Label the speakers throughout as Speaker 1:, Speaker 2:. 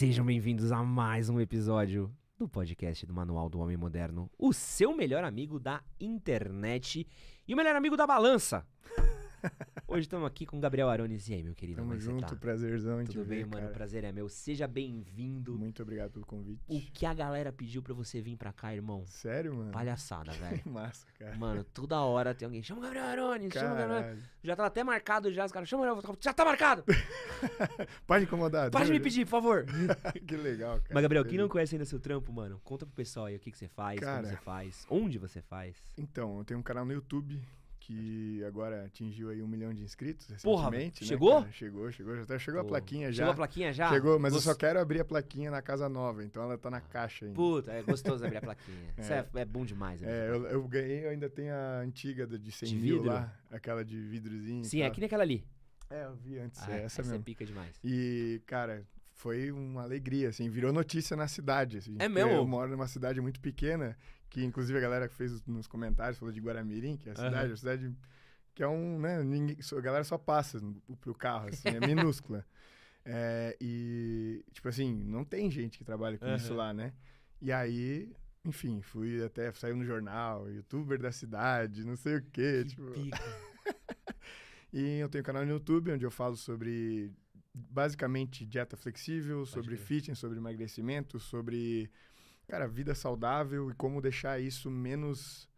Speaker 1: Sejam bem-vindos a mais um episódio do podcast do Manual do Homem Moderno, o seu melhor amigo da internet e o melhor amigo da balança. Hoje estamos aqui com o Gabriel Arones. E aí, meu querido?
Speaker 2: Tamo
Speaker 1: é
Speaker 2: junto,
Speaker 1: tá?
Speaker 2: prazerzão
Speaker 1: Tudo
Speaker 2: ver,
Speaker 1: bem, mano?
Speaker 2: cara.
Speaker 1: Prazer é meu. Seja bem-vindo.
Speaker 2: Muito obrigado pelo convite.
Speaker 1: O que a galera pediu pra você vir pra cá, irmão?
Speaker 2: Sério, mano?
Speaker 1: Palhaçada, velho.
Speaker 2: Que massa, cara.
Speaker 1: Mano, toda hora tem alguém. Chama o Gabriel Arones, chama o Gabriel Arones. Já tá até marcado já, os caras. Chama o Gabriel. Já tá marcado!
Speaker 2: Pode incomodar.
Speaker 1: Pode
Speaker 2: tá?
Speaker 1: me pedir, por favor.
Speaker 2: que legal, cara.
Speaker 1: Mas, Gabriel, quem não conhece ainda seu trampo, mano, conta pro pessoal aí o que, que você faz,
Speaker 2: Cara.
Speaker 1: como você faz, onde você faz.
Speaker 2: Então, eu tenho um canal no YouTube que agora atingiu aí um milhão de inscritos
Speaker 1: Porra,
Speaker 2: recentemente. né,
Speaker 1: chegou?
Speaker 2: cara? Chegou, chegou. Já até chegou
Speaker 1: Pô,
Speaker 2: a plaquinha já.
Speaker 1: Chegou a plaquinha já?
Speaker 2: Chegou, mas eu
Speaker 1: Gost-
Speaker 2: só quero abrir a plaquinha na casa nova, então ela tá na caixa ainda.
Speaker 1: Puta, é gostoso abrir a plaquinha. Isso é, é bom demais.
Speaker 2: É, eu, eu ganhei, eu ainda tenho a antiga da de 100
Speaker 1: De
Speaker 2: mil
Speaker 1: vidro?
Speaker 2: lá, aquela de vidrozinho.
Speaker 1: Sim, é
Speaker 2: tal.
Speaker 1: que nem aquela ali.
Speaker 2: É, eu vi antes,
Speaker 1: Ah,
Speaker 2: é essa
Speaker 1: essa
Speaker 2: mesmo.
Speaker 1: pica demais.
Speaker 2: E, cara, foi uma alegria, assim, virou notícia na cidade, assim.
Speaker 1: É mesmo?
Speaker 2: Eu moro numa cidade muito pequena, que inclusive a galera que fez nos comentários falou de Guaramirim, que é a cidade, a cidade que é um, né, ninguém, a galera só passa pro carro, assim, é minúscula. É, e, tipo assim, não tem gente que trabalha com isso
Speaker 1: Aham.
Speaker 2: lá, né? E aí, enfim, fui até, saiu no jornal, youtuber da cidade, não sei o quê, tipo...
Speaker 1: Pica.
Speaker 2: E eu tenho um canal no YouTube onde eu falo sobre basicamente dieta flexível, sobre fitness, sobre emagrecimento, sobre cara, vida saudável e como deixar isso menos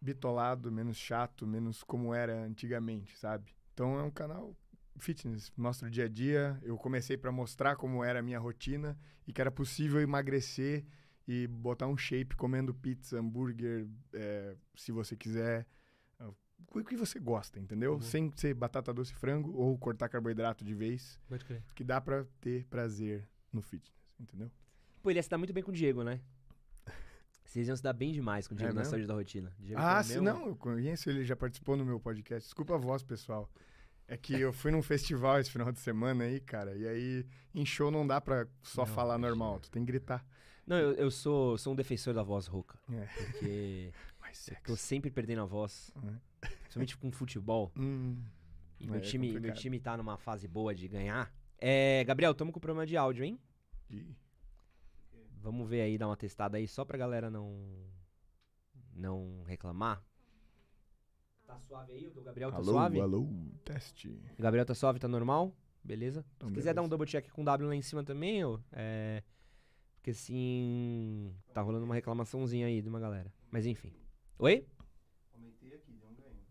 Speaker 2: bitolado, menos chato, menos como era antigamente, sabe? Então é um canal fitness, mostra o dia a dia. Eu comecei para mostrar como era a minha rotina e que era possível emagrecer e botar um shape comendo pizza, hambúrguer, é, se você quiser o que você gosta, entendeu?
Speaker 1: Uhum.
Speaker 2: Sem ser batata doce frango ou cortar carboidrato de vez,
Speaker 1: Pode crer.
Speaker 2: que dá pra ter prazer no fitness, entendeu?
Speaker 1: Pô, ele ia se dar muito bem com o Diego, né? Vocês iam se dar bem demais com o Diego
Speaker 2: É
Speaker 1: na
Speaker 2: mesmo?
Speaker 1: saúde da rotina. Diego
Speaker 2: ah, se
Speaker 1: meu-
Speaker 2: não, eu conheço ele, já participou no meu podcast. Desculpa a voz, pessoal. É que eu fui num festival esse final de semana aí, cara, e aí em show não dá pra só
Speaker 1: Não,
Speaker 2: falar normal, tu tem que gritar.
Speaker 1: Não, eu, eu sou, sou um defensor da voz rouca.
Speaker 2: É.
Speaker 1: Porque
Speaker 2: Mas
Speaker 1: eu tô sempre perdendo a voz.
Speaker 2: É.
Speaker 1: Principalmente com futebol.
Speaker 2: Hum,
Speaker 1: E meu,
Speaker 2: É
Speaker 1: time, meu time tá numa fase boa de ganhar. É, Gabriel, tamo com problema de áudio, hein?
Speaker 2: e-
Speaker 1: Vamos ver aí, dar uma testada aí, só pra galera não. não reclamar. Tá suave aí? O do Gabriel tá
Speaker 2: alô,
Speaker 1: suave?
Speaker 2: alô, teste.
Speaker 1: O Gabriel tá suave, tá normal? Beleza?
Speaker 2: Então,
Speaker 1: Se quiser dar um double check com W lá em cima também, ó. É. Porque assim. Tá rolando uma reclamaçãozinha aí de uma galera. Mas enfim. Oi?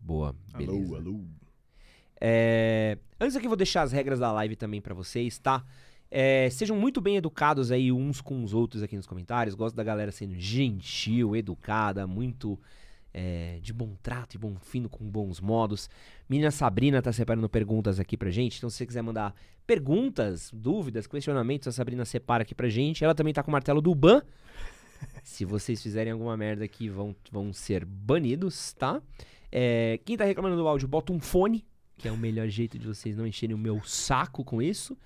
Speaker 1: Boa, beleza.
Speaker 2: Alô, alô.
Speaker 1: É, Antes aqui eu vou deixar as regras da live também pra vocês, tá? É, Sejam muito bem educados aí uns com os outros aqui nos comentários. Gosto da galera sendo gentil, educada, muito é, de bom trato e bom fino, com bons modos. Menina Sabrina tá separando perguntas aqui pra gente. Então se você quiser mandar perguntas, dúvidas, questionamentos, a Sabrina separa aqui pra gente. Ela também tá com o martelo do Ban. Se vocês fizerem alguma merda aqui, vão, vão ser banidos, tá? É, quem tá reclamando do áudio, bota um fone, que é o melhor jeito de vocês não encherem o meu saco com isso.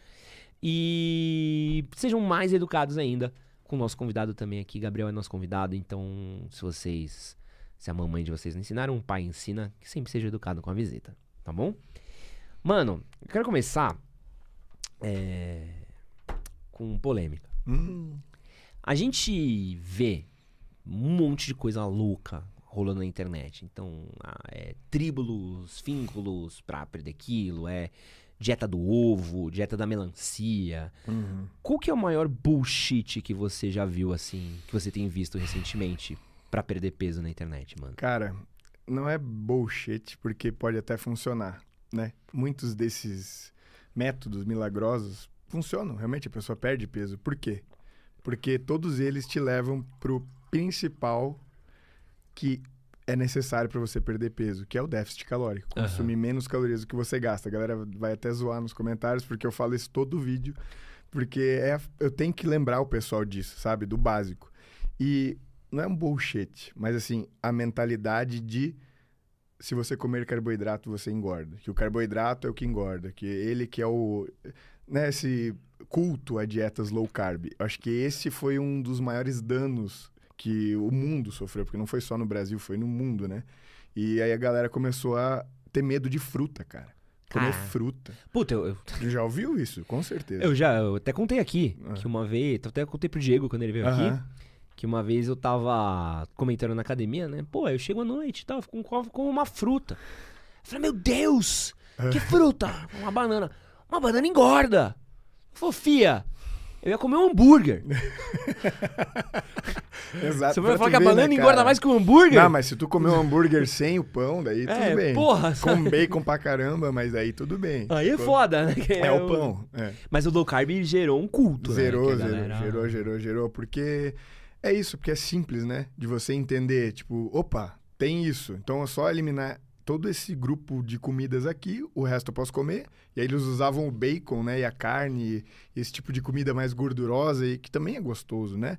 Speaker 1: E sejam mais educados ainda com o nosso convidado também aqui. Gabriel é nosso convidado, então se vocês. Se a mamãe de vocês não ensinaram, um pai ensina, que sempre seja educado com a visita, tá bom? Mano, eu quero começar é, com polêmica.
Speaker 2: Hum,
Speaker 1: A gente vê um monte de coisa louca rolando na internet. Então, ah, é tríbulos, vínculos pra perder quilo, é dieta do ovo, dieta da melancia.
Speaker 2: uhum.
Speaker 1: Qual que é o maior bullshit que você já viu, assim, que você tem visto recentemente pra perder peso na internet, mano?
Speaker 2: Cara, não é bullshit, porque pode até funcionar, né? Muitos desses métodos milagrosos funcionam, realmente a pessoa perde peso. Por quê? Porque todos eles te levam pro principal que é necessário para você perder peso, que é o déficit calórico. Consumir menos calorias do que você gasta. A galera vai até zoar nos comentários, porque eu falo isso todo vídeo, porque é, eu tenho que lembrar o pessoal disso, sabe? Do básico. E não é um bullshit, mas assim, a mentalidade de se você comer carboidrato, você engorda. Que o carboidrato é o que engorda, que ele que é o né, esse culto a dietas low carb. Acho que esse foi um dos maiores danos que o mundo sofreu, porque não foi só no Brasil, foi no mundo, né? E aí a galera começou a ter medo de fruta, cara. Comer
Speaker 1: Cara.
Speaker 2: fruta.
Speaker 1: Puta, eu, eu,
Speaker 2: Tu já ouviu isso? Com certeza.
Speaker 1: eu já eu até contei aqui
Speaker 2: Ah.
Speaker 1: que uma vez. Até contei pro Diego quando ele veio aqui.
Speaker 2: Aham.
Speaker 1: Que uma vez eu tava comentando na academia, né? Pô, eu chego à noite e tal, com, com uma fruta. Eu falei, meu Deus! Que fruta? Uma banana. Uma banana engorda! Fofia! Eu ia comer um hambúrguer.
Speaker 2: Exato.
Speaker 1: Você vai falar que a banana
Speaker 2: né,
Speaker 1: engorda mais que um hambúrguer?
Speaker 2: Não, mas se tu comer um hambúrguer sem o pão, daí tudo
Speaker 1: É,
Speaker 2: bem.
Speaker 1: porra,
Speaker 2: Com bacon pra caramba, mas aí tudo bem.
Speaker 1: Aí é foda, né? Que
Speaker 2: É o pão. É.
Speaker 1: Mas o low carb gerou um culto,
Speaker 2: Zerou,
Speaker 1: né?
Speaker 2: Zerou,
Speaker 1: galera-
Speaker 2: gerou, gerou, gerou. Porque é isso, porque é simples, né? De você entender, tipo, opa, tem isso. Então é só eliminar todo esse grupo de comidas aqui, o resto eu posso comer. E aí eles usavam o bacon, né? E a carne, esse tipo de comida mais gordurosa e que também é gostoso, né?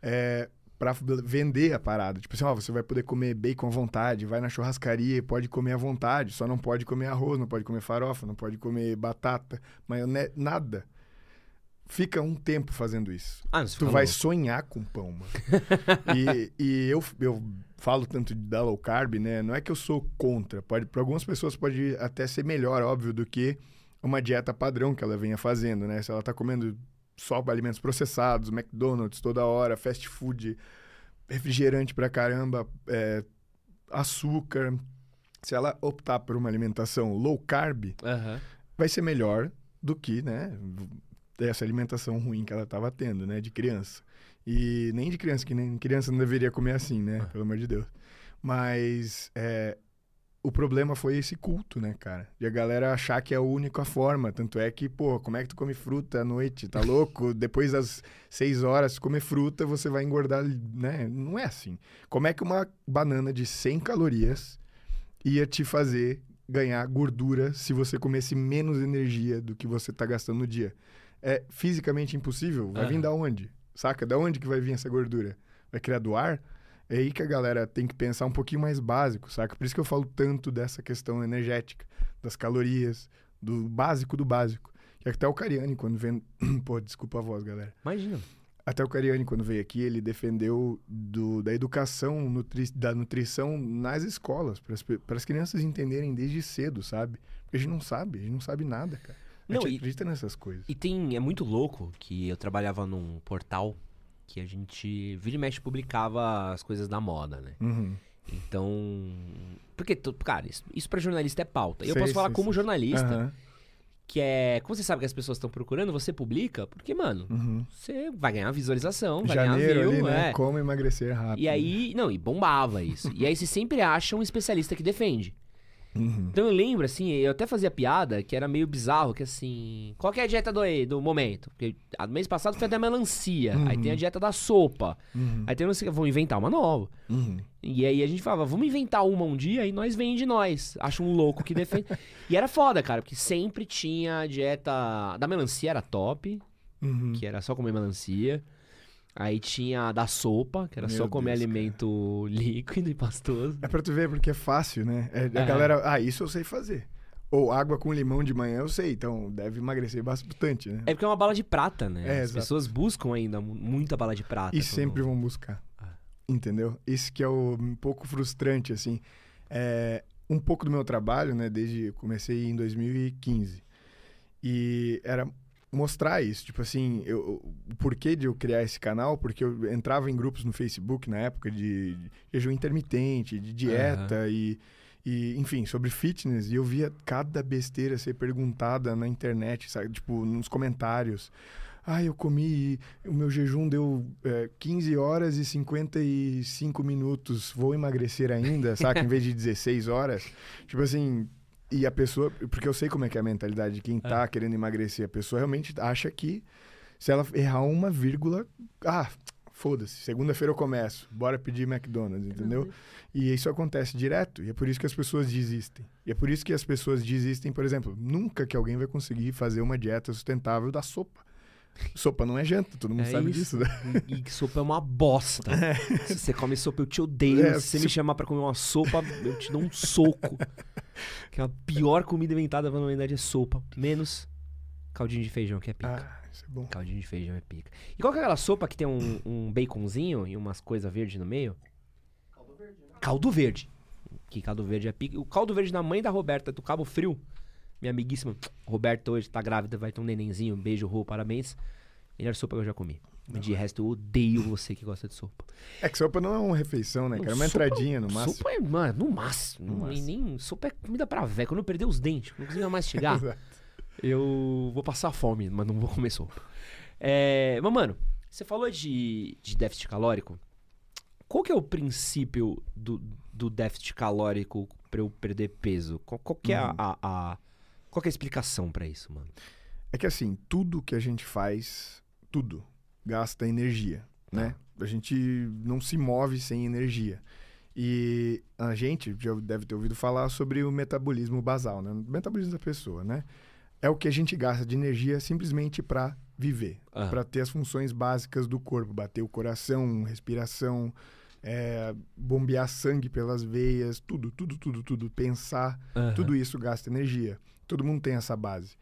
Speaker 2: É, pra vender a parada. Tipo assim, ó, você vai poder comer bacon à vontade, vai na churrascaria e pode comer à vontade, só não pode comer arroz, não pode comer farofa, não pode comer batata, maionese, nada. Fica um tempo fazendo isso.
Speaker 1: Ah,
Speaker 2: Tu
Speaker 1: falou.
Speaker 2: vai sonhar com pão, mano. e e eu, eu falo tanto da low carb, né? Não é que eu sou contra. Pode, para algumas pessoas pode até ser melhor, óbvio, do que uma dieta padrão que ela venha fazendo, né? Se ela tá comendo só alimentos processados, McDonald's toda hora, fast food, refrigerante pra caramba, é, açúcar. Se ela optar por uma alimentação low carb,
Speaker 1: Aham.
Speaker 2: vai ser melhor do que, né, essa alimentação ruim que ela estava tendo, né, de criança. E nem de criança, que nem criança não deveria comer assim, né, pelo amor de Deus. Mas é, o problema foi esse culto, né, cara? De a galera achar que é a única forma. Tanto é que, pô, como é que tu come fruta à noite? Tá louco? Depois das seis horas, se comer fruta, você vai engordar, né? Não é assim. Como é que uma banana de 100 calorias ia te fazer ganhar gordura se você comesse menos energia do que você tá gastando no dia? É fisicamente impossível. Vai vir
Speaker 1: Aham.
Speaker 2: da onde? Saca? Da onde que vai vir essa gordura? Vai criar do ar? É aí que a galera tem que pensar um pouquinho mais básico, saca? Por isso que eu falo tanto dessa questão energética, das calorias, do básico do básico. Que até o Cariani, quando vem. Pô, desculpa a voz, galera.
Speaker 1: Imagina.
Speaker 2: Até o Cariani, quando veio aqui, ele defendeu do, da educação, nutri- da nutrição nas escolas, para as crianças entenderem desde cedo, sabe? Porque a gente não sabe, a gente não sabe nada, cara. A
Speaker 1: Não,
Speaker 2: gente
Speaker 1: e-
Speaker 2: acredita nessas coisas.
Speaker 1: E tem. É muito louco que eu trabalhava num portal que a gente vira e mexe publicava as coisas da moda, né?
Speaker 2: Uhum.
Speaker 1: Então. Porque, cara, isso, isso pra jornalista é pauta. E eu
Speaker 2: Sei,
Speaker 1: posso falar
Speaker 2: sei,
Speaker 1: como
Speaker 2: sei.
Speaker 1: jornalista,
Speaker 2: Aham,
Speaker 1: que é. Como você sabe que as pessoas estão procurando, você publica, porque, mano,
Speaker 2: uhum.
Speaker 1: você vai ganhar visualização, vai
Speaker 2: Janeiro
Speaker 1: ganhar view,
Speaker 2: ali, né?
Speaker 1: é.
Speaker 2: Como emagrecer rápido.
Speaker 1: E aí, não, e bombava isso. e aí você sempre acha um especialista que defende.
Speaker 2: Uhum.
Speaker 1: Então eu lembro, assim, eu até fazia piada que era meio bizarro, que assim. Qual que é a dieta do, do momento? Porque a mês passado foi até melancia. Aí
Speaker 2: Uhum.
Speaker 1: tem a dieta da sopa.
Speaker 2: Uhum.
Speaker 1: Aí tem não sei, vão inventar uma nova.
Speaker 2: Uhum.
Speaker 1: E aí a gente falava, vamos inventar uma um dia e nós vende nós. Acho um louco que defende. e era foda, cara, porque sempre tinha a dieta. Da melancia era top,
Speaker 2: Uhum.
Speaker 1: que era só comer melancia. Aí tinha a da sopa, que era
Speaker 2: Meu
Speaker 1: só comer
Speaker 2: Deus,
Speaker 1: alimento líquido e pastoso.
Speaker 2: É pra tu ver, porque é fácil, né? É, a
Speaker 1: É.
Speaker 2: galera, ah, isso eu sei fazer. Ou água com limão de manhã eu sei, então deve emagrecer bastante, né?
Speaker 1: É porque é uma bala de prata, né?
Speaker 2: É,
Speaker 1: As
Speaker 2: exato.
Speaker 1: pessoas buscam ainda mu- muita bala de prata.
Speaker 2: E sempre vão buscar.
Speaker 1: Ah.
Speaker 2: Entendeu? Isso que é o, um pouco frustrante, assim. É, um pouco do meu trabalho, né? Desde comecei em 2015. E era mostrar isso. Tipo assim, eu, o porquê de eu criar esse canal, porque eu entrava em grupos no Facebook na época de, de jejum intermitente, de dieta e, e, enfim, sobre fitness. E eu via cada besteira ser perguntada na internet, sabe? Tipo, nos comentários. Ah, eu comi, o meu jejum deu é, 15 horas e 55 minutos, vou emagrecer ainda, saca? em vez de 16 horas. Tipo assim, e a pessoa, porque eu sei como é que é a mentalidade de quem tá querendo emagrecer, a pessoa realmente acha que se ela errar uma vírgula, ah, foda-se, segunda-feira eu começo, bora pedir McDonald's, entendeu? E isso acontece direto, e é por isso que as pessoas desistem. E é por isso que as pessoas desistem, por exemplo, nunca que alguém vai conseguir fazer uma dieta sustentável da sopa. Sopa não é janta, todo mundo
Speaker 1: É
Speaker 2: sabe
Speaker 1: isso.
Speaker 2: disso, né?
Speaker 1: E, e que sopa é uma bosta. Se você come sopa, eu te odeio.
Speaker 2: É,
Speaker 1: se você
Speaker 2: se-
Speaker 1: me chamar pra comer uma sopa, eu te dou um soco. Que é a pior comida inventada na humanidade é sopa. Menos caldinho de feijão, que é pica.
Speaker 2: Ah, isso é bom.
Speaker 1: Caldinho de feijão é pica. E qual que é aquela sopa que tem um, um baconzinho e umas coisas verdes no meio? Caldo verde. Que caldo verde é pica. O caldo verde da mãe da Roberta, do Cabo Frio, Minha amiguíssima, Roberta, hoje tá grávida, vai ter um nenenzinho. Beijo, Rô, parabéns. Melhor sopa que eu já comi. Mas de resto, eu odeio você que gosta de sopa.
Speaker 2: É que sopa não é uma refeição, né, cara? É uma
Speaker 1: Sopa-
Speaker 2: entradinha no máximo.
Speaker 1: Sopa é, mano, no máximo.
Speaker 2: No máximo.
Speaker 1: Nem, sopa é comida pra velho. Quando eu perder os dentes, não consigo mastigar,
Speaker 2: Exato.
Speaker 1: eu vou passar fome, mas não vou comer sopa. É, mas, mano, você falou de, de déficit calórico. Qual que é o princípio do, do déficit calórico pra eu perder peso? Qual, qual que é a,
Speaker 2: Uhum.
Speaker 1: a- a- Qual que é a explicação pra isso, mano?
Speaker 2: É que assim, tudo que a gente faz, tudo, gasta energia, né? A gente não se move sem energia. E a gente já deve ter ouvido falar sobre o metabolismo basal, né? O metabolismo da pessoa, né? É o que a gente gasta de energia simplesmente para viver,
Speaker 1: Ah.
Speaker 2: para ter as funções básicas do corpo, bater o coração, respiração, é, bombear sangue pelas veias, tudo, tudo, tudo, tudo, pensar,
Speaker 1: Aham.
Speaker 2: tudo isso gasta energia. Todo mundo tem essa base.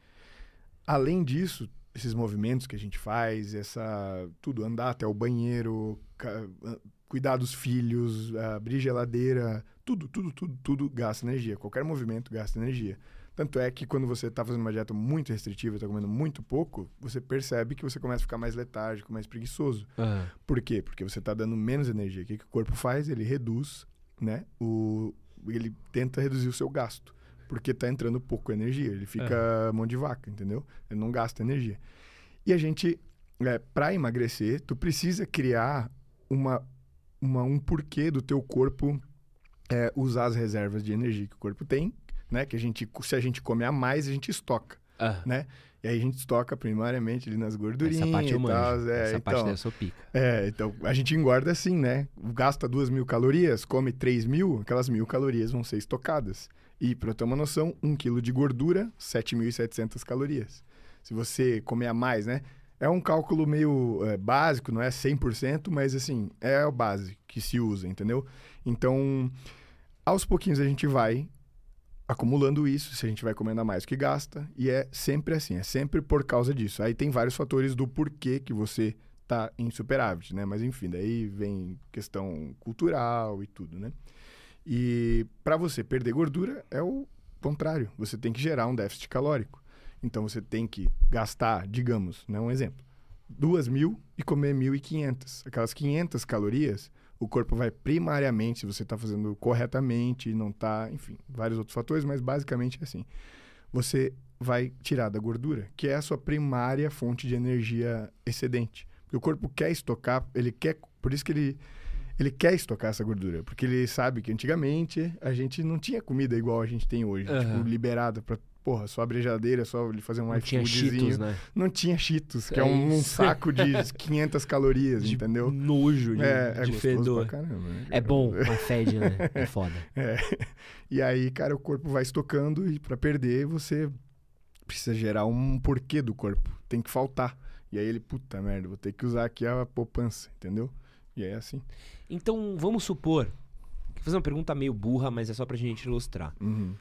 Speaker 2: Além disso, esses movimentos que a gente faz, essa tudo, andar até o banheiro, ah, cuidar dos filhos, abrir geladeira, tudo, tudo, tudo, tudo gasta energia. Qualquer movimento gasta energia. Tanto é que quando você está fazendo uma dieta muito restritiva, está comendo muito pouco, você percebe que você começa a ficar mais letárgico, mais preguiçoso.
Speaker 1: Aham.
Speaker 2: Por quê? Porque você está dando menos energia. O que, que o corpo faz? Ele reduz, né? O, ele tenta reduzir o seu gasto. Porque está entrando pouco energia. Ele fica mão de vaca, entendeu? Ele não gasta energia. E a gente, é, para emagrecer, tu precisa criar uma, uma, um porquê do teu corpo é, usar as reservas de energia que o corpo tem, né? Que a gente, se a gente comer a mais, a gente estoca.
Speaker 1: Aham.
Speaker 2: Né? E aí a gente estoca primariamente ali nas gordurinhas
Speaker 1: Essa parte eu manjo.
Speaker 2: tal. É,
Speaker 1: Essa parte
Speaker 2: então,
Speaker 1: dessa eu pica.
Speaker 2: é, então a gente engorda assim, né? Gasta duas mil calorias, come 3 mil, aquelas mil calorias vão ser estocadas. E, eu ter uma noção, um quilo de gordura, 7.700 calorias. Se você comer a mais, né? É um cálculo meio é, básico, não é 100%, mas assim, é o base que se usa, entendeu? Então, aos pouquinhos a gente vai acumulando isso, se a gente vai comendo a mais que gasta, e é sempre assim, é sempre por causa disso. Aí tem vários fatores do porquê que você tá em superávit, né? Mas enfim, daí vem questão cultural e tudo, né? E para você perder gordura é o contrário, você tem que gerar um déficit calórico. Então você tem que gastar, digamos, né, um exemplo, duas mil e comer 1.500. Aquelas 500 calorias, o corpo vai primariamente, se você está fazendo corretamente não está, enfim, vários outros fatores, mas basicamente é assim. Você vai tirar da gordura, que é a sua primária fonte de energia excedente. Porque o corpo quer estocar, ele quer, por isso que ele ele quer estocar essa gordura, porque ele sabe que antigamente a gente não tinha comida igual a gente tem hoje,
Speaker 1: Aham.
Speaker 2: tipo, liberada pra, porra, só a geladeira, só ele fazer um
Speaker 1: Não tinha cheetos, né?
Speaker 2: Não tinha cheetos, que
Speaker 1: É
Speaker 2: é um, um saco de 500 calorias,
Speaker 1: De
Speaker 2: entendeu?
Speaker 1: nojo, de,
Speaker 2: é, é
Speaker 1: de fedor.
Speaker 2: caramba. né,
Speaker 1: É bom, mas fede, né? É foda.
Speaker 2: É. E aí, cara, o corpo vai estocando e pra perder você precisa gerar um porquê do corpo. Tem que faltar. E aí ele, puta merda, vou ter que usar aqui a poupança, entendeu? E é assim.
Speaker 1: Então, vamos supor. Vou fazer uma pergunta meio burra, mas é só pra gente ilustrar.
Speaker 2: Uhum.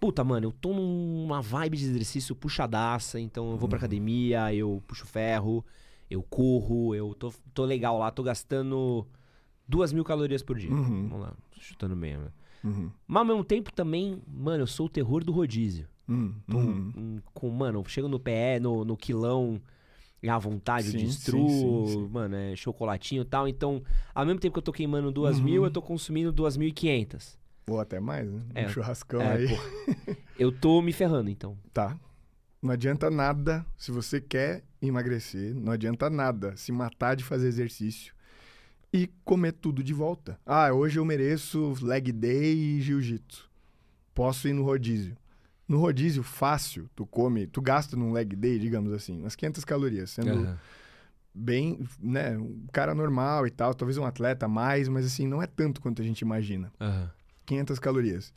Speaker 1: Puta, mano, eu tô numa vibe de exercício puxadaça, então eu vou pra academia, eu puxo ferro, eu corro, eu tô, tô legal lá, tô gastando duas mil calorias por dia.
Speaker 2: Uhum.
Speaker 1: Vamos lá, chutando meio, né?
Speaker 2: Uhum.
Speaker 1: Mas ao mesmo tempo também, mano, eu sou o terror do rodízio.
Speaker 2: Uhum.
Speaker 1: Tô
Speaker 2: Uhum.
Speaker 1: hum, com, mano, eu chego no PE, no, no quilão, à vontade,
Speaker 2: Sim,
Speaker 1: de
Speaker 2: sim, sim, sim.
Speaker 1: mano, é chocolatinho e tal. Então, ao mesmo tempo que eu tô queimando duas
Speaker 2: Uhum.
Speaker 1: mil, eu tô consumindo duas mil e quinhentas.
Speaker 2: Ou até mais, né?
Speaker 1: É.
Speaker 2: Um churrascão
Speaker 1: É,
Speaker 2: aí.
Speaker 1: pô. Eu tô me ferrando, então.
Speaker 2: Tá. Não adianta nada se você quer emagrecer, não adianta nada se matar de fazer exercício e comer tudo de volta. Ah, hoje eu mereço leg day e jiu-jitsu. Posso ir no rodízio. No rodízio fácil, tu come, tu gasta num leg day, digamos assim, umas 500 calorias, sendo
Speaker 1: Aham.
Speaker 2: bem, né, um cara normal e tal, talvez um atleta a mais, mas assim, não é tanto quanto a gente imagina.
Speaker 1: Aham.
Speaker 2: 500 calorias.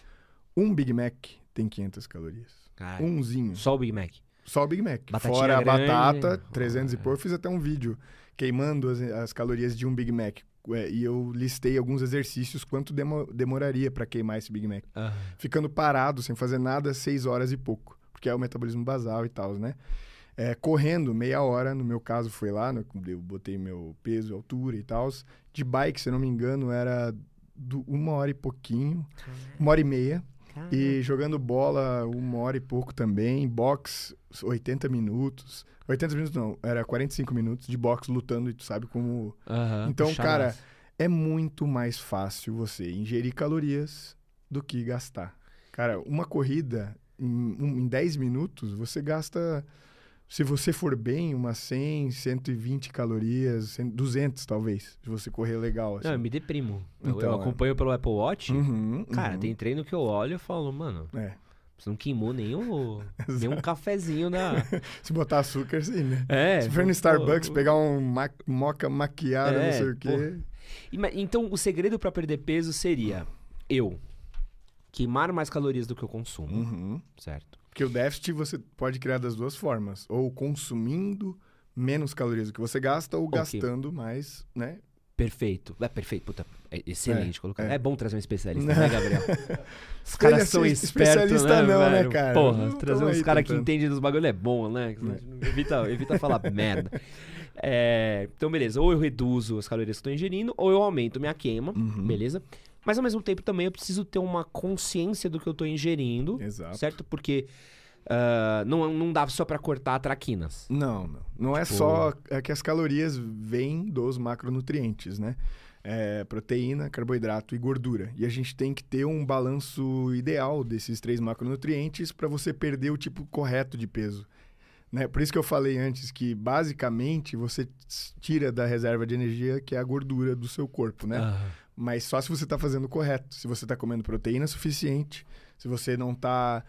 Speaker 2: Um Big Mac tem 500 calorias.
Speaker 1: Caralho.
Speaker 2: Umzinho.
Speaker 1: Só o Big Mac.
Speaker 2: Só o Big Mac.
Speaker 1: Batatinha
Speaker 2: Fora a
Speaker 1: grande.
Speaker 2: batata, 300 e
Speaker 1: Ah.
Speaker 2: pouco. Eu fiz até um vídeo queimando as, as calorias de um Big Mac. É, e eu listei alguns exercícios, quanto demo- demoraria para queimar esse Big Mac.
Speaker 1: Aham.
Speaker 2: Ficando parado, sem fazer nada, 6 horas e pouco. Porque é o metabolismo basal e tal, né? É, correndo, meia hora, no meu caso foi lá, né, eu botei meu peso, altura e tal. De bike, se eu não me engano, era do- uma hora e pouquinho, uma hora e meia. E jogando bola uma hora e pouco também, box 80 minutos. 80 minutos não, era 45 minutos de boxe lutando e tu sabe como. Então, cara, é muito mais fácil você ingerir calorias do que gastar. Cara, uma corrida em, um- em 10 minutos, você gasta, se você for bem, umas 100, 120 calorias, 100, 200 talvez, se você correr legal. Assim.
Speaker 1: Não, eu me deprimo. Eu- eu,
Speaker 2: Então, é.
Speaker 1: acompanho pelo Apple Watch.
Speaker 2: Uhum,
Speaker 1: Cara,
Speaker 2: uhum.
Speaker 1: tem treino que eu olho e falo, mano,
Speaker 2: É.
Speaker 1: você não queimou nem, o, nem um cafezinho na.
Speaker 2: Se botar açúcar, sim, né?
Speaker 1: É.
Speaker 2: Se for no Starbucks,
Speaker 1: pô,
Speaker 2: pegar um ma moca maquiada,
Speaker 1: É,
Speaker 2: não sei o quê.
Speaker 1: E ma- Então, o segredo pra perder peso seria eu queimar mais calorias do que eu consumo,
Speaker 2: Uhum.
Speaker 1: certo?
Speaker 2: Porque o déficit você pode criar das duas formas. Ou consumindo menos calorias do que você gasta, ou
Speaker 1: Ok.
Speaker 2: gastando mais, né?
Speaker 1: Perfeito. É perfeito, puta. É excelente
Speaker 2: É,
Speaker 1: colocar.
Speaker 2: é.
Speaker 1: É. bom trazer um especialista, né, Gabriel? Os caras
Speaker 2: é
Speaker 1: são
Speaker 2: espe-
Speaker 1: espertos,
Speaker 2: especialista
Speaker 1: né,
Speaker 2: não, né,
Speaker 1: velho?
Speaker 2: cara?
Speaker 1: Porra,
Speaker 2: Não,
Speaker 1: trazer uns caras que entendem dos bagulho é bom, né? Evita, evita falar merda. É, então, beleza. Ou eu reduzo as calorias que eu tô ingerindo, ou eu aumento minha queima,
Speaker 2: Uhum.
Speaker 1: beleza? Mas ao mesmo tempo também eu preciso ter uma consciência do que eu tô ingerindo,
Speaker 2: Exato.
Speaker 1: certo? Porque ah, não, não dá só pra cortar traquinas.
Speaker 2: Não, não. Não é
Speaker 1: Tipo-
Speaker 2: só é que as calorias vêm dos macronutrientes, né? É, proteína, carboidrato e gordura. E a gente tem que ter um balanço ideal desses três macronutrientes para você perder o tipo correto de peso. Né? Por isso que eu falei antes que, basicamente, você tira da reserva de energia, que é a gordura do seu corpo, né?
Speaker 1: Ah,
Speaker 2: Mas só se você está fazendo o correto. Se você está comendo proteína suficiente, se você não está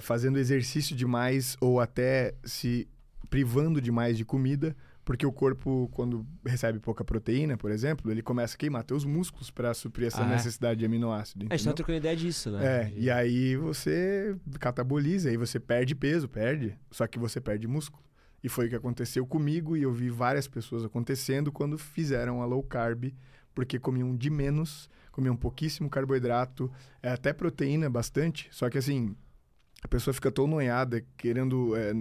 Speaker 2: fazendo exercício demais ou até se privando demais de comida, porque o corpo, quando recebe pouca proteína, por exemplo, ele começa a queimar teus músculos para suprir essa
Speaker 1: Ah, é?
Speaker 2: necessidade de aminoácido.
Speaker 1: a gente tá trocando ideia disso, né?
Speaker 2: É, e aí você cataboliza, aí você perde peso, perde, só que você perde músculo. E foi o que aconteceu comigo e eu vi várias pessoas acontecendo quando fizeram a low carb, porque comiam de menos, comiam pouquíssimo carboidrato, é, até proteína bastante, só que assim, a pessoa fica tão noiada querendo é,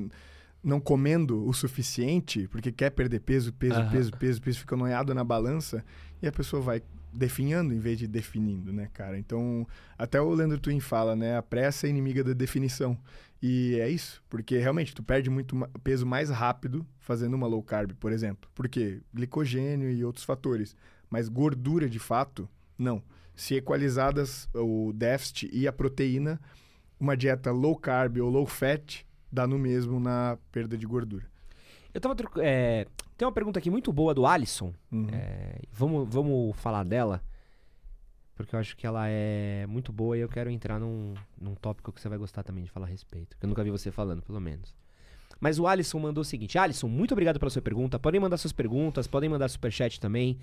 Speaker 2: não comendo o suficiente, porque quer perder peso, peso,
Speaker 1: Aham.
Speaker 2: peso, peso, peso, fica noiado na balança e a pessoa vai definhando em vez de definindo, né, cara? Então, até o Leandro Twin fala, né? A pressa é inimiga da definição. E é isso, porque realmente tu perde muito peso mais rápido fazendo uma low carb, por exemplo. Por quê? Glicogênio e outros fatores. Mas gordura, de fato, não. Se equalizadas o déficit e a proteína, uma dieta low carb ou low fat dá no mesmo na perda de gordura.
Speaker 1: Eu tava. é, tem uma pergunta aqui muito boa do Alisson.
Speaker 2: Uhum.
Speaker 1: É, vamos, vamos falar dela. Porque eu acho que ela é muito boa e eu quero entrar num, num tópico que você vai gostar também de falar a respeito. Que eu nunca vi você falando, pelo menos. Mas o Alisson mandou o seguinte: Alisson, muito obrigado pela sua pergunta. Podem mandar suas perguntas, podem mandar superchat também.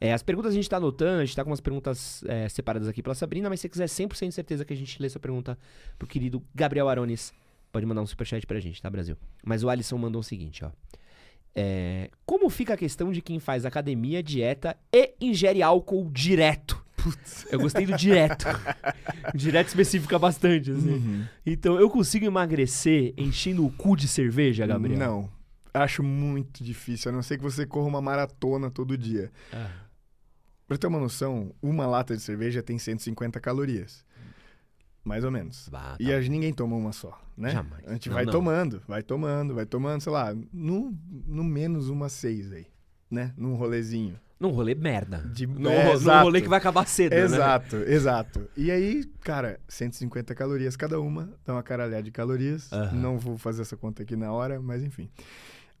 Speaker 1: É, as perguntas a gente tá anotando, a gente tá com umas perguntas é, separadas aqui pela Sabrina, mas se você quiser 100% de certeza que a gente lê sua pergunta pro querido Gabriel Arones, pode mandar um superchat pra gente, tá, Brasil? Mas o Alisson mandou o seguinte, ó. É, como fica a questão de quem faz academia, dieta e ingere álcool direto? Eu gostei do direto. direto especifica bastante, assim.
Speaker 2: Uhum.
Speaker 1: Então, eu consigo emagrecer enchendo o cu de cerveja, Gabriel?
Speaker 2: Não. Acho muito difícil, a não ser que você corra uma maratona todo dia.
Speaker 1: Ah,
Speaker 2: Pra ter uma noção, uma lata de cerveja tem 150 calorias. Mais ou menos.
Speaker 1: bah,
Speaker 2: E
Speaker 1: tá.
Speaker 2: a, ninguém toma uma só, né?
Speaker 1: Jamais.
Speaker 2: A gente
Speaker 1: Não,
Speaker 2: vai
Speaker 1: não.
Speaker 2: tomando, vai tomando, vai tomando, sei lá, no, no menos umas seis aí, né? Num rolezinho.
Speaker 1: Num rolê merda.
Speaker 2: De-
Speaker 1: Num,
Speaker 2: é,
Speaker 1: num rolê que vai acabar cedo, né?
Speaker 2: Exato, exato. E aí, cara, 150 calorias cada uma, dá uma caralhada de calorias.
Speaker 1: Aham.
Speaker 2: Não vou fazer essa conta aqui na hora, mas enfim.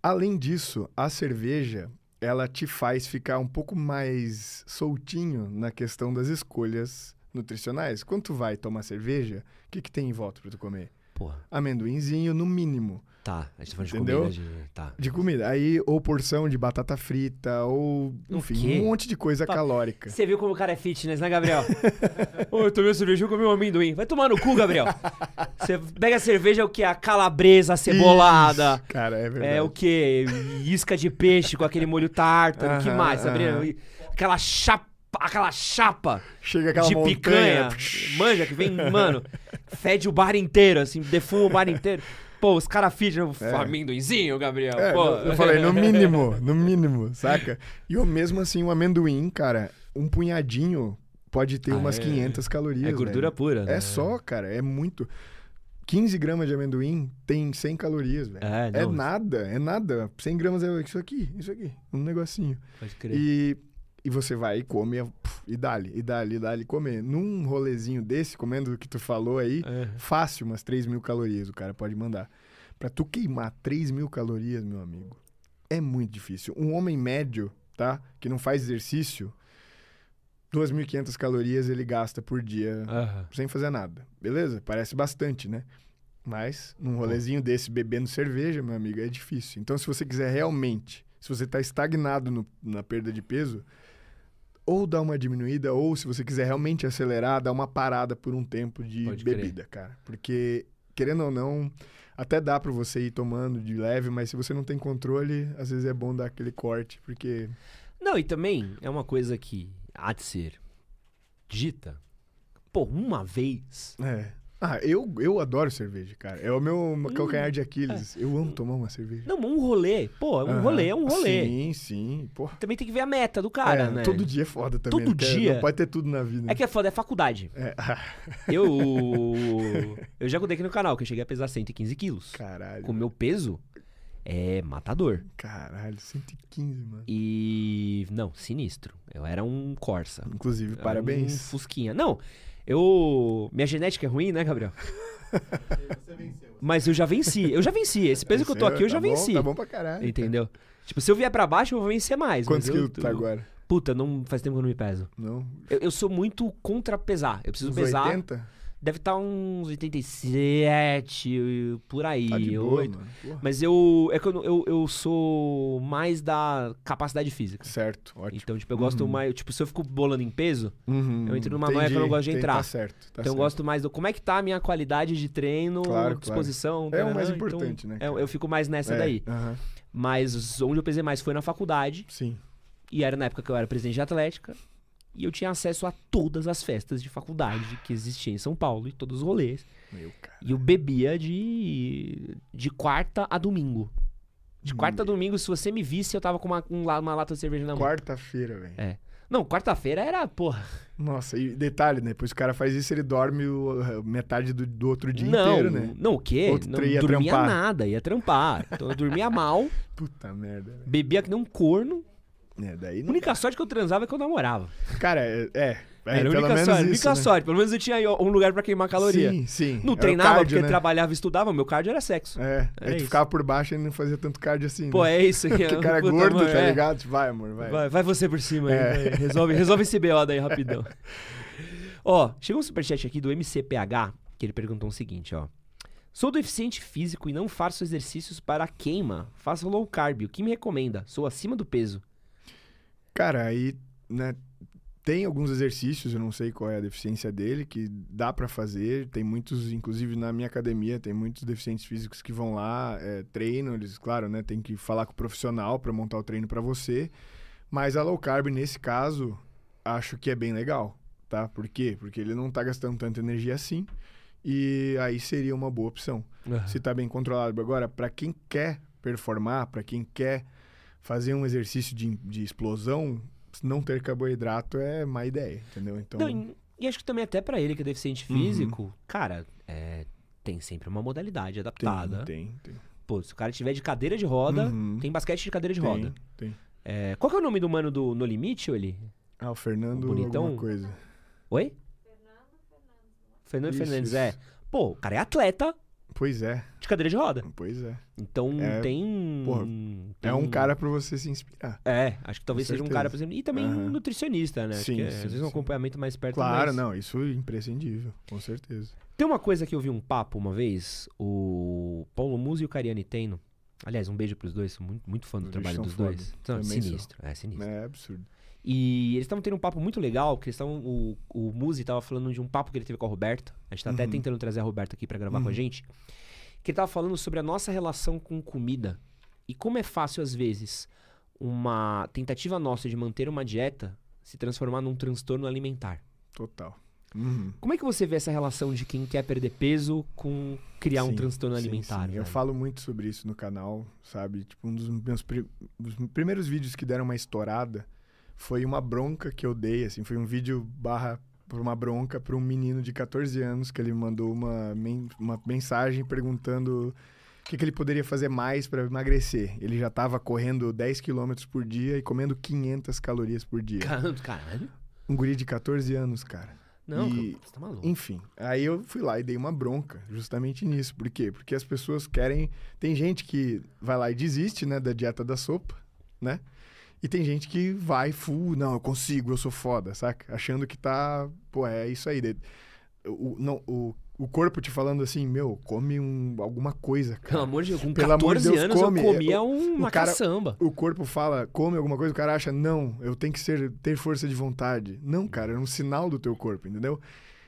Speaker 2: Além disso, a cerveja, ela te faz ficar um pouco mais soltinho na questão das escolhas nutricionais. Quando tu vai tomar cerveja, o que, que tem em volta pra tu comer?
Speaker 1: Porra,
Speaker 2: Amendoinzinho, no mínimo,
Speaker 1: tá. A gente tá falando de
Speaker 2: Entendeu?
Speaker 1: comida de... Tá.
Speaker 2: de comida. Aí, ou porção de batata frita, ou, enfim, um monte de coisa
Speaker 1: Tá.
Speaker 2: calórica.
Speaker 1: Você viu como o cara é fitness, né, Gabriel? Ô, eu tomei uma cerveja, eu comi um amendoim. Vai tomar no cu, Gabriel. Você pega a cerveja, o que? A calabresa, a cebolada.
Speaker 2: Isso, cara, é verdade.
Speaker 1: É o que? Isca de peixe com aquele molho tártaro. O que mais, Sabrina? Aquela chapa, aquela chapa
Speaker 2: Chega aquela
Speaker 1: de
Speaker 2: montanha.
Speaker 1: picanha. Manja, que vem, mano, fede o bar inteiro, assim, defuma o bar inteiro. Pô, os caras fidem o
Speaker 2: É.
Speaker 1: amendoinzinho, Gabriel.
Speaker 2: É,
Speaker 1: pô.
Speaker 2: eu falei, no mínimo, no mínimo, saca? E eu mesmo assim, o amendoim, cara, um punhadinho pode ter
Speaker 1: Ah,
Speaker 2: umas
Speaker 1: é-
Speaker 2: 500 calorias.
Speaker 1: É gordura
Speaker 2: velho.
Speaker 1: pura, né?
Speaker 2: É só, cara, é muito. 15 gramas de amendoim tem 100 calorias, velho.
Speaker 1: É,
Speaker 2: É nada, é nada. 100 gramas é isso aqui, isso aqui, um negocinho.
Speaker 1: Pode crer.
Speaker 2: E, e você vai e come e dá-lhe, e dá-lhe, e dá-lhe comer. Num rolezinho desse, comendo o que tu falou aí,
Speaker 1: É.
Speaker 2: fácil umas 3 mil calorias o cara pode mandar. Pra tu queimar 3 mil calorias, meu amigo, é muito difícil. Um homem médio, tá? Que não faz exercício, 2.500 calorias ele gasta por dia
Speaker 1: Aham.
Speaker 2: sem fazer nada. Beleza? Parece bastante, né? Mas num rolezinho desse bebendo cerveja, meu amigo, é difícil. Então, se você quiser realmente, se você tá estagnado no- na perda de peso, ou dá uma diminuída, ou se você quiser realmente acelerar, dá uma parada por um tempo de
Speaker 1: Pode crer.
Speaker 2: bebida, cara. Porque, querendo ou não, até dá pra você ir tomando de leve, mas se você não tem controle, às vezes é bom dar aquele corte, porque.
Speaker 1: Não, e também é uma coisa que há de ser dita. Pô, uma vez.
Speaker 2: É. Ah, eu, eu adoro cerveja, cara. É o meu calcanhar de Aquiles. Eu amo tomar uma cerveja.
Speaker 1: Não, um rolê. Pô, um rolê é um rolê.
Speaker 2: Sim, sim. Porra.
Speaker 1: Também tem que ver a meta do cara,
Speaker 2: É,
Speaker 1: né?
Speaker 2: Todo dia é foda também.
Speaker 1: Todo dia?
Speaker 2: Não pode ter tudo na vida.
Speaker 1: É que é foda, é faculdade.
Speaker 2: É.
Speaker 1: Eu. eu já contei aqui no canal que eu cheguei a pesar 115 quilos.
Speaker 2: Caralho.
Speaker 1: Com o meu peso, é matador.
Speaker 2: Caralho, 115, mano.
Speaker 1: E. Não, sinistro. Eu era um Corsa.
Speaker 2: Inclusive,
Speaker 1: Era Um
Speaker 2: parabéns.
Speaker 1: Fusquinha. Não, eu. Minha genética é ruim, né, Gabriel? Mas eu já venci. Eu já venci. Esse peso que eu tô aqui, eu já
Speaker 2: Tá bom,
Speaker 1: venci.
Speaker 2: Tá bom pra caralho.
Speaker 1: Entendeu? Tipo, se eu vier pra baixo, eu vou vencer mais.
Speaker 2: Quantos
Speaker 1: mas eu-
Speaker 2: quilos tu tá agora?
Speaker 1: Puta, não faz tempo que eu não me peso.
Speaker 2: Não?
Speaker 1: Eu, eu sou muito contra pesar. Eu preciso
Speaker 2: Uns
Speaker 1: pesar.
Speaker 2: 80?
Speaker 1: Deve estar uns 87, por aí.
Speaker 2: Tá de boa,
Speaker 1: 8.
Speaker 2: mano. Porra.
Speaker 1: Mas eu. É que eu, eu, eu sou mais da capacidade física.
Speaker 2: Certo, ótimo.
Speaker 1: Então, tipo, eu gosto
Speaker 2: Uhum.
Speaker 1: mais. Tipo, se eu fico bolando em peso,
Speaker 2: Uhum,
Speaker 1: eu entro numa noia que eu não gosto de entrar.
Speaker 2: Tá certo. tá
Speaker 1: então eu
Speaker 2: certo.
Speaker 1: gosto mais do. Como é que tá a minha qualidade de treino,
Speaker 2: Claro,
Speaker 1: disposição.
Speaker 2: É o mais
Speaker 1: então,
Speaker 2: importante, né,
Speaker 1: é,
Speaker 2: cara?
Speaker 1: eu fico mais nessa
Speaker 2: É,
Speaker 1: daí.
Speaker 2: aham,
Speaker 1: Mas onde eu pesei mais foi na faculdade.
Speaker 2: Sim.
Speaker 1: E era na época que eu era presidente de Atlética. E eu tinha acesso a todas as festas de faculdade que existiam em São Paulo e todos os rolês.
Speaker 2: Meu, cara.
Speaker 1: E eu bebia de, de quarta a domingo. De quarta a domingo, se você me visse, eu tava com uma, um uma lata de cerveja na mão.
Speaker 2: Quarta-feira, velho.
Speaker 1: É. Não, quarta-feira era, porra.
Speaker 2: Nossa, e detalhe, né? Depois o cara faz isso, ele dorme o- metade do, do outro dia
Speaker 1: não,
Speaker 2: inteiro, né?
Speaker 1: não, o quê?
Speaker 2: Outro
Speaker 1: não
Speaker 2: ia
Speaker 1: dormia
Speaker 2: trampar.
Speaker 1: nada, ia trampar. Então eu dormia mal,
Speaker 2: Puta merda. velho.
Speaker 1: bebia que nem um corno.
Speaker 2: É, daí
Speaker 1: A única sorte que eu transava é que eu namorava.
Speaker 2: Cara, é... é, é,
Speaker 1: era a única
Speaker 2: menos
Speaker 1: sorte,
Speaker 2: isso,
Speaker 1: única
Speaker 2: né?
Speaker 1: sorte. Pelo menos eu tinha um lugar pra queimar caloria.
Speaker 2: Sim, sim.
Speaker 1: Não
Speaker 2: É o
Speaker 1: treinava
Speaker 2: cardio,
Speaker 1: porque
Speaker 2: né?
Speaker 1: trabalhava e estudava, meu cardio era sexo.
Speaker 2: É,
Speaker 1: Era
Speaker 2: aí tu
Speaker 1: isso.
Speaker 2: ficava por baixo e não fazia tanto cardio assim,
Speaker 1: Pô,
Speaker 2: né?
Speaker 1: é isso.
Speaker 2: Porque o cara é gordo,
Speaker 1: mano,
Speaker 2: tá
Speaker 1: é.
Speaker 2: ligado? Vai, amor, vai.
Speaker 1: Vai, vai você por cima
Speaker 2: É.
Speaker 1: aí. vai. Resolve, resolve esse BO daí rapidão. ó, chegou um superchat aqui do MCPH, que ele perguntou o seguinte, ó. Sou deficiente físico e não faço exercícios para queima. Faço low carb. O que me recomenda? Sou acima do peso.
Speaker 2: Cara, aí, né, tem alguns exercícios, eu não sei qual é a deficiência dele, que dá pra fazer. Tem muitos, inclusive na minha academia, tem muitos deficientes físicos que vão lá, é, treinam, eles, claro, né, tem que falar com o profissional pra montar o treino pra você. Mas a low carb, nesse caso, acho que é bem legal, tá? Por quê? Porque ele não tá gastando tanta energia assim. E aí seria uma boa opção. se tá bem controlado. Agora, para quem quer performar, para quem quer fazer um exercício de, de explosão, não ter carboidrato é má ideia, entendeu? Então,
Speaker 1: Não, e, acho que também até pra ele que é deficiente
Speaker 2: Uhum.
Speaker 1: físico, cara, é, tem sempre uma modalidade adaptada.
Speaker 2: tem, tem, tem.
Speaker 1: Pô, se o cara tiver de cadeira de roda,
Speaker 2: Uhum.
Speaker 1: tem basquete de cadeira de
Speaker 2: Tem,
Speaker 1: roda.
Speaker 2: tem.
Speaker 1: É, qual que é o nome do mano do No Limite, ele?
Speaker 2: Ah, o Fernando
Speaker 1: O bonitão?
Speaker 2: alguma coisa.
Speaker 1: Oi? Fernando Fernandes,
Speaker 2: isso.
Speaker 1: é. Pô, o cara é atleta
Speaker 2: Pois é,
Speaker 1: de cadeira de roda.
Speaker 2: pois é.
Speaker 1: Então
Speaker 2: É,
Speaker 1: tem,
Speaker 2: porra,
Speaker 1: tem.
Speaker 2: É um cara pra você se inspirar.
Speaker 1: É, acho que talvez seja um cara, por exemplo. E também um
Speaker 2: Aham.
Speaker 1: nutricionista, né?
Speaker 2: Sim,
Speaker 1: que é,
Speaker 2: sim,
Speaker 1: às vezes um
Speaker 2: sim.
Speaker 1: acompanhamento mais perto.
Speaker 2: Claro,
Speaker 1: mas-
Speaker 2: não, isso é imprescindível, com certeza.
Speaker 1: Tem uma coisa que eu vi um papo uma vez, o Paulo Musi e o Cariani Teno. Aliás, um beijo pros dois, sou muito, muito fã do
Speaker 2: Eles
Speaker 1: trabalho dos
Speaker 2: foda.
Speaker 1: dois. São sinistro, é sinistro.
Speaker 2: É absurdo.
Speaker 1: E eles estavam tendo um papo muito legal, que eles. O, o Musi tava falando de um papo que ele teve com a Roberta. A gente tá até
Speaker 2: Uhum.
Speaker 1: tentando trazer a Roberta aqui pra gravar com a
Speaker 2: Uhum.
Speaker 1: gente. Que ele tava falando sobre a nossa relação com comida. E como é fácil, às vezes, uma tentativa nossa de manter uma dieta se transformar num transtorno alimentar.
Speaker 2: Total. Uhum.
Speaker 1: Como é que você vê essa relação de quem quer perder peso com criar um
Speaker 2: Sim,
Speaker 1: transtorno
Speaker 2: sim,
Speaker 1: alimentar?
Speaker 2: sim. Eu falo muito sobre isso no canal, sabe? Tipo, um dos meus pri- dos primeiros vídeos que deram uma estourada foi uma bronca que eu dei, assim, foi um vídeo barra por uma bronca para um menino de 14 anos que ele mandou uma, men uma mensagem perguntando o que, que ele poderia fazer mais para emagrecer. Ele já estava correndo 10 km por dia e comendo 500 calorias por dia.
Speaker 1: Caralho.
Speaker 2: Um guri de 14 anos, cara.
Speaker 1: Não,
Speaker 2: E-
Speaker 1: você tá maluco.
Speaker 2: Enfim, aí eu fui lá e dei uma bronca, justamente nisso. Por quê? Porque as pessoas querem. Tem gente que vai lá e desiste, né, da dieta da sopa, né? E tem gente que vai full, não, eu consigo, eu sou foda, saca? Achando que tá. Pô, é isso aí. O, não, o, o corpo te falando assim, meu, come um, alguma coisa,
Speaker 1: Pelo
Speaker 2: cara.
Speaker 1: amor de Deus, com
Speaker 2: Pelo amor de
Speaker 1: 14
Speaker 2: Deus,
Speaker 1: anos
Speaker 2: come.
Speaker 1: eu comia
Speaker 2: O-
Speaker 1: uma
Speaker 2: o cara-
Speaker 1: caçamba.
Speaker 2: O corpo fala, come alguma coisa, o cara acha, não, eu tenho que ser, ter força de vontade. Não, cara, é um sinal do teu corpo, entendeu?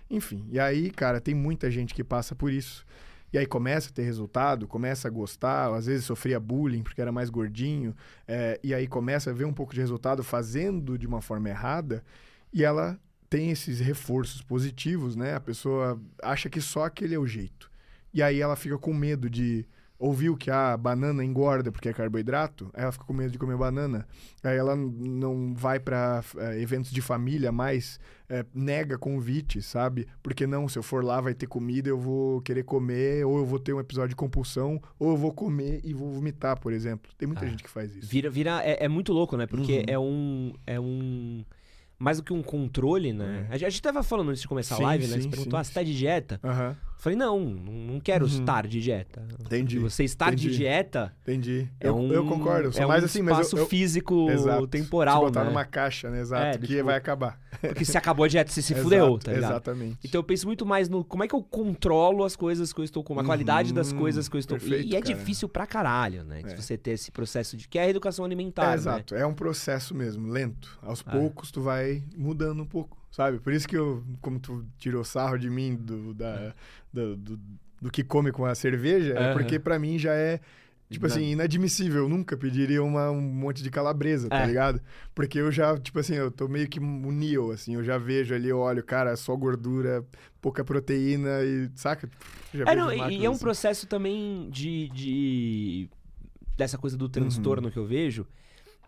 Speaker 2: Enfim, e aí, cara, tem muita gente que passa por isso. E aí começa a ter resultado, começa a gostar, às vezes sofria bullying porque era mais gordinho, é, e aí começa a ver um pouco de resultado fazendo de uma forma errada, e ela tem esses reforços positivos, né? A pessoa acha que só aquele é o jeito. E aí ela fica com medo de. Ouviu que a banana engorda porque é carboidrato, aí ela fica com medo de comer banana. Aí ela não vai para eventos de família mais, é, nega convite, sabe? Porque não, se eu for lá vai ter comida, eu vou querer comer, ou eu vou ter um episódio de compulsão, ou eu vou comer e vou vomitar, por exemplo. Tem muita
Speaker 1: Ah.
Speaker 2: gente que faz isso.
Speaker 1: Vira, vira, é, é muito louco, né? Porque
Speaker 2: Uhum.
Speaker 1: é um. É um. Mais do que um controle, né? A gente- a gente tava falando antes de começar
Speaker 2: É. Sim,
Speaker 1: a live, né? Você perguntou,
Speaker 2: sim,
Speaker 1: ah, você tá de dieta?
Speaker 2: Aham,
Speaker 1: Eu falei, não, não quero
Speaker 2: Uhum.
Speaker 1: estar de dieta.
Speaker 2: Entendi,
Speaker 1: Você estar de
Speaker 2: entendi.
Speaker 1: dieta
Speaker 2: entendi.
Speaker 1: é
Speaker 2: eu,
Speaker 1: um.
Speaker 2: eu concordo,
Speaker 1: é
Speaker 2: mais
Speaker 1: um
Speaker 2: assim, mas
Speaker 1: espaço
Speaker 2: eu, eu,
Speaker 1: físico
Speaker 2: Exato.
Speaker 1: temporal,
Speaker 2: Se botar
Speaker 1: né?
Speaker 2: numa caixa, né? Exato.
Speaker 1: É,
Speaker 2: que
Speaker 1: tipo-
Speaker 2: vai acabar.
Speaker 1: Porque se acabou a dieta, você se
Speaker 2: Exato,
Speaker 1: fudeu, tá ligado?
Speaker 2: Exatamente.
Speaker 1: Então eu penso muito mais no como é que eu controlo as coisas que eu estou comendo, a qualidade das
Speaker 2: Uhum,
Speaker 1: coisas que eu estou.
Speaker 2: perfeito,
Speaker 1: e é
Speaker 2: cara.
Speaker 1: difícil pra caralho, né?
Speaker 2: É.
Speaker 1: Você ter esse processo de que é a educação alimentar,
Speaker 2: É,
Speaker 1: né?
Speaker 2: exato. É um processo mesmo, lento. Aos
Speaker 1: Ah.
Speaker 2: poucos tu vai mudando um pouco, sabe? Por isso que eu, como tu tirou sarro de mim do, da, do, do, do que come com a cerveja, é porque pra mim já é, tipo assim, inadmissível. Eu nunca pediria uma, um monte de calabresa, tá
Speaker 1: É.
Speaker 2: ligado? Porque eu já, tipo assim, eu tô meio que um Neo, assim, eu já vejo ali, eu olho, cara, só gordura, pouca proteína e, saca? Já
Speaker 1: É, não, e- e é um
Speaker 2: assim.
Speaker 1: processo também de, de- dessa coisa do transtorno
Speaker 2: Uhum.
Speaker 1: que eu vejo.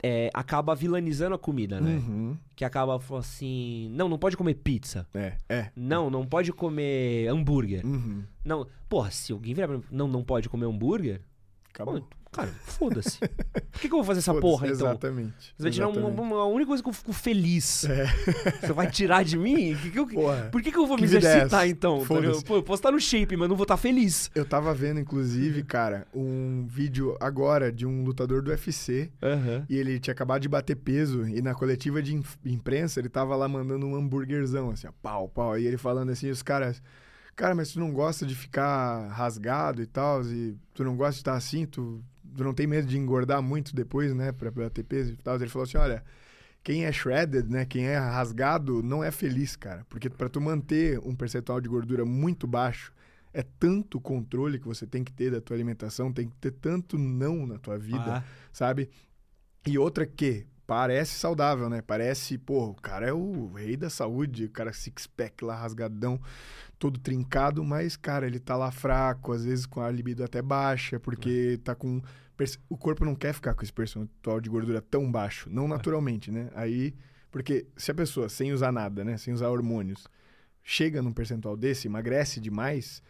Speaker 1: É, acaba vilanizando a comida, né?
Speaker 2: Uhum.
Speaker 1: Que acaba falando assim: não, não pode comer pizza.
Speaker 2: É, é.
Speaker 1: Não, não pode comer hambúrguer.
Speaker 2: Uhum.
Speaker 1: Não, porra, se alguém virar pra mim, não, não pode comer hambúrguer,
Speaker 2: Acabou.
Speaker 1: pô, cara, foda-se. Por que, que eu vou fazer essa porra, então?
Speaker 2: Exatamente.
Speaker 1: Você vai tirar uma, uma- a única coisa que eu fico feliz.
Speaker 2: É.
Speaker 1: Você vai tirar de mim? Que que eu- por que, que eu vou me
Speaker 2: é
Speaker 1: exercitar então? tá? Pô, eu posso estar no shape, mas não vou estar feliz.
Speaker 2: Eu tava vendo, inclusive, cara, um vídeo agora de um lutador do UFC.
Speaker 1: Aham.
Speaker 2: E ele tinha acabado de bater peso. E na coletiva de imprensa, ele tava lá mandando um hambúrguerzão, assim, ó, pau, pau. E ele falando assim, os caras. Cara, mas tu não gosta de ficar rasgado e tal? E tu não gosta de estar assim? Tu não tem medo de engordar muito depois, né? Pra bater peso e tal? Ele falou assim: olha. Quem é shredded, né? Quem é rasgado, não é feliz, cara. Porque pra tu manter um percentual de gordura muito baixo, é tanto controle que você tem que ter da tua alimentação, tem que ter tanto não na tua vida,
Speaker 1: Ah,
Speaker 2: sabe? E outra que parece saudável, né? Parece, pô, o cara é o rei da saúde, o cara six-pack lá rasgadão, todo trincado, mas, cara, ele tá lá fraco, às vezes com a libido até baixa, porque tá com. O corpo não quer ficar com esse percentual de gordura tão baixo, não naturalmente, né? Aí. Porque se a pessoa, sem usar nada, né? Sem usar hormônios, chega num percentual desse, emagrece demais,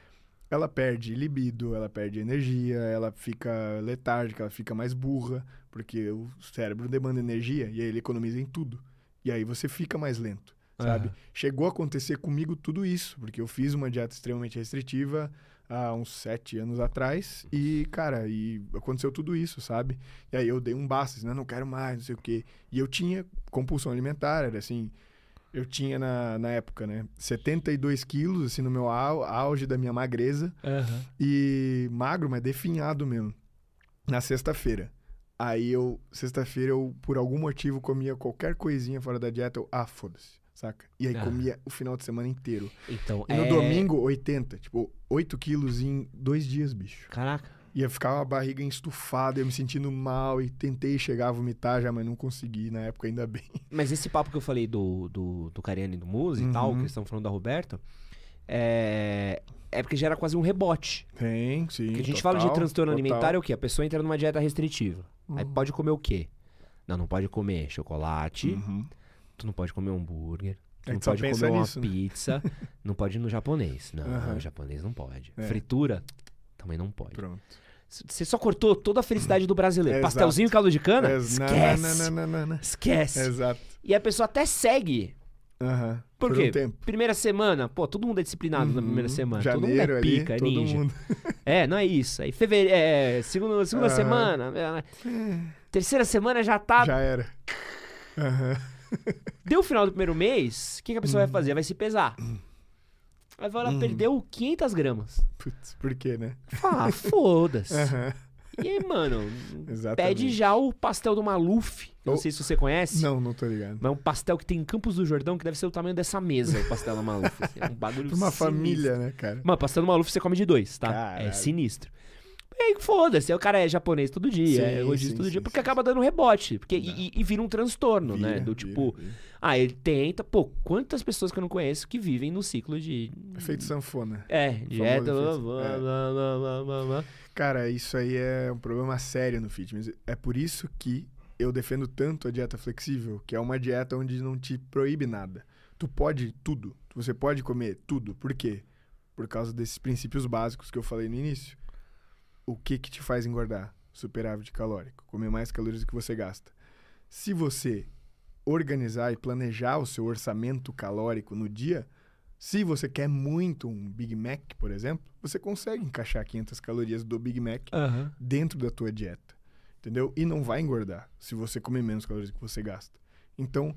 Speaker 2: ela perde libido, ela perde energia, ela fica letárgica, ela fica mais burra, porque o cérebro demanda energia e aí ele economiza em tudo. E aí você fica mais lento, sabe?
Speaker 1: Aham.
Speaker 2: Chegou a acontecer comigo tudo isso, porque eu fiz uma dieta extremamente restritiva há uns sete anos atrás e, cara, e aconteceu tudo isso, sabe? E aí eu dei um basta, assim, não, não quero mais, não sei o quê. E eu tinha compulsão alimentar, era assim, eu tinha na, na época, né, 72 quilos, assim, no meu au- auge da minha magreza
Speaker 1: aham.
Speaker 2: e magro, mas definhado mesmo, na sexta-feira. Aí eu, sexta-feira, eu, por algum motivo, comia qualquer coisinha fora da dieta, eu, ah, foda-se, saca? E aí
Speaker 1: Ah.
Speaker 2: comia o final de semana inteiro.
Speaker 1: Então,
Speaker 2: E no
Speaker 1: é...
Speaker 2: domingo, 80, tipo, 8 quilos em dois dias, bicho.
Speaker 1: Caraca.
Speaker 2: Ia ficar a barriga estufada, eu me sentindo mal e tentei chegar a vomitar já, mas não consegui, na época ainda bem.
Speaker 1: Mas esse papo que eu falei do, do, do Cariani e do Muzi e tal, que
Speaker 2: Uhum.
Speaker 1: eles estão falando da Roberta, é... é porque gera quase um rebote.
Speaker 2: Tem, sim.
Speaker 1: Porque a gente fala de transtorno alimentar é
Speaker 2: total.
Speaker 1: o quê? A pessoa entra numa dieta restritiva. Aí
Speaker 2: Uhum.
Speaker 1: pode comer o quê? Não, não pode comer chocolate,
Speaker 2: Uhum.
Speaker 1: Tu não pode comer hambúrguer, tu
Speaker 2: É
Speaker 1: não pode comer
Speaker 2: nisso,
Speaker 1: uma
Speaker 2: né?
Speaker 1: pizza, não pode ir no japonês. Não,
Speaker 2: Aham.
Speaker 1: o japonês não pode.
Speaker 2: É.
Speaker 1: Fritura, também não pode.
Speaker 2: Pronto.
Speaker 1: Você só cortou toda a felicidade do brasileiro.
Speaker 2: É,
Speaker 1: Pastelzinho e caldo de cana? Esquece.
Speaker 2: Não, não, não, não, não.
Speaker 1: Esquece.
Speaker 2: Exato.
Speaker 1: E a pessoa até segue.
Speaker 2: Aham.
Speaker 1: Por,
Speaker 2: Por
Speaker 1: quê?
Speaker 2: um.
Speaker 1: Primeira semana, pô, todo mundo é disciplinado na
Speaker 2: Uhum.
Speaker 1: primeira semana.
Speaker 2: Janeiro
Speaker 1: todo mundo é
Speaker 2: ali,
Speaker 1: pica, é
Speaker 2: todo
Speaker 1: ninja.
Speaker 2: mundo.
Speaker 1: É, não é isso. Aí fevereiro, é, segunda, segunda
Speaker 2: Aham.
Speaker 1: semana, é, terceira semana já tá.
Speaker 2: Já era. Aham.
Speaker 1: Deu o final do primeiro mês, o que, que a pessoa
Speaker 2: Uhum.
Speaker 1: vai fazer? Vai se pesar. Aí vai lá, perdeu 500 gramas.
Speaker 2: Putz, por quê, né?
Speaker 1: Ah, foda-se.
Speaker 2: Aham.
Speaker 1: E aí, mano,
Speaker 2: Exatamente.
Speaker 1: pede já o pastel do Maluf. Não
Speaker 2: Oh.
Speaker 1: sei se você conhece.
Speaker 2: Não, não tô ligado.
Speaker 1: Mas é um pastel que tem em Campos do Jordão que deve ser o tamanho dessa mesa, o pastel do Maluf. assim, é um bagulho
Speaker 2: Pra uma
Speaker 1: sinistro.
Speaker 2: família, né, cara?
Speaker 1: Mano, pastel do Maluf você come de dois, tá? É
Speaker 2: Caralho.
Speaker 1: sinistro. E aí, foda-se, o cara é japonês todo dia,
Speaker 2: Sim,
Speaker 1: é
Speaker 2: sim,
Speaker 1: todo
Speaker 2: sim,
Speaker 1: dia, porque acaba dando rebote. Porque, e, e- vira um transtorno, né?
Speaker 2: Vira,
Speaker 1: Do
Speaker 2: vira,
Speaker 1: tipo,
Speaker 2: vira.
Speaker 1: ah, ele tenta. Pô, quantas pessoas que eu não conheço que vivem no ciclo de.
Speaker 2: Efeito sanfona.
Speaker 1: É, dieta,
Speaker 2: é. Cara, isso aí é um problema sério no fitness. É por isso que eu defendo tanto a dieta flexível, que é uma dieta onde não te proíbe nada. Tu pode tudo. Você pode comer tudo. Por quê? Por causa desses princípios básicos que eu falei no início. O que que te faz engordar? Superávit calórico. Comer mais calorias do que você gasta. Se você organizar e planejar o seu orçamento calórico no dia, se você quer muito um Big Mac, por exemplo, você consegue encaixar 500 calorias do Big Mac
Speaker 1: Aham.
Speaker 2: dentro da tua dieta, entendeu? E não vai engordar se você comer menos calorias que você gasta. Então,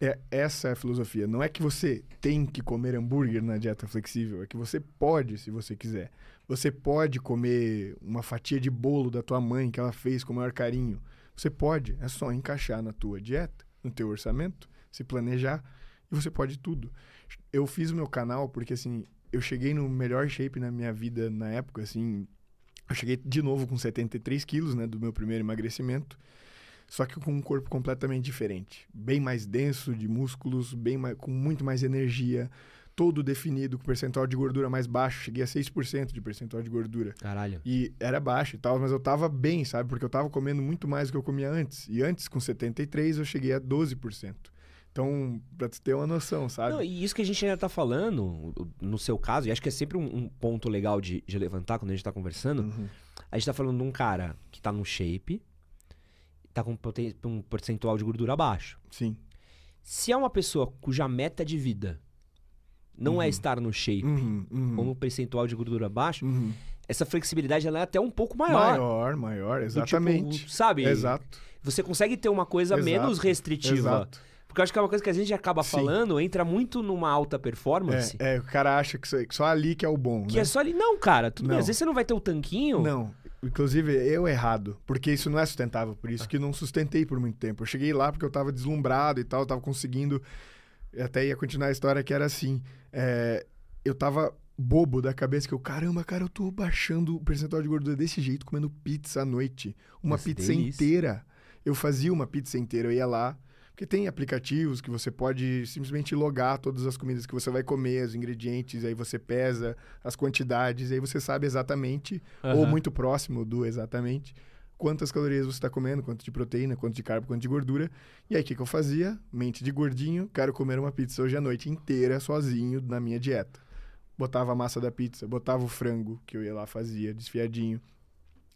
Speaker 2: é, essa é a filosofia. Não é que você tem que comer hambúrguer na dieta flexível, é que você pode, se você quiser. Você pode comer uma fatia de bolo da tua mãe que ela fez com o maior carinho. Você pode, é só encaixar na tua dieta, no teu orçamento, se planejar e você pode tudo. Eu fiz o meu canal porque assim, eu cheguei no melhor shape na minha vida na época, assim, eu cheguei de novo com 73 quilos, né, do meu primeiro emagrecimento. Só que com um corpo completamente diferente. Bem mais denso de músculos, bem mais, com muito mais energia, todo definido, com percentual de gordura mais baixo. Cheguei a 6% de percentual de gordura.
Speaker 1: Caralho.
Speaker 2: E era baixo e tal, mas eu tava bem, sabe? Porque eu tava comendo muito mais do que eu comia antes. E antes, com 73, eu cheguei a 12%. Então, pra tu ter uma noção, sabe?
Speaker 1: Não, e isso que a gente ainda tá falando, no seu caso, e acho que é sempre um, um ponto legal de, de levantar quando a gente tá conversando.
Speaker 2: Uhum.
Speaker 1: A gente tá falando de um cara que tá no shape, tá com um percentual de gordura baixo.
Speaker 2: Sim.
Speaker 1: Se é uma pessoa cuja meta de vida não é
Speaker 2: Uhum.
Speaker 1: estar no shape
Speaker 2: Uhum, uhum.
Speaker 1: no percentual de gordura baixo,
Speaker 2: Uhum.
Speaker 1: essa flexibilidade ela é até um pouco maior.
Speaker 2: Maior, maior,
Speaker 1: tipo,
Speaker 2: exatamente.
Speaker 1: sabe?
Speaker 2: Exato.
Speaker 1: Você consegue ter uma coisa
Speaker 2: Exato,
Speaker 1: menos restritiva.
Speaker 2: Exato.
Speaker 1: Porque eu acho que é uma coisa que a gente acaba
Speaker 2: Sim.
Speaker 1: falando, entra muito numa alta performance.
Speaker 2: É, é, o cara acha que só, ali que é o bom,
Speaker 1: Que
Speaker 2: né?
Speaker 1: é só ali. Não, cara, tudo bem.
Speaker 2: Não.
Speaker 1: Às vezes você não vai ter o tanquinho.
Speaker 2: Não, inclusive eu errado, porque isso não é sustentável, por
Speaker 1: Ah.
Speaker 2: isso que não sustentei por muito tempo. Eu cheguei lá porque eu tava deslumbrado e tal, eu tava conseguindo. Eu Até ia continuar a história que era assim. é, eu tava bobo da cabeça que eu, caramba, cara, eu tô baixando o percentual de gordura desse jeito, comendo pizza à noite. Uma pizza
Speaker 1: delícia.
Speaker 2: inteira. Eu fazia uma pizza inteira, eu ia lá. Porque tem aplicativos que você pode simplesmente logar todas as comidas que você vai comer, os ingredientes, aí você pesa as quantidades, aí você sabe exatamente ou
Speaker 1: Aham.
Speaker 2: muito próximo do exatamente quantas calorias você está comendo, quanto de proteína, quanto de carbo, quanto de gordura. E aí, o que, que eu fazia? Mente de gordinho, quero comer uma pizza hoje à noite inteira, sozinho, na minha dieta. Botava a massa da pizza, botava o frango, que eu ia lá fazia, desfiadinho.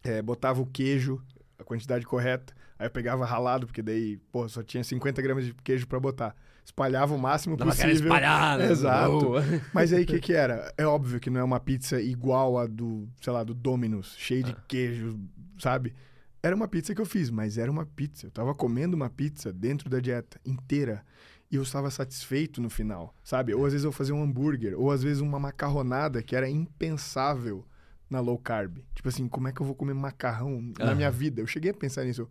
Speaker 2: É, botava o queijo, a quantidade correta. Aí eu pegava ralado, porque daí, pô, só tinha 50 gramas de queijo para botar. Espalhava o máximo
Speaker 1: aquela
Speaker 2: possível.
Speaker 1: espalhada.
Speaker 2: Exato.
Speaker 1: boa.
Speaker 2: Mas aí o que que era? É óbvio que não é uma pizza igual a do, sei lá, do Domino's, cheio de queijo, sabe? Era uma pizza que eu fiz, mas era uma pizza. Eu tava comendo uma pizza dentro da dieta inteira e eu estava satisfeito no final, sabe? Ou às vezes eu fazia um hambúrguer, ou às vezes uma macarronada que era impensável na low carb. Tipo assim, como é que eu vou comer macarrão na
Speaker 1: Aham.
Speaker 2: minha vida? Eu cheguei a pensar nisso. Eu,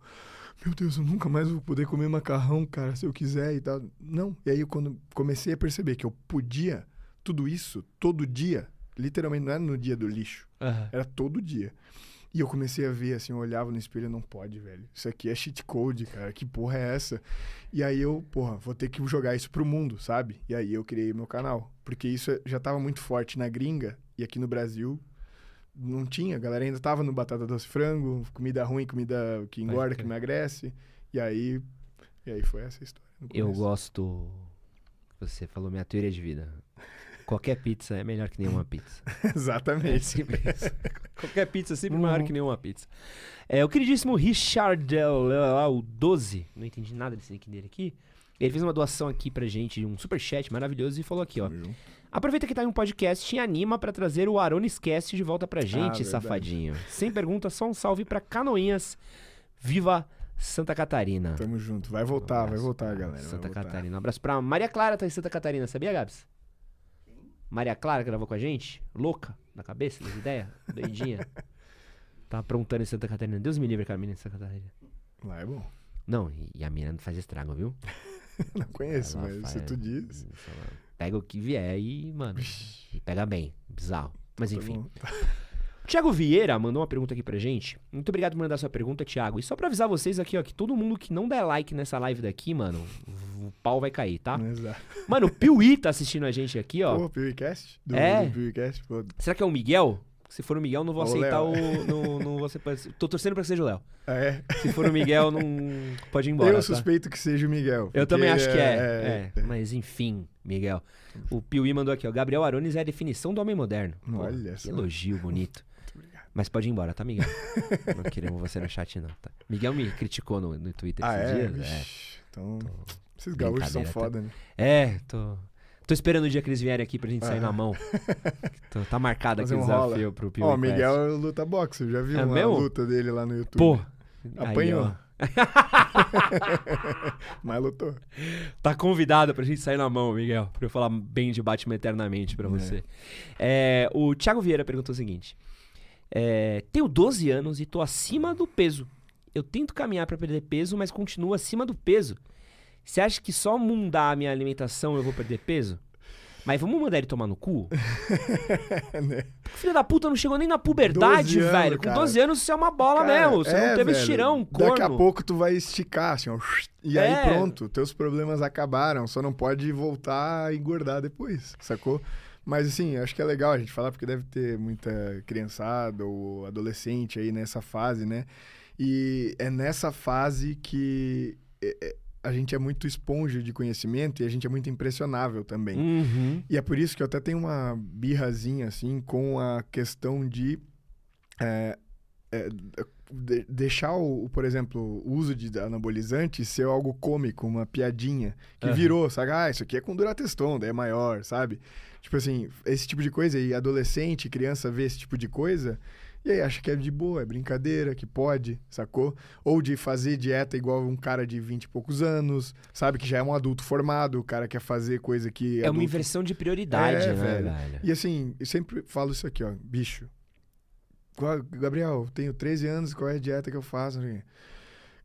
Speaker 2: Meu Deus, eu nunca mais vou poder comer macarrão, cara, se eu quiser e tal. Não. E aí, quando comecei a perceber que eu podia tudo isso todo dia, literalmente não era no dia do lixo,
Speaker 1: Aham.
Speaker 2: era todo dia. E eu comecei a ver, assim, eu olhava no espelho, não pode, velho. Isso aqui é cheat code, cara. Que porra é essa? E aí eu, porra, vou ter que jogar isso pro mundo, sabe? E aí eu criei meu canal. Porque isso já tava muito forte na gringa e aqui no Brasil não tinha. A galera ainda tava no batata doce frango, comida ruim, comida que engorda, que emagrece. E aí, e aí foi essa história.
Speaker 1: Eu gosto. Você falou minha teoria de vida. Qualquer pizza é melhor que nenhuma pizza. É
Speaker 2: Exatamente.
Speaker 1: sempre isso. Qualquer pizza é sempre
Speaker 2: Uhum.
Speaker 1: maior que nenhuma pizza. É, o queridíssimo Richard lá, o 12, não entendi nada desse nick dele aqui. Ele fez uma doação aqui pra gente, um superchat maravilhoso, e falou aqui, ó.
Speaker 2: Junto.
Speaker 1: Aproveita que tá em um podcast e anima pra trazer o Arones Cast de volta pra gente,
Speaker 2: Ah,
Speaker 1: safadinho. Sem pergunta, só um salve pra Canoinhas. Viva Santa Catarina.
Speaker 2: Tamo junto. Vai voltar, vai
Speaker 1: abraço
Speaker 2: voltar, galera. vai
Speaker 1: Santa
Speaker 2: voltar.
Speaker 1: Catarina. Um abraço pra Maria Clara, tá em Santa Catarina, sabia, Gabs? Maria Clara gravou com a gente? Louca, na cabeça, das ideias, doidinha. tá aprontando em Santa Catarina. Deus me livre, aquela menina em Santa Catarina.
Speaker 2: Lá é bom.
Speaker 1: Não, e- e a menina não faz estrago, viu?
Speaker 2: Não conheço,
Speaker 1: Ela
Speaker 2: mas
Speaker 1: faz-
Speaker 2: se tu diz.
Speaker 1: Pega o que vier e, mano, e pega bem. Bizarro. Mas
Speaker 2: tá
Speaker 1: enfim.
Speaker 2: bom.
Speaker 1: O Thiago Vieira mandou uma pergunta aqui pra gente. Muito obrigado por mandar sua pergunta, Thiago. E só pra avisar vocês aqui, ó, que todo mundo que não der like nessa live daqui, mano, o pau vai cair, tá?
Speaker 2: Exato.
Speaker 1: Mano, o Piuí tá assistindo a gente aqui, ó.
Speaker 2: Pô, PewCast? Do,
Speaker 1: É.
Speaker 2: do PewCast? Pô,
Speaker 1: Será que é o Miguel? Se for o Miguel, não vou aceitar o. Não, não vou Tô torcendo pra que seja o Léo.
Speaker 2: ah, é?
Speaker 1: Se for o Miguel, não. Pode ir embora.
Speaker 2: Eu
Speaker 1: tá?
Speaker 2: suspeito que seja o Miguel.
Speaker 1: Eu também acho que é,
Speaker 2: é-
Speaker 1: é. Mas enfim, Miguel. O Piuí mandou aqui, ó. Gabriel Arones é a definição do homem moderno. Pô,
Speaker 2: Olha
Speaker 1: que
Speaker 2: só.
Speaker 1: elogio bonito. Mas pode ir embora, tá, Miguel? não queremos você no chat, não. Tá? Miguel me criticou no, no Twitter
Speaker 2: Ah,
Speaker 1: esses
Speaker 2: é?
Speaker 1: dias.
Speaker 2: Vixe, Então, esses gaúchos são
Speaker 1: Brincadeira, tá?
Speaker 2: foda, né?
Speaker 1: É, é tô. Tô esperando o dia que eles vierem aqui pra gente sair
Speaker 2: Ah.
Speaker 1: na mão. Tô- tá marcado aqui
Speaker 2: Fazer
Speaker 1: o
Speaker 2: um
Speaker 1: desafio
Speaker 2: rola.
Speaker 1: pro Piuí.
Speaker 2: Ó, o
Speaker 1: Quest.
Speaker 2: Miguel luta boxe. Eu já vi
Speaker 1: É
Speaker 2: uma
Speaker 1: mesmo?
Speaker 2: luta dele lá no YouTube.
Speaker 1: Pô. aí,
Speaker 2: Apanhou.
Speaker 1: ó.
Speaker 2: Mas lutou.
Speaker 1: Tá convidado pra gente sair na mão, Miguel. Pra eu falar bem de Batman eternamente pra você. É, o Thiago Vieira perguntou o seguinte: é, Tenho 12 anos e tô acima do peso. Eu tento caminhar pra perder peso, mas continuo acima do peso. Você acha que só mudar a minha alimentação eu vou perder peso? Mas vamos mandar ele tomar no cu?
Speaker 2: né?
Speaker 1: Filho da puta não chegou nem na puberdade,
Speaker 2: 12 anos,
Speaker 1: velho. Com
Speaker 2: cara.
Speaker 1: 12 anos você é uma bola
Speaker 2: Cara,
Speaker 1: mesmo. Você
Speaker 2: é,
Speaker 1: não teve
Speaker 2: velho.
Speaker 1: estirão, corno.
Speaker 2: Daqui a pouco tu vai esticar, assim, ó. E aí
Speaker 1: É.
Speaker 2: pronto, teus problemas acabaram. Só não pode voltar a engordar depois, sacou? Mas assim, acho que é legal a gente falar, porque deve ter muita criançada ou adolescente aí nessa fase, né? E é nessa fase que é, é, a gente é muito esponja de conhecimento e a gente é muito impressionável também.
Speaker 1: Uhum.
Speaker 2: E é por isso que eu até tenho uma birrazinha, assim, com a questão de, é, é, de- deixar, o, por exemplo, o uso de anabolizante ser algo cômico, uma piadinha, que
Speaker 1: Aham.
Speaker 2: virou, sabe? Ah, isso aqui é com Durateston, daí é maior, sabe? Tipo assim, esse tipo de coisa, e adolescente, criança vê esse tipo de coisa... E aí acha que é de boa, é brincadeira, que pode, sacou? Ou de fazer dieta igual um cara de 20 e poucos anos, sabe? Que já é um adulto formado, o cara quer fazer coisa que.
Speaker 1: É uma
Speaker 2: adulto-
Speaker 1: inversão de prioridade,
Speaker 2: É,
Speaker 1: né,
Speaker 2: velho.
Speaker 1: velho?
Speaker 2: E assim, eu sempre falo isso aqui, ó, bicho. Gabriel, tenho 13 anos, qual é a dieta que eu faço?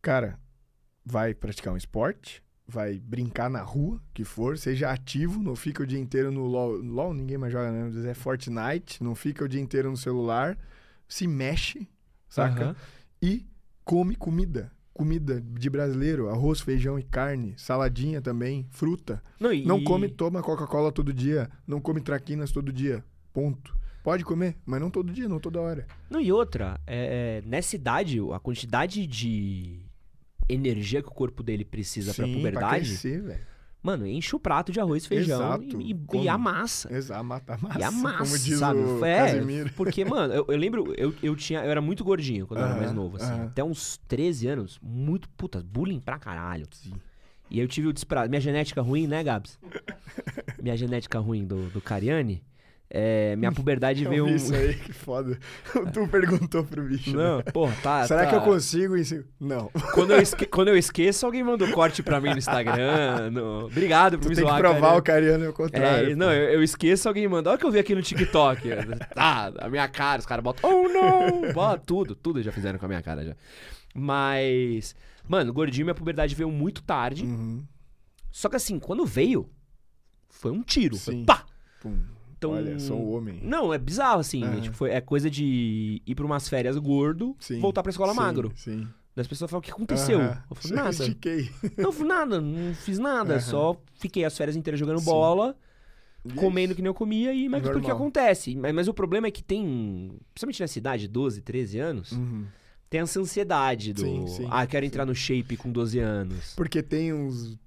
Speaker 2: Cara, vai praticar um esporte, vai brincar na rua, que for, seja ativo, não fica o dia inteiro no LOL. LOL ninguém mais joga, né? É Fortnite, não fica o dia inteiro no celular, se mexe, saca?
Speaker 1: Aham.
Speaker 2: E come comida. Comida de brasileiro, arroz, feijão e carne, saladinha também, fruta.
Speaker 1: Não, e-
Speaker 2: Não come, toma Coca-Cola todo dia. Não come traquinas todo dia. Ponto. Pode comer, mas não todo dia, não toda hora.
Speaker 1: Não, e outra, é, é, nessa idade, a quantidade de energia que o corpo dele precisa pra
Speaker 2: Sim,
Speaker 1: puberdade,
Speaker 2: crescer, velho.
Speaker 1: mano, enche o prato de arroz, feijão
Speaker 2: Exato,
Speaker 1: e, e, e amassa.
Speaker 2: Exato, mata massa,
Speaker 1: E amassa,
Speaker 2: como diz
Speaker 1: sabe?
Speaker 2: o
Speaker 1: é,
Speaker 2: Casimiro.
Speaker 1: porque, mano, eu, eu lembro, eu, eu tinha, eu era muito gordinho quando eu era mais novo, assim.
Speaker 2: aham.
Speaker 1: Até uns 13 anos, muito, puta, bullying pra caralho.
Speaker 2: Sim.
Speaker 1: E eu tive o desprazo. Minha genética ruim, né, Gabs? Minha genética ruim do, do Cariani. É, minha puberdade
Speaker 2: Eu
Speaker 1: veio
Speaker 2: vi isso aí, que foda. tu perguntou pro bicho.
Speaker 1: Não,
Speaker 2: né?
Speaker 1: porra, tá.
Speaker 2: Será
Speaker 1: tá-
Speaker 2: que eu consigo isso? Não.
Speaker 1: Quando eu, esque... Quando eu esqueço, alguém manda um corte pra mim no Instagram. no- Obrigado por
Speaker 2: Tu
Speaker 1: me
Speaker 2: tem que
Speaker 1: zoar,
Speaker 2: provar
Speaker 1: Cariani.
Speaker 2: o cariano ao contrário.
Speaker 1: É, não, eu, eu esqueço, alguém manda. Olha o que eu vi aqui no TikTok. tá, a minha cara, os caras botam. Oh, não! Bota tudo, tudo já fizeram com a minha cara já. Mas, mano, gordinho, minha puberdade veio muito tarde.
Speaker 2: Uhum.
Speaker 1: Só que assim, quando veio, foi um tiro. Foi
Speaker 2: Sim.
Speaker 1: pá!
Speaker 2: Pum.
Speaker 1: Então,
Speaker 2: Olha, sou um homem.
Speaker 1: Não, é bizarro, assim.
Speaker 2: Aham.
Speaker 1: tipo, foi, é coisa de ir pra umas férias gordo,
Speaker 2: Sim.
Speaker 1: voltar pra escola
Speaker 2: Sim,
Speaker 1: magro.
Speaker 2: Sim.
Speaker 1: Daí as pessoas falam, o que aconteceu?
Speaker 2: Aham.
Speaker 1: Eu
Speaker 2: Já
Speaker 1: nada.
Speaker 2: Estiquei.
Speaker 1: Não, nada, não fiz nada.
Speaker 2: Aham.
Speaker 1: Só fiquei as férias inteiras jogando
Speaker 2: Sim.
Speaker 1: bola,
Speaker 2: é
Speaker 1: comendo
Speaker 2: isso.
Speaker 1: que nem eu comia, e mas porque
Speaker 2: Normal.
Speaker 1: acontece. Mas, mas o problema é que tem, principalmente na cidade, 12, 13 anos,
Speaker 2: Uhum.
Speaker 1: Tem essa ansiedade do.
Speaker 2: Sim, sim,
Speaker 1: ah, quero entrar no shape com 12 anos.
Speaker 2: Porque tem uns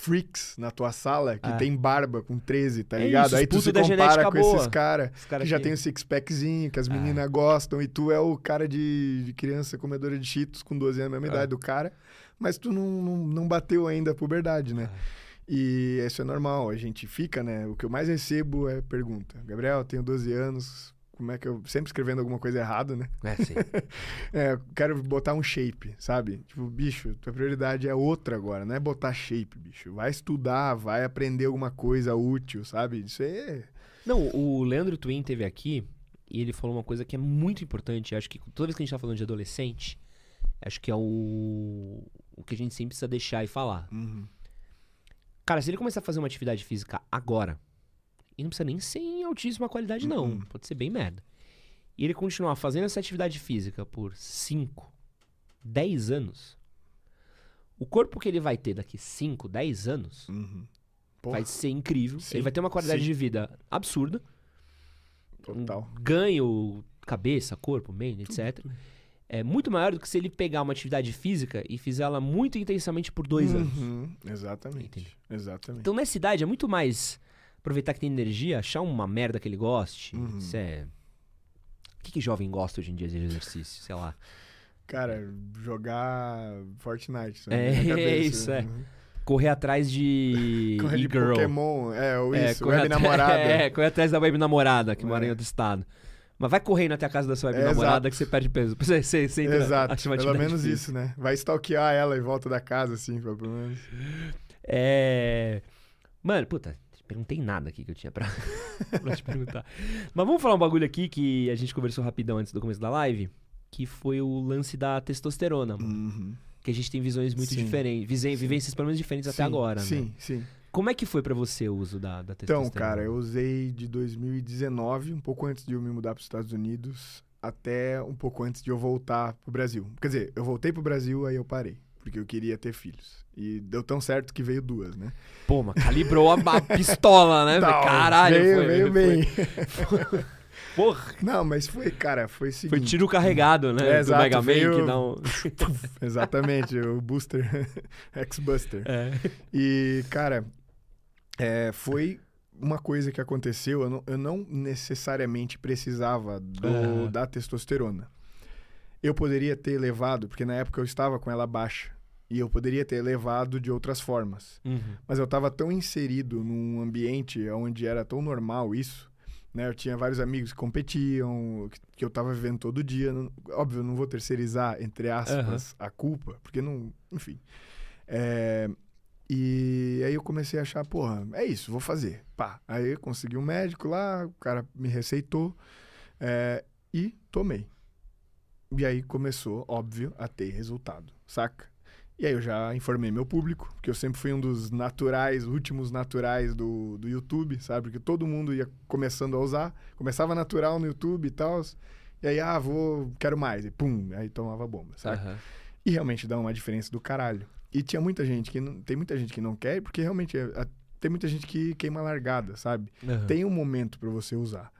Speaker 2: freaks na tua sala que
Speaker 1: É.
Speaker 2: tem barba com 13, tá
Speaker 1: É
Speaker 2: ligado?
Speaker 1: isso,
Speaker 2: Aí tu se compara com
Speaker 1: boa.
Speaker 2: esses caras
Speaker 1: cara
Speaker 2: que já tem o six-packzinho, que as
Speaker 1: É.
Speaker 2: meninas gostam, e tu é o cara de, de criança comedora de cheetos com 12 anos, a mesma
Speaker 1: É.
Speaker 2: idade do cara, mas tu não, não, não bateu ainda a puberdade, né?
Speaker 1: É.
Speaker 2: E isso é normal, a gente fica, né? O que eu mais recebo é pergunta. Gabriel, eu tenho 12 anos, como é que eu... Sempre escrevendo alguma coisa errada, né?
Speaker 1: É, sim.
Speaker 2: É, eu quero botar um shape, sabe? Tipo, bicho, tua prioridade é outra agora, não é botar shape, bicho. Vai estudar, vai aprender alguma coisa útil, sabe? Isso é...
Speaker 1: Não, o Leandro Twin teve aqui e ele falou uma coisa que é muito importante. Acho que toda vez que a gente tá falando de adolescente, acho que é o, o que a gente sempre precisa deixar e falar. Cara, se ele começar a fazer uma atividade física agora, e não precisa nem ser em altíssima qualidade, não.
Speaker 2: Uhum.
Speaker 1: Pode ser bem merda. E ele continuar fazendo essa atividade física por 5, 10 anos, o corpo que ele vai ter daqui 5, 10 anos
Speaker 2: Uhum.
Speaker 1: Vai ser incrível.
Speaker 2: Sim,
Speaker 1: Ele vai ter uma qualidade
Speaker 2: sim.
Speaker 1: de vida absurda.
Speaker 2: total.
Speaker 1: um ganho, cabeça, corpo, mente, etc. É muito maior do que se ele pegar uma atividade física e fizer ela muito intensamente por dois anos.
Speaker 2: Uhum, Exatamente.
Speaker 1: Entendi.
Speaker 2: Exatamente.
Speaker 1: Então, nessa idade, é muito mais aproveitar que tem energia, achar uma merda que ele goste.
Speaker 2: Uhum.
Speaker 1: Isso é. O que, que jovem gosta hoje em dia de exercício? Sei lá.
Speaker 2: Cara, jogar Fortnite.
Speaker 1: É,
Speaker 2: cabeça.
Speaker 1: isso, é.
Speaker 2: Uhum.
Speaker 1: Correr atrás de.
Speaker 2: Correr de
Speaker 1: e-girl.
Speaker 2: Pokémon, é, ou
Speaker 1: É,
Speaker 2: isso,
Speaker 1: correr
Speaker 2: web namorada.
Speaker 1: É, correr atrás da web namorada, que mora em
Speaker 2: É.
Speaker 1: outro estado. Mas vai correndo até a casa da sua web
Speaker 2: É,
Speaker 1: namorada
Speaker 2: exato.
Speaker 1: que você perde peso. Você, você, você
Speaker 2: Exato, pelo menos
Speaker 1: física.
Speaker 2: isso, né? Vai stalkear ela em volta da casa, assim, pelo menos.
Speaker 1: É. Mano, puta, perguntei nada aqui que eu tinha pra, pra te perguntar. Mas vamos falar um bagulho aqui que a gente conversou rapidão antes do começo da live, que foi o lance da testosterona.
Speaker 2: Uhum.
Speaker 1: Que a gente tem visões muito
Speaker 2: Sim.
Speaker 1: diferentes, vivências pelo menos diferentes até
Speaker 2: Sim,
Speaker 1: agora, né?
Speaker 2: Sim, sim.
Speaker 1: Como é que foi pra você o uso da, da
Speaker 2: Então,
Speaker 1: testosterona?
Speaker 2: cara, eu usei de 2019, um pouco antes de eu me mudar para os Estados Unidos, até um pouco antes de eu voltar pro Brasil. Quer dizer, eu voltei pro Brasil, aí eu parei, porque eu queria ter filhos. E deu tão certo que veio duas, né?
Speaker 1: Pô, mas calibrou a, pistola, né?
Speaker 2: Tal,
Speaker 1: Caralho,
Speaker 2: veio,
Speaker 1: foi,
Speaker 2: veio
Speaker 1: foi-
Speaker 2: bem.
Speaker 1: Porra,
Speaker 2: Não, mas foi, cara, foi o seguinte.
Speaker 1: foi tiro carregado, né?
Speaker 2: É,
Speaker 1: do
Speaker 2: exato,
Speaker 1: Mega Man
Speaker 2: veio-
Speaker 1: que dá um...
Speaker 2: Exatamente, o Booster, X-Buster.
Speaker 1: É.
Speaker 2: E, cara, é, foi uma coisa que aconteceu. Eu não, eu não necessariamente precisava do-
Speaker 1: Aham.
Speaker 2: da testosterona. Eu poderia ter levado, porque na época eu estava com ela baixa. E eu poderia ter levado de outras formas.
Speaker 1: Uhum.
Speaker 2: Mas eu estava tão inserido num ambiente onde era tão normal isso. Né? Eu tinha vários amigos que competiam, que, que eu estava vivendo todo dia. Não- óbvio, eu não vou terceirizar, entre aspas, a culpa, porque não. Enfim. É, e aí eu comecei a achar, porra, é isso, vou fazer. Pá. Aí eu consegui um médico lá, o cara me receitou é, e tomei. E aí começou, óbvio, a ter resultado, saca? E aí eu já informei meu público, que eu sempre fui um dos naturais, últimos naturais do, do YouTube, sabe? Porque todo mundo ia começando a usar, começava natural no YouTube e tal. E aí, ah, vou, quero mais. E pum, aí tomava bomba, sabe?
Speaker 1: Aham.
Speaker 2: E realmente dá uma diferença do caralho. E tinha muita gente que não. Tem muita gente que não quer, porque realmente é- a- tem muita gente que queima largada, sabe?
Speaker 1: Aham.
Speaker 2: Tem um momento pra você usar.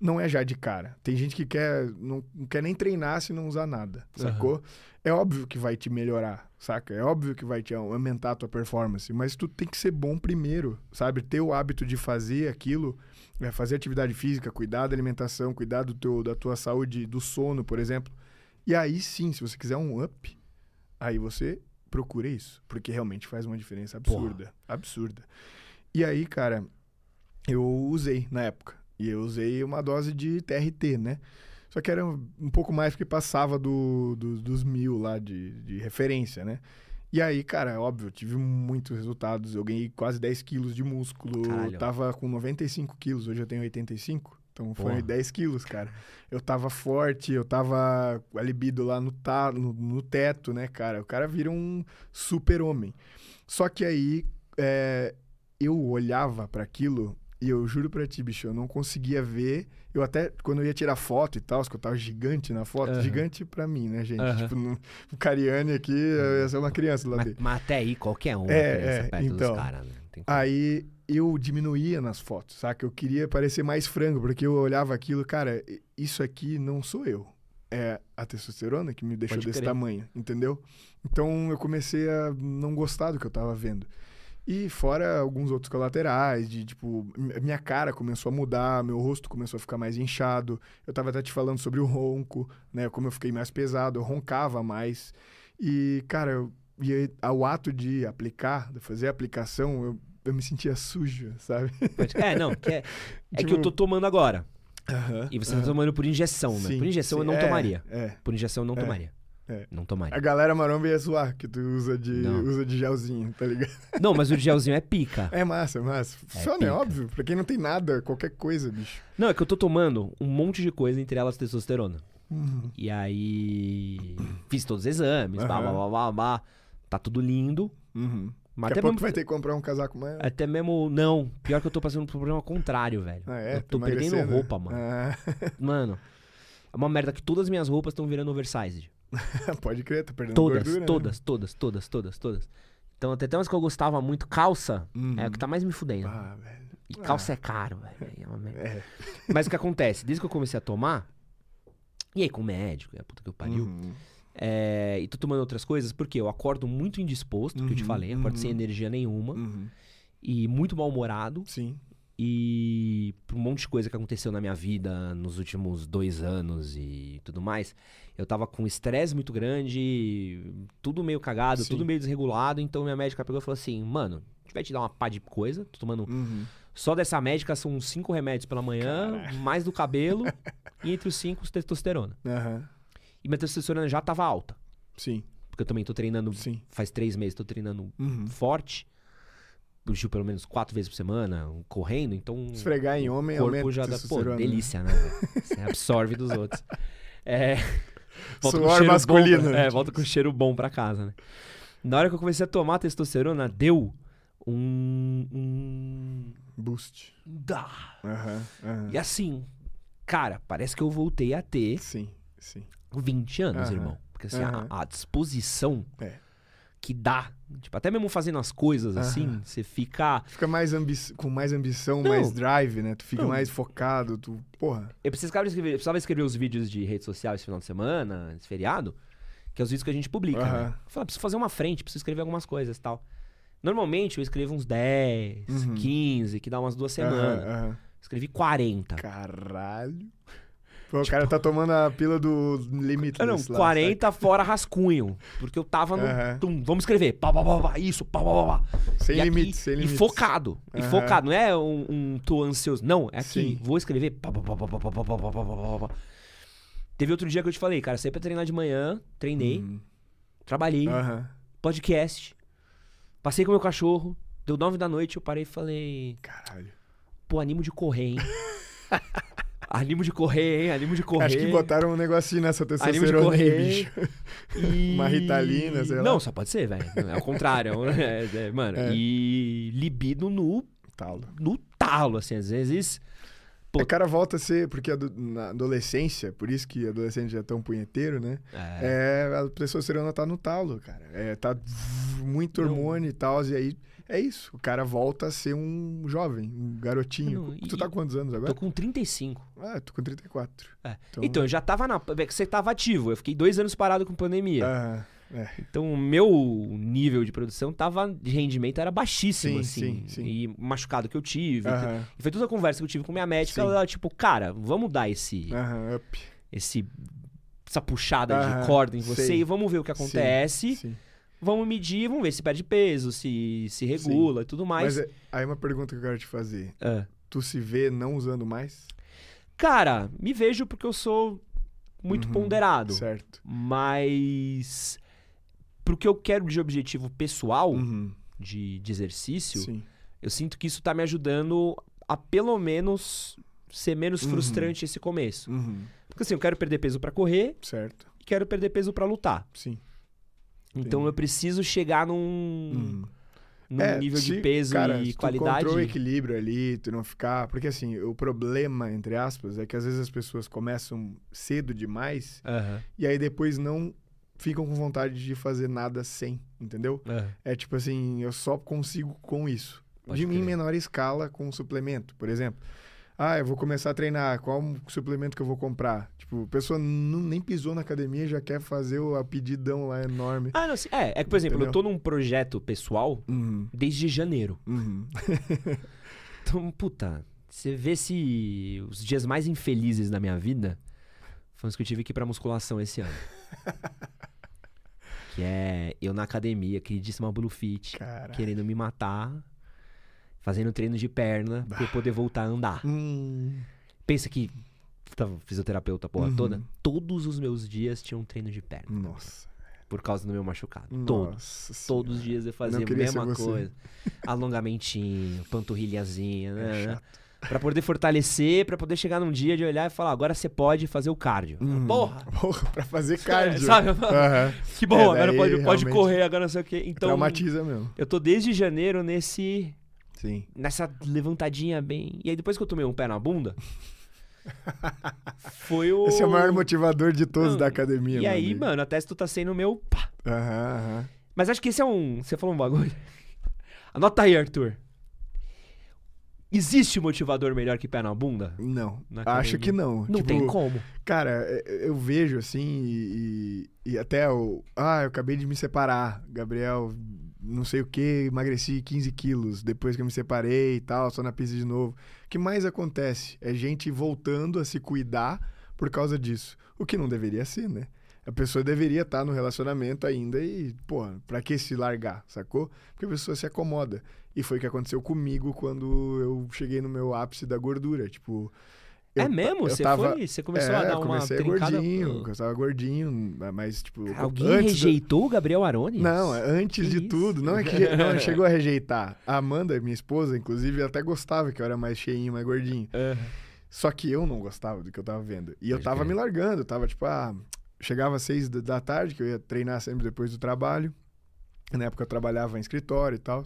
Speaker 2: Não é já de cara. Tem gente que quer não, não quer nem treinar se não usar nada, sacou? É óbvio que vai te melhorar, saca? É óbvio que vai te aumentar a tua performance, mas tu tem que ser bom primeiro, sabe? Ter o hábito de fazer aquilo, é, fazer atividade física, cuidar da alimentação, cuidar do teu, da tua saúde, do sono, por exemplo. E aí sim, se você quiser um up, aí você procura isso, porque realmente faz uma diferença absurda, absurda. E aí, cara, eu usei na época. E eu usei uma dose de TRT, né? Só que era um pouco mais porque passava do, do- dos mil lá de, de referência, né? E aí, cara, óbvio, eu tive muitos resultados. Eu ganhei quase 10 quilos de músculo.
Speaker 1: Caralho.
Speaker 2: Tava com 95 quilos, hoje eu tenho 85. Então foi
Speaker 1: Porra.
Speaker 2: 10 quilos, cara. Eu tava forte, eu tava a libido lá no, ta, no, no teto, né, cara? O cara vira um super-homem. Só que aí é, eu olhava pra aquilo e eu juro pra ti, bicho, eu não conseguia ver. Eu até, quando eu ia tirar foto e tal, que eu tava gigante na foto,
Speaker 1: Aham.
Speaker 2: gigante pra mim, né, gente?
Speaker 1: Aham.
Speaker 2: Tipo, no, o Cariani aqui, eu ia ser uma criança lá
Speaker 1: Mas,
Speaker 2: dentro.
Speaker 1: mas até aí, qualquer um
Speaker 2: É,
Speaker 1: criança
Speaker 2: é,
Speaker 1: perto
Speaker 2: então.
Speaker 1: dos caras, né?
Speaker 2: Aí eu diminuía nas fotos, saca? Eu queria parecer mais frango, porque eu olhava aquilo, cara, isso aqui não sou eu. é a testosterona que me deixou
Speaker 1: Pode
Speaker 2: desse
Speaker 1: crer.
Speaker 2: tamanho, entendeu? Então eu comecei a não gostar do que eu tava vendo. E fora alguns outros colaterais, de tipo, mi- minha cara começou a mudar, meu rosto começou a ficar mais inchado. Eu tava até te falando sobre o ronco, né? Como eu fiquei mais pesado, eu roncava mais. E, cara, eu, e ao ato de aplicar, de fazer a aplicação, eu, eu me sentia sujo, sabe?
Speaker 1: É, não, que é, é que
Speaker 2: Tipo-
Speaker 1: eu tô tomando agora. E você tá
Speaker 2: aham.
Speaker 1: tomando por injeção, né?
Speaker 2: Sim,
Speaker 1: Por injeção
Speaker 2: sim.
Speaker 1: eu não
Speaker 2: É,
Speaker 1: tomaria.
Speaker 2: É.
Speaker 1: Por injeção eu não
Speaker 2: É,
Speaker 1: tomaria.
Speaker 2: É.
Speaker 1: Não
Speaker 2: A
Speaker 1: tomaria.
Speaker 2: galera maromba ia zoar que tu usa de,
Speaker 1: Não.
Speaker 2: usa de gelzinho, tá ligado?
Speaker 1: Não, mas o gelzinho é pica.
Speaker 2: É massa, é massa. Funciona, é
Speaker 1: pica.
Speaker 2: óbvio. Pra quem não tem nada, qualquer coisa, bicho.
Speaker 1: Não, é que eu tô tomando um monte de coisa, entre elas testosterona.
Speaker 2: Uhum.
Speaker 1: E aí. Fiz todos os exames, blá, blá, blá, blá, blá. Tá tudo lindo.
Speaker 2: Uhum.
Speaker 1: Mas
Speaker 2: Daqui
Speaker 1: até
Speaker 2: a pouco
Speaker 1: mesmo,
Speaker 2: vai ter que comprar um casaco mais.
Speaker 1: até mesmo. Não. Pior que eu tô passando por um problema contrário, velho.
Speaker 2: Ah, é?
Speaker 1: eu tô
Speaker 2: Tá
Speaker 1: perdendo
Speaker 2: emagrecendo?
Speaker 1: roupa, mano.
Speaker 2: Ah,
Speaker 1: Mano. É uma merda que todas as minhas roupas estão virando oversized.
Speaker 2: pode crer, tá perdendo
Speaker 1: Todas,
Speaker 2: gordura. né?
Speaker 1: todas, todas, todas, todas, todas. Então, até umas que eu gostava muito, calça,
Speaker 2: Uhum.
Speaker 1: é o que tá mais me fudendo.
Speaker 2: Ah, velho.
Speaker 1: E calça é caro, velho. é.
Speaker 2: É.
Speaker 1: Mas o que acontece? Desde que eu comecei a tomar, e aí com o médico, é a puta que eu pariu,
Speaker 2: Uhum.
Speaker 1: é, e tô tomando outras coisas, porque eu acordo muito indisposto, que eu te
Speaker 2: Uhum,
Speaker 1: falei, acordo
Speaker 2: uhum.
Speaker 1: sem energia nenhuma,
Speaker 2: Uhum.
Speaker 1: e muito mal-humorado,
Speaker 2: Sim.
Speaker 1: E por um monte de coisa que aconteceu na minha vida nos últimos dois anos e tudo mais, eu tava com estresse muito grande, tudo meio cagado,
Speaker 2: Sim.
Speaker 1: tudo meio desregulado, então minha médica pegou e falou assim, mano, a gente vai te dar uma pá de coisa, tô tomando
Speaker 2: Uhum.
Speaker 1: só dessa médica são cinco remédios pela manhã, mais do cabelo, e entre os cinco, os testosterona.
Speaker 2: Aham.
Speaker 1: E minha testosterona já tava alta.
Speaker 2: Sim.
Speaker 1: Porque eu também tô treinando,
Speaker 2: Sim.
Speaker 1: faz três meses, tô treinando
Speaker 2: Uhum.
Speaker 1: forte. O Gil pelo menos quatro vezes por semana, correndo, então.
Speaker 2: Esfregar em homem
Speaker 1: o corpo já dá. Pô,
Speaker 2: né?
Speaker 1: delícia, né? Você absorve dos outros. É. Volta com
Speaker 2: Suor
Speaker 1: cheiro
Speaker 2: masculino,
Speaker 1: Bom, é, volta com cheiro bom pra casa, né? Na hora que eu comecei a tomar testosterona, deu um. um...
Speaker 2: Boost.
Speaker 1: Dá. E assim, cara, parece que eu voltei a ter
Speaker 2: Sim, sim.
Speaker 1: 20 anos, irmão. Porque assim, a- a, disposição
Speaker 2: É.
Speaker 1: que dá, tipo, até mesmo fazendo as coisas assim,
Speaker 2: Aham.
Speaker 1: você fica.
Speaker 2: Fica mais com mais ambição,
Speaker 1: Não.
Speaker 2: mais drive, né? Tu fica
Speaker 1: Não.
Speaker 2: mais focado, tu... Porra.
Speaker 1: Eu precisava escrever, eu precisava escrever os vídeos de rede social esse final de semana, esse feriado, que é os vídeos que a gente publica, né?
Speaker 2: Aham.
Speaker 1: Eu falei, preciso fazer uma frente, preciso escrever algumas coisas e tal. Normalmente eu escrevo uns 10,
Speaker 2: Uhum.
Speaker 1: 15, que dá umas duas semanas.
Speaker 2: aham.
Speaker 1: Escrevi 40.
Speaker 2: Caralho. Pô, o cara tá tomando a pila do Limitless
Speaker 1: Ah, não,
Speaker 2: lá,
Speaker 1: 40 fora rascunho. Porque eu tava no.
Speaker 2: Aham.
Speaker 1: tum, vamos escrever. Pá, pá, pá, pá, isso, pá, pá, pá?
Speaker 2: Sem
Speaker 1: E
Speaker 2: limites, sem
Speaker 1: E
Speaker 2: limites.
Speaker 1: focado. E
Speaker 2: Aham.
Speaker 1: focado. Não é um, um tô ansioso. Não, é aqui.
Speaker 2: Sim.
Speaker 1: Vou escrever. pá, pá, pá, pá, pá, pá, pá, pá, pá. Teve outro dia que eu te falei, cara, saí pra treinar de manhã, treinei,
Speaker 2: Hum.
Speaker 1: trabalhei,
Speaker 2: Aham.
Speaker 1: podcast, passei com meu cachorro, deu nove da noite, eu parei e falei,
Speaker 2: Caralho.
Speaker 1: pô, animo de correr, hein? Animo de correr, hein? Animo de correr.
Speaker 2: Acho que botaram um negocinho nessa
Speaker 1: Animo de correr.
Speaker 2: bicho.
Speaker 1: E...
Speaker 2: Uma Ritalina, sei lá.
Speaker 1: Não, só pode ser, velho. É o contrário. é, é, mano,
Speaker 2: É.
Speaker 1: e libido no,
Speaker 2: Talo.
Speaker 1: no talo, assim, às vezes. Pô.
Speaker 2: O cara volta a ser, porque na adolescência, por isso que adolescente já é tão punheteiro, né?
Speaker 1: É,
Speaker 2: É, a testosterona tá no talo, cara. É, tá muito
Speaker 1: Não.
Speaker 2: hormônio e tal, e aí é isso. O cara volta a ser um jovem, um garotinho.
Speaker 1: Não,
Speaker 2: tu tá com quantos anos agora?
Speaker 1: tô com 35.
Speaker 2: Ah, tô com 34.
Speaker 1: É.
Speaker 2: Então-
Speaker 1: Então, eu já tava na. é Você tava ativo. Eu fiquei dois anos parado com pandemia.
Speaker 2: Ah, é.
Speaker 1: Então, o meu nível de produção tava. De rendimento era baixíssimo,
Speaker 2: Sim,
Speaker 1: assim.
Speaker 2: sim, sim.
Speaker 1: E machucado que eu tive.
Speaker 2: Aham,
Speaker 1: E foi toda a conversa que eu tive com minha médica.
Speaker 2: Sim.
Speaker 1: Ela, tipo, cara, vamos dar esse.
Speaker 2: aham, up.
Speaker 1: esse essa puxada
Speaker 2: Aham,
Speaker 1: de corda em você
Speaker 2: sei.
Speaker 1: e vamos ver o que acontece.
Speaker 2: Sim.
Speaker 1: Vamos medir, vamos ver se perde peso, se se regula e tudo mais.
Speaker 2: Mas é- aí uma pergunta que eu quero te fazer.
Speaker 1: Ah.
Speaker 2: Tu se vê não usando mais?
Speaker 1: Cara, me vejo porque eu sou muito
Speaker 2: Uhum,
Speaker 1: ponderado.
Speaker 2: Certo.
Speaker 1: Mas pro que eu quero de objetivo pessoal,
Speaker 2: Uhum,
Speaker 1: de, de exercício,
Speaker 2: Sim.
Speaker 1: eu sinto que isso tá me ajudando a pelo menos ser menos
Speaker 2: Uhum.
Speaker 1: frustrante esse começo.
Speaker 2: Uhum,
Speaker 1: Porque assim, eu quero perder peso pra correr
Speaker 2: Certo.
Speaker 1: e quero perder peso pra lutar.
Speaker 2: Sim.
Speaker 1: Então
Speaker 2: Entendi.
Speaker 1: eu preciso chegar num,
Speaker 2: Uhum.
Speaker 1: num
Speaker 2: É,
Speaker 1: nível de
Speaker 2: se-
Speaker 1: peso
Speaker 2: cara,
Speaker 1: e
Speaker 2: tu
Speaker 1: qualidade.
Speaker 2: encontrou o equilíbrio ali, tu não ficar... Porque assim, o problema, entre aspas, é que às vezes as pessoas começam cedo demais
Speaker 1: Aham,
Speaker 2: e aí depois não ficam com vontade de fazer nada sem, entendeu?
Speaker 1: aham.
Speaker 2: É tipo assim, eu só consigo com isso.
Speaker 1: Pode
Speaker 2: de em
Speaker 1: crer.
Speaker 2: menor escala com suplemento, por exemplo. Ah, eu vou começar a treinar. Qual suplemento que eu vou comprar? Tipo, a pessoa não, nem pisou na academia e já quer fazer o a pedidão lá enorme.
Speaker 1: Ah, não, sim. É, é que, por exemplo, eu
Speaker 2: Entendeu?
Speaker 1: tô num projeto pessoal
Speaker 2: Uhum,
Speaker 1: desde janeiro.
Speaker 2: uhum.
Speaker 1: Então, puta, você vê se os dias mais infelizes da minha vida foram os que eu tive que ir pra musculação esse ano. que é eu na academia, queridíssima Blue Fit,
Speaker 2: Cara.
Speaker 1: querendo me matar, fazendo treino de perna pra eu poder voltar a andar.
Speaker 2: Hum,
Speaker 1: Pensa que tava fisioterapeuta a porra
Speaker 2: Uhum.
Speaker 1: toda, todos os meus dias tinham treino de perna
Speaker 2: nossa.
Speaker 1: por causa do meu machucado. Todos.
Speaker 2: Nossa
Speaker 1: Todos os
Speaker 2: Senhora.
Speaker 1: dias eu fazia a mesma coisa. Alongamentinho, panturrilhazinha,
Speaker 2: É
Speaker 1: né?
Speaker 2: chato.
Speaker 1: Pra poder fortalecer, pra poder chegar num dia de olhar e falar, agora você pode fazer o cardio.
Speaker 2: Uhum.
Speaker 1: Porra!
Speaker 2: Porra, pra fazer cardio.
Speaker 1: Sabe?
Speaker 2: Aham.
Speaker 1: Que bom,
Speaker 2: É,
Speaker 1: agora pode, pode correr, agora não sei o quê. Então,
Speaker 2: Traumatiza mesmo.
Speaker 1: eu tô desde janeiro nesse
Speaker 2: Sim.
Speaker 1: nessa levantadinha bem. E aí depois que eu tomei um pé na bunda, foi o
Speaker 2: Esse é o maior motivador de todos
Speaker 1: Não,
Speaker 2: da academia,
Speaker 1: E
Speaker 2: meu
Speaker 1: aí, mano, até se tu tá sendo meu pá.
Speaker 2: Aham, aham.
Speaker 1: Mas acho que esse é um, você falou um bagulho. Anota aí, Arthur. Existe motivador melhor que pé na bunda?
Speaker 2: Não,
Speaker 1: Na
Speaker 2: acho que não.
Speaker 1: Não
Speaker 2: Tipo,
Speaker 1: tem como.
Speaker 2: Cara, é- eu vejo assim e- e até o. Ah, eu acabei de me separar. Gabriel, não sei o que, emagreci 15 quilos depois que eu me separei e tal, só na pista de novo. O que mais acontece? É gente voltando a se cuidar por causa disso. O que não deveria ser, né? A pessoa deveria estar no relacionamento ainda e, pô, pra que se largar, sacou? Porque a pessoa se acomoda. E foi o que aconteceu comigo quando eu cheguei no meu ápice da gordura. Tipo. Eu
Speaker 1: é mesmo? Você
Speaker 2: tava-
Speaker 1: foi? Você começou
Speaker 2: é,
Speaker 1: a dar uma
Speaker 2: comecei
Speaker 1: trincada...
Speaker 2: gordinho, eu tava gordinho, mas tipo...
Speaker 1: Cara, alguém rejeitou o Gabriel Arones?
Speaker 2: Não, é antes
Speaker 1: Que
Speaker 2: de
Speaker 1: isso?
Speaker 2: tudo, não é que não chegou a rejeitar. A Amanda, minha esposa, inclusive, até gostava que eu era mais cheinho, mais gordinho.
Speaker 1: Aham.
Speaker 2: Só que eu não gostava do que eu tava vendo. E eu tava me largando, tava tipo, ah, chegava às seis da- tarde, que eu ia treinar sempre depois do trabalho. Na época eu trabalhava em escritório e tal.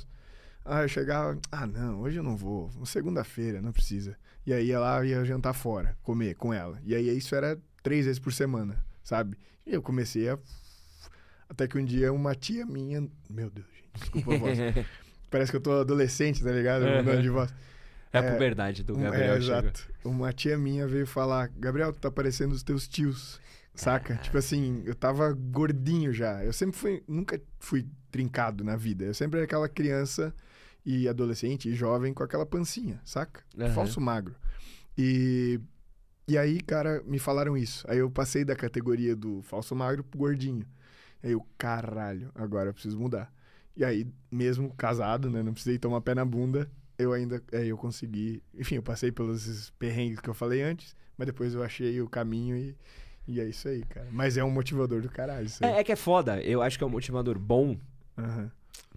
Speaker 2: Ah, eu chegava, ah, não, hoje eu não vou, segunda-feira, não precisa. E aí lá ia jantar fora, comer com ela. E aí isso era três vezes por semana, sabe? E eu comecei a. Até que um dia uma tia minha. Meu Deus, gente, desculpa a voz. Parece que eu tô adolescente, tá ligado? Mudando de voz.
Speaker 1: É a
Speaker 2: É,
Speaker 1: puberdade do
Speaker 2: Um-
Speaker 1: Gabriel.
Speaker 2: é, exato. Uma tia minha veio falar: Gabriel, tu tá parecendo os teus tios. Saca? Tipo assim, eu tava gordinho já. Eu sempre fui. Nunca fui trincado na vida. Eu sempre era aquela criança e adolescente e jovem com aquela pancinha, saca?
Speaker 1: Aham.
Speaker 2: Falso magro. E. E aí, cara, me falaram isso. Aí eu passei da categoria do falso magro pro gordinho. Aí eu, caralho, agora eu preciso mudar. E aí, mesmo casado, né? Não precisei tomar pé na bunda. Eu ainda. Aí eu consegui. Enfim, eu passei pelos perrengues que eu falei antes. Mas depois eu achei o caminho e. E é isso aí, cara. Mas é um motivador do caralho.
Speaker 1: É, é que é foda. Eu acho que é um motivador bom,
Speaker 2: Aham.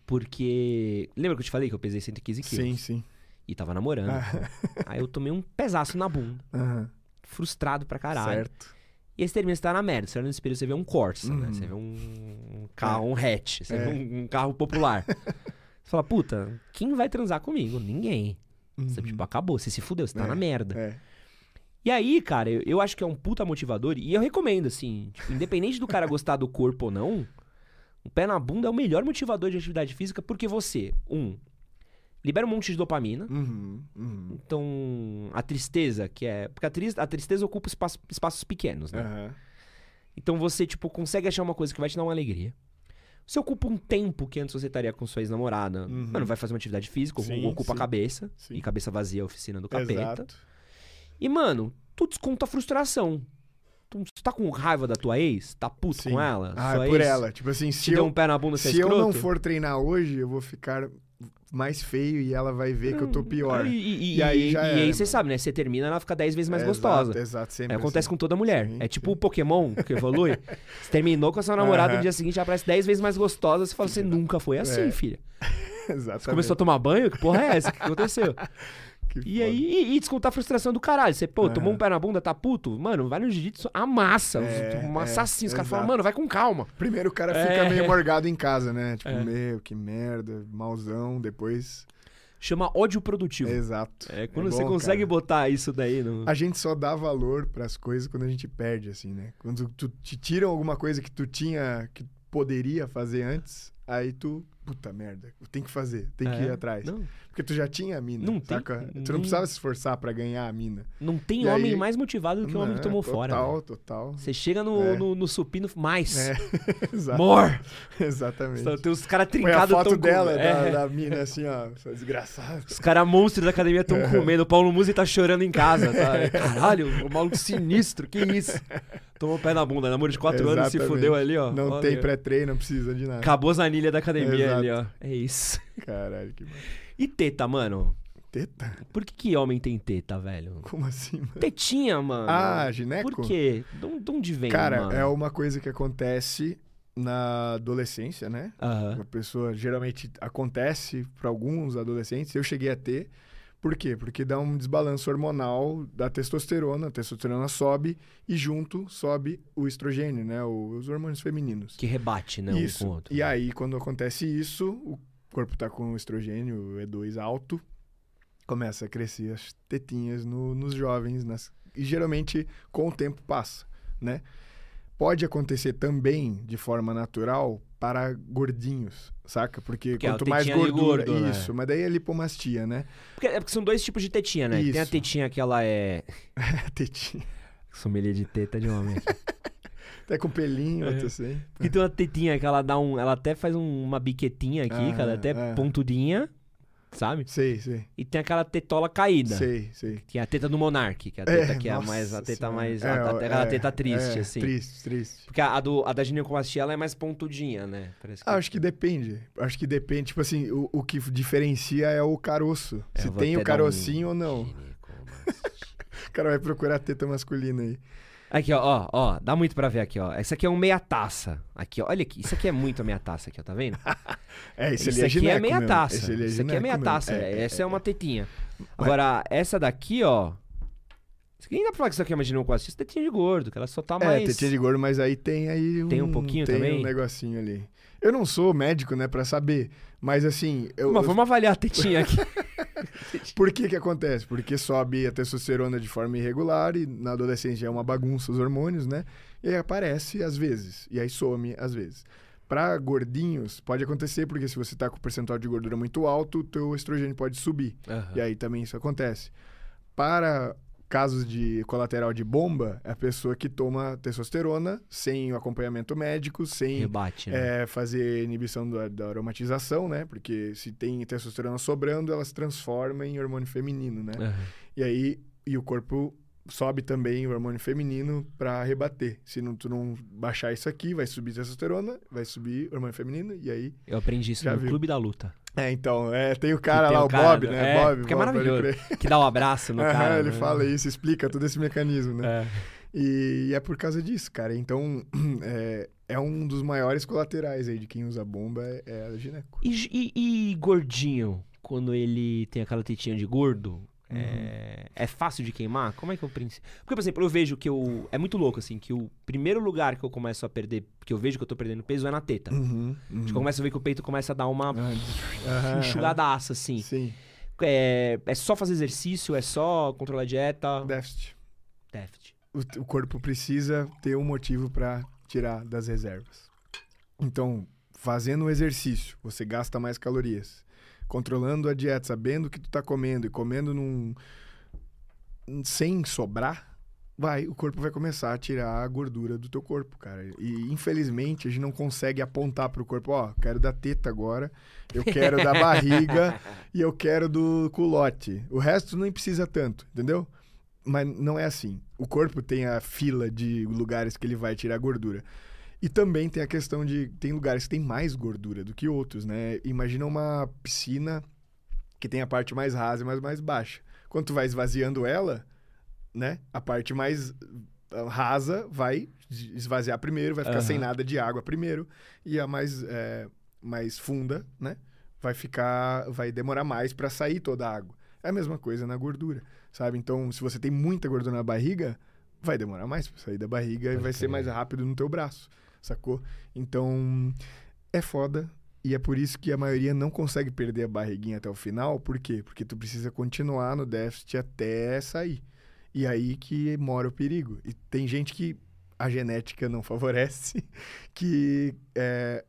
Speaker 1: Porque... Lembra que eu te falei que eu pesei 115 quilos?
Speaker 2: Sim, sim.
Speaker 1: E tava namorando.
Speaker 2: Ah,
Speaker 1: Aí eu tomei um pesaço na bunda.
Speaker 2: Aham.
Speaker 1: Frustrado pra caralho.
Speaker 2: Certo.
Speaker 1: E você termina, você tá na merda. Você olha no espelho, você vê um Corsa, né?
Speaker 2: Uhum.
Speaker 1: Você vê um carro, um hatch. Você
Speaker 2: É.
Speaker 1: vê um, um carro popular. você fala, puta, quem vai transar comigo? Ninguém. Você,
Speaker 2: Uhum.
Speaker 1: tipo, acabou. Você se fudeu, você tá
Speaker 2: É,
Speaker 1: na merda.
Speaker 2: É.
Speaker 1: E aí, cara, eu, eu acho que é um puta motivador. E eu recomendo, assim, tipo, independente do cara gostar do corpo ou não, o pé na bunda é o melhor motivador de atividade física, porque você, um, libera um monte de dopamina.
Speaker 2: Uhum, uhum.
Speaker 1: Então, a tristeza, que é. Porque a, tris- a tristeza ocupa espaço- espaços pequenos, né?
Speaker 2: Aham.
Speaker 1: Então você, tipo, consegue achar uma coisa que vai te dar uma alegria. Você ocupa um tempo que antes você estaria com sua ex-namorada.
Speaker 2: Uhum.
Speaker 1: Mano, vai fazer uma atividade física,
Speaker 2: Sim,
Speaker 1: ocupa a
Speaker 2: sim.
Speaker 1: cabeça.
Speaker 2: Sim.
Speaker 1: E cabeça vazia é a oficina do capeta.
Speaker 2: Exato.
Speaker 1: E, mano, tu desconta a frustração. Tu, tá com raiva da tua ex? Tá puto
Speaker 2: Sim.
Speaker 1: com ela?
Speaker 2: Ah,
Speaker 1: Sua
Speaker 2: é por
Speaker 1: ex
Speaker 2: ela. Tipo assim, se eu,
Speaker 1: um pé na bunda, é
Speaker 2: se eu não for treinar hoje, eu vou ficar mais feio e ela vai ver que eu tô pior.
Speaker 1: E, e-
Speaker 2: E aí
Speaker 1: e-
Speaker 2: já
Speaker 1: e
Speaker 2: era,
Speaker 1: aí você sabe, né? Você termina, ela fica 10 vezes mais
Speaker 2: É,
Speaker 1: gostosa.
Speaker 2: Exato, exato sempre
Speaker 1: É, acontece
Speaker 2: assim.
Speaker 1: com toda mulher.
Speaker 2: Sim,
Speaker 1: é tipo o Pokémon que evolui. você terminou com a sua namorada
Speaker 2: Aham.
Speaker 1: no dia seguinte, ela aparece 10 vezes mais gostosa. Você fala, você nunca foi assim,
Speaker 2: É.
Speaker 1: filha.
Speaker 2: Exatamente.
Speaker 1: Você começou a tomar banho? Que porra é essa? O que aconteceu? E aí, e, e descontar a frustração do caralho. Você, pô, tomou
Speaker 2: Aham.
Speaker 1: um pé na bunda, tá puto? Mano, vai no jiu-jitsu, amassa.
Speaker 2: É,
Speaker 1: um assassino. Os caras falam, mano, vai com calma.
Speaker 2: Primeiro o cara
Speaker 1: É.
Speaker 2: fica meio morgado em casa, né? Tipo,
Speaker 1: É.
Speaker 2: meu, que merda, mauzão. Depois.
Speaker 1: Chama ódio produtivo.
Speaker 2: Exato.
Speaker 1: É, quando
Speaker 2: É
Speaker 1: você
Speaker 2: bom,
Speaker 1: consegue
Speaker 2: cara.
Speaker 1: botar isso daí no.
Speaker 2: A gente só dá valor pras coisas quando a gente perde, assim, né? Quando tu te tiram alguma coisa que tu tinha, que poderia fazer antes, aí tu puta merda, tem que fazer, tem que
Speaker 1: É,
Speaker 2: ir atrás.
Speaker 1: Não,
Speaker 2: Porque tu já tinha a mina,
Speaker 1: Não tem-
Speaker 2: saca? Tu
Speaker 1: nem-
Speaker 2: não precisava se esforçar pra ganhar a mina.
Speaker 1: não tem
Speaker 2: E
Speaker 1: homem
Speaker 2: aí-
Speaker 1: mais motivado do que o homem que tomou
Speaker 2: total,
Speaker 1: fora. velho.
Speaker 2: Total,
Speaker 1: Você chega no,
Speaker 2: É.
Speaker 1: no, no supino mais.
Speaker 2: É, exato,
Speaker 1: More!
Speaker 2: exatamente.
Speaker 1: Então, tem os caras
Speaker 2: Põe a
Speaker 1: trincados
Speaker 2: foto
Speaker 1: tão
Speaker 2: dela,
Speaker 1: com...
Speaker 2: da,
Speaker 1: é.
Speaker 2: da mina, assim, ó, sua desgraçada.
Speaker 1: Os caras monstros da academia estão
Speaker 2: É.
Speaker 1: comendo. O Paulo Musi tá chorando em casa. Tá? Caralho, o maluco sinistro. Que isso? Tomou o pé na bunda. Namoro de 4 anos, se
Speaker 2: Exatamente.
Speaker 1: fudeu ali, ó.
Speaker 2: Não
Speaker 1: Olha
Speaker 2: tem pré-treino, não precisa de nada.
Speaker 1: Acabou as anilhas da academia
Speaker 2: Exato.
Speaker 1: É isso.
Speaker 2: Caralho, que
Speaker 1: E teta, mano?
Speaker 2: teta?
Speaker 1: Por que, que homem tem teta, velho?
Speaker 2: Como assim, mano?
Speaker 1: Tetinha, mano.
Speaker 2: Ah, gineco?
Speaker 1: Por quê? De onde- de onde vem,
Speaker 2: Cara,
Speaker 1: mano?
Speaker 2: é uma coisa que acontece na adolescência, né?
Speaker 1: Aham.
Speaker 2: A pessoa geralmente acontece para alguns adolescentes. Eu cheguei a ter. Por quê? Porque dá um desbalanço hormonal da testosterona, a testosterona sobe e junto sobe o estrogênio, né? Os hormônios femininos.
Speaker 1: Que rebate, né?
Speaker 2: isso.
Speaker 1: Um com o outro.
Speaker 2: E aí, quando acontece isso, o corpo tá com o estrogênio E2 alto, começa a crescer as tetinhas no- nos jovens, nas- e geralmente com o tempo passa, né? Pode acontecer também de forma natural para gordinhos, saca? Porque
Speaker 1: Que é
Speaker 2: quanto mais
Speaker 1: tetinha de
Speaker 2: gordura,
Speaker 1: gordo, né?
Speaker 2: isso, mas daí é lipomastia, né?
Speaker 1: Porque, é porque são dois tipos de tetinha, né? Tem a
Speaker 2: Isso.
Speaker 1: tetinha que ela é.
Speaker 2: tetinha.
Speaker 1: Sommelier de teta de homem aqui.
Speaker 2: Até com pelinho,
Speaker 1: É.
Speaker 2: assim.
Speaker 1: Porque tem uma tetinha que ela dá um. Ela até faz um- uma biquetinha aqui,
Speaker 2: Ah,
Speaker 1: é até
Speaker 2: é.
Speaker 1: pontudinha, sabe?
Speaker 2: Sei, sei.
Speaker 1: E tem aquela tetola caída.
Speaker 2: Sei, sei.
Speaker 1: Que é a teta do Monark, que é a teta que é a
Speaker 2: nossa
Speaker 1: mais. A teta
Speaker 2: senhora.
Speaker 1: mais.
Speaker 2: É,
Speaker 1: a, a- aquela
Speaker 2: é,
Speaker 1: teta triste,
Speaker 2: é,
Speaker 1: assim.
Speaker 2: Triste, triste.
Speaker 1: Porque a, a do, a da ginecomastia ela é mais pontudinha, né? Parece que...
Speaker 2: Ah, acho que depende. Acho que depende. Tipo assim, o, o que diferencia é o caroço.
Speaker 1: É,
Speaker 2: Se tem o
Speaker 1: dar um
Speaker 2: carocinho ou não. O cara vai procurar teta masculina aí.
Speaker 1: Aqui, ó, ó, ó, dá muito pra ver aqui, ó. Essa aqui é um meia taça. Aqui, ó, olha aqui, isso aqui é muito meia taça aqui, ó, tá vendo?
Speaker 2: É, esse
Speaker 1: Isso
Speaker 2: ali é
Speaker 1: aqui é
Speaker 2: gineco
Speaker 1: meia
Speaker 2: mesmo.
Speaker 1: taça.
Speaker 2: Esse é
Speaker 1: Isso aqui é
Speaker 2: gineco
Speaker 1: meia
Speaker 2: mesmo.
Speaker 1: taça. essa é, uma tetinha. Agora, essa daqui, ó. Isso aqui nem dá pra falar que isso aqui é uma ginecomastia. Isso é tetinha de gordo, que ela só tá
Speaker 2: É,
Speaker 1: mais.
Speaker 2: tetinha de gordo, mas aí tem aí um...
Speaker 1: Tem um pouquinho
Speaker 2: tem
Speaker 1: também?
Speaker 2: um negocinho ali. Eu não sou médico, né, pra saber. Mas assim... Eu,
Speaker 1: Mas
Speaker 2: eu-
Speaker 1: vamos avaliar a tetinha aqui.
Speaker 2: Por que que acontece? Porque sobe a testosterona de forma irregular e na adolescência é uma bagunça os hormônios, né? E aí aparece às vezes, e aí some às vezes. Para gordinhos, pode acontecer porque se você tá com o percentual de gordura muito alto, o teu estrogênio pode subir.
Speaker 1: Aham.
Speaker 2: E aí também isso acontece. Para casos de colateral de bomba, é a pessoa que toma testosterona sem o acompanhamento médico, sem
Speaker 1: Rebate, né?
Speaker 2: é, fazer inibição da, da aromatização, né? Porque se tem testosterona sobrando, ela se transforma em hormônio feminino, né?
Speaker 1: Aham.
Speaker 2: E aí, e o corpo sobe também o hormônio feminino para rebater. Se não, tu não baixar isso aqui, vai subir testosterona, vai subir hormônio feminino, e aí...
Speaker 1: Eu aprendi isso no
Speaker 2: viu.
Speaker 1: Clube da Luta.
Speaker 2: É, então, é, tem o cara
Speaker 1: tem
Speaker 2: lá,
Speaker 1: o cara,
Speaker 2: Bob,
Speaker 1: né? É,
Speaker 2: Bob,
Speaker 1: que é maravilhoso. Que dá um abraço no cara.
Speaker 2: ele
Speaker 1: né?
Speaker 2: fala isso, explica todo esse mecanismo, né?
Speaker 1: É.
Speaker 2: E, é por causa disso, cara. Então, é, é um dos maiores colaterais aí de quem usa bomba, é, é a gineco.
Speaker 1: E, e- e gordinho, quando ele tem aquela tetinha de gordo,
Speaker 2: Uhum.
Speaker 1: é, é fácil de queimar? Como é que eu princípio? Porque, por exemplo, eu vejo que eu. É muito louco, assim, que o primeiro lugar que eu começo a perder, que eu vejo que eu tô perdendo peso é na teta.
Speaker 2: Uhum,
Speaker 1: Acho que eu começo a ver que o peito começa a dar uma
Speaker 2: Aham,
Speaker 1: enxugadaça, assim.
Speaker 2: Sim,
Speaker 1: É, é só fazer exercício, é só controlar a dieta.
Speaker 2: déficit.
Speaker 1: Déficit.
Speaker 2: O, o corpo precisa ter um motivo para tirar das reservas. Então, fazendo o exercício, você gasta mais calorias. Controlando a dieta, sabendo o que tu tá comendo e comendo num sem sobrar, vai, o corpo vai começar a tirar a gordura do teu corpo, cara. E infelizmente a gente não consegue apontar pro corpo, ó, quero da teta agora, eu quero da barriga e eu quero do culote. O resto nem precisa tanto, entendeu? Mas não é assim. O corpo tem a fila de lugares que ele vai tirar gordura. E também tem a questão de. Tem lugares que tem mais gordura do que outros, né? Imagina uma piscina que tem a parte mais rasa e mais, baixa. Quando tu vai esvaziando ela, né? A parte mais ah, rasa vai esvaziar primeiro, vai ficar
Speaker 1: Aham.
Speaker 2: sem nada de água primeiro. E a mais, é, mais funda, né? Vai ficar. Vai demorar mais para sair toda a água. É a mesma coisa na gordura, sabe? Então, se você tem muita gordura na barriga, vai demorar mais para sair da barriga e vai ser mais rápido no teu braço, sacou? Então, é foda. E é por isso que a maioria não consegue perder a barriguinha até o final. Por quê? Porque tu precisa continuar no déficit até sair. E aí que mora o perigo. E tem gente que a genética não favorece, que é,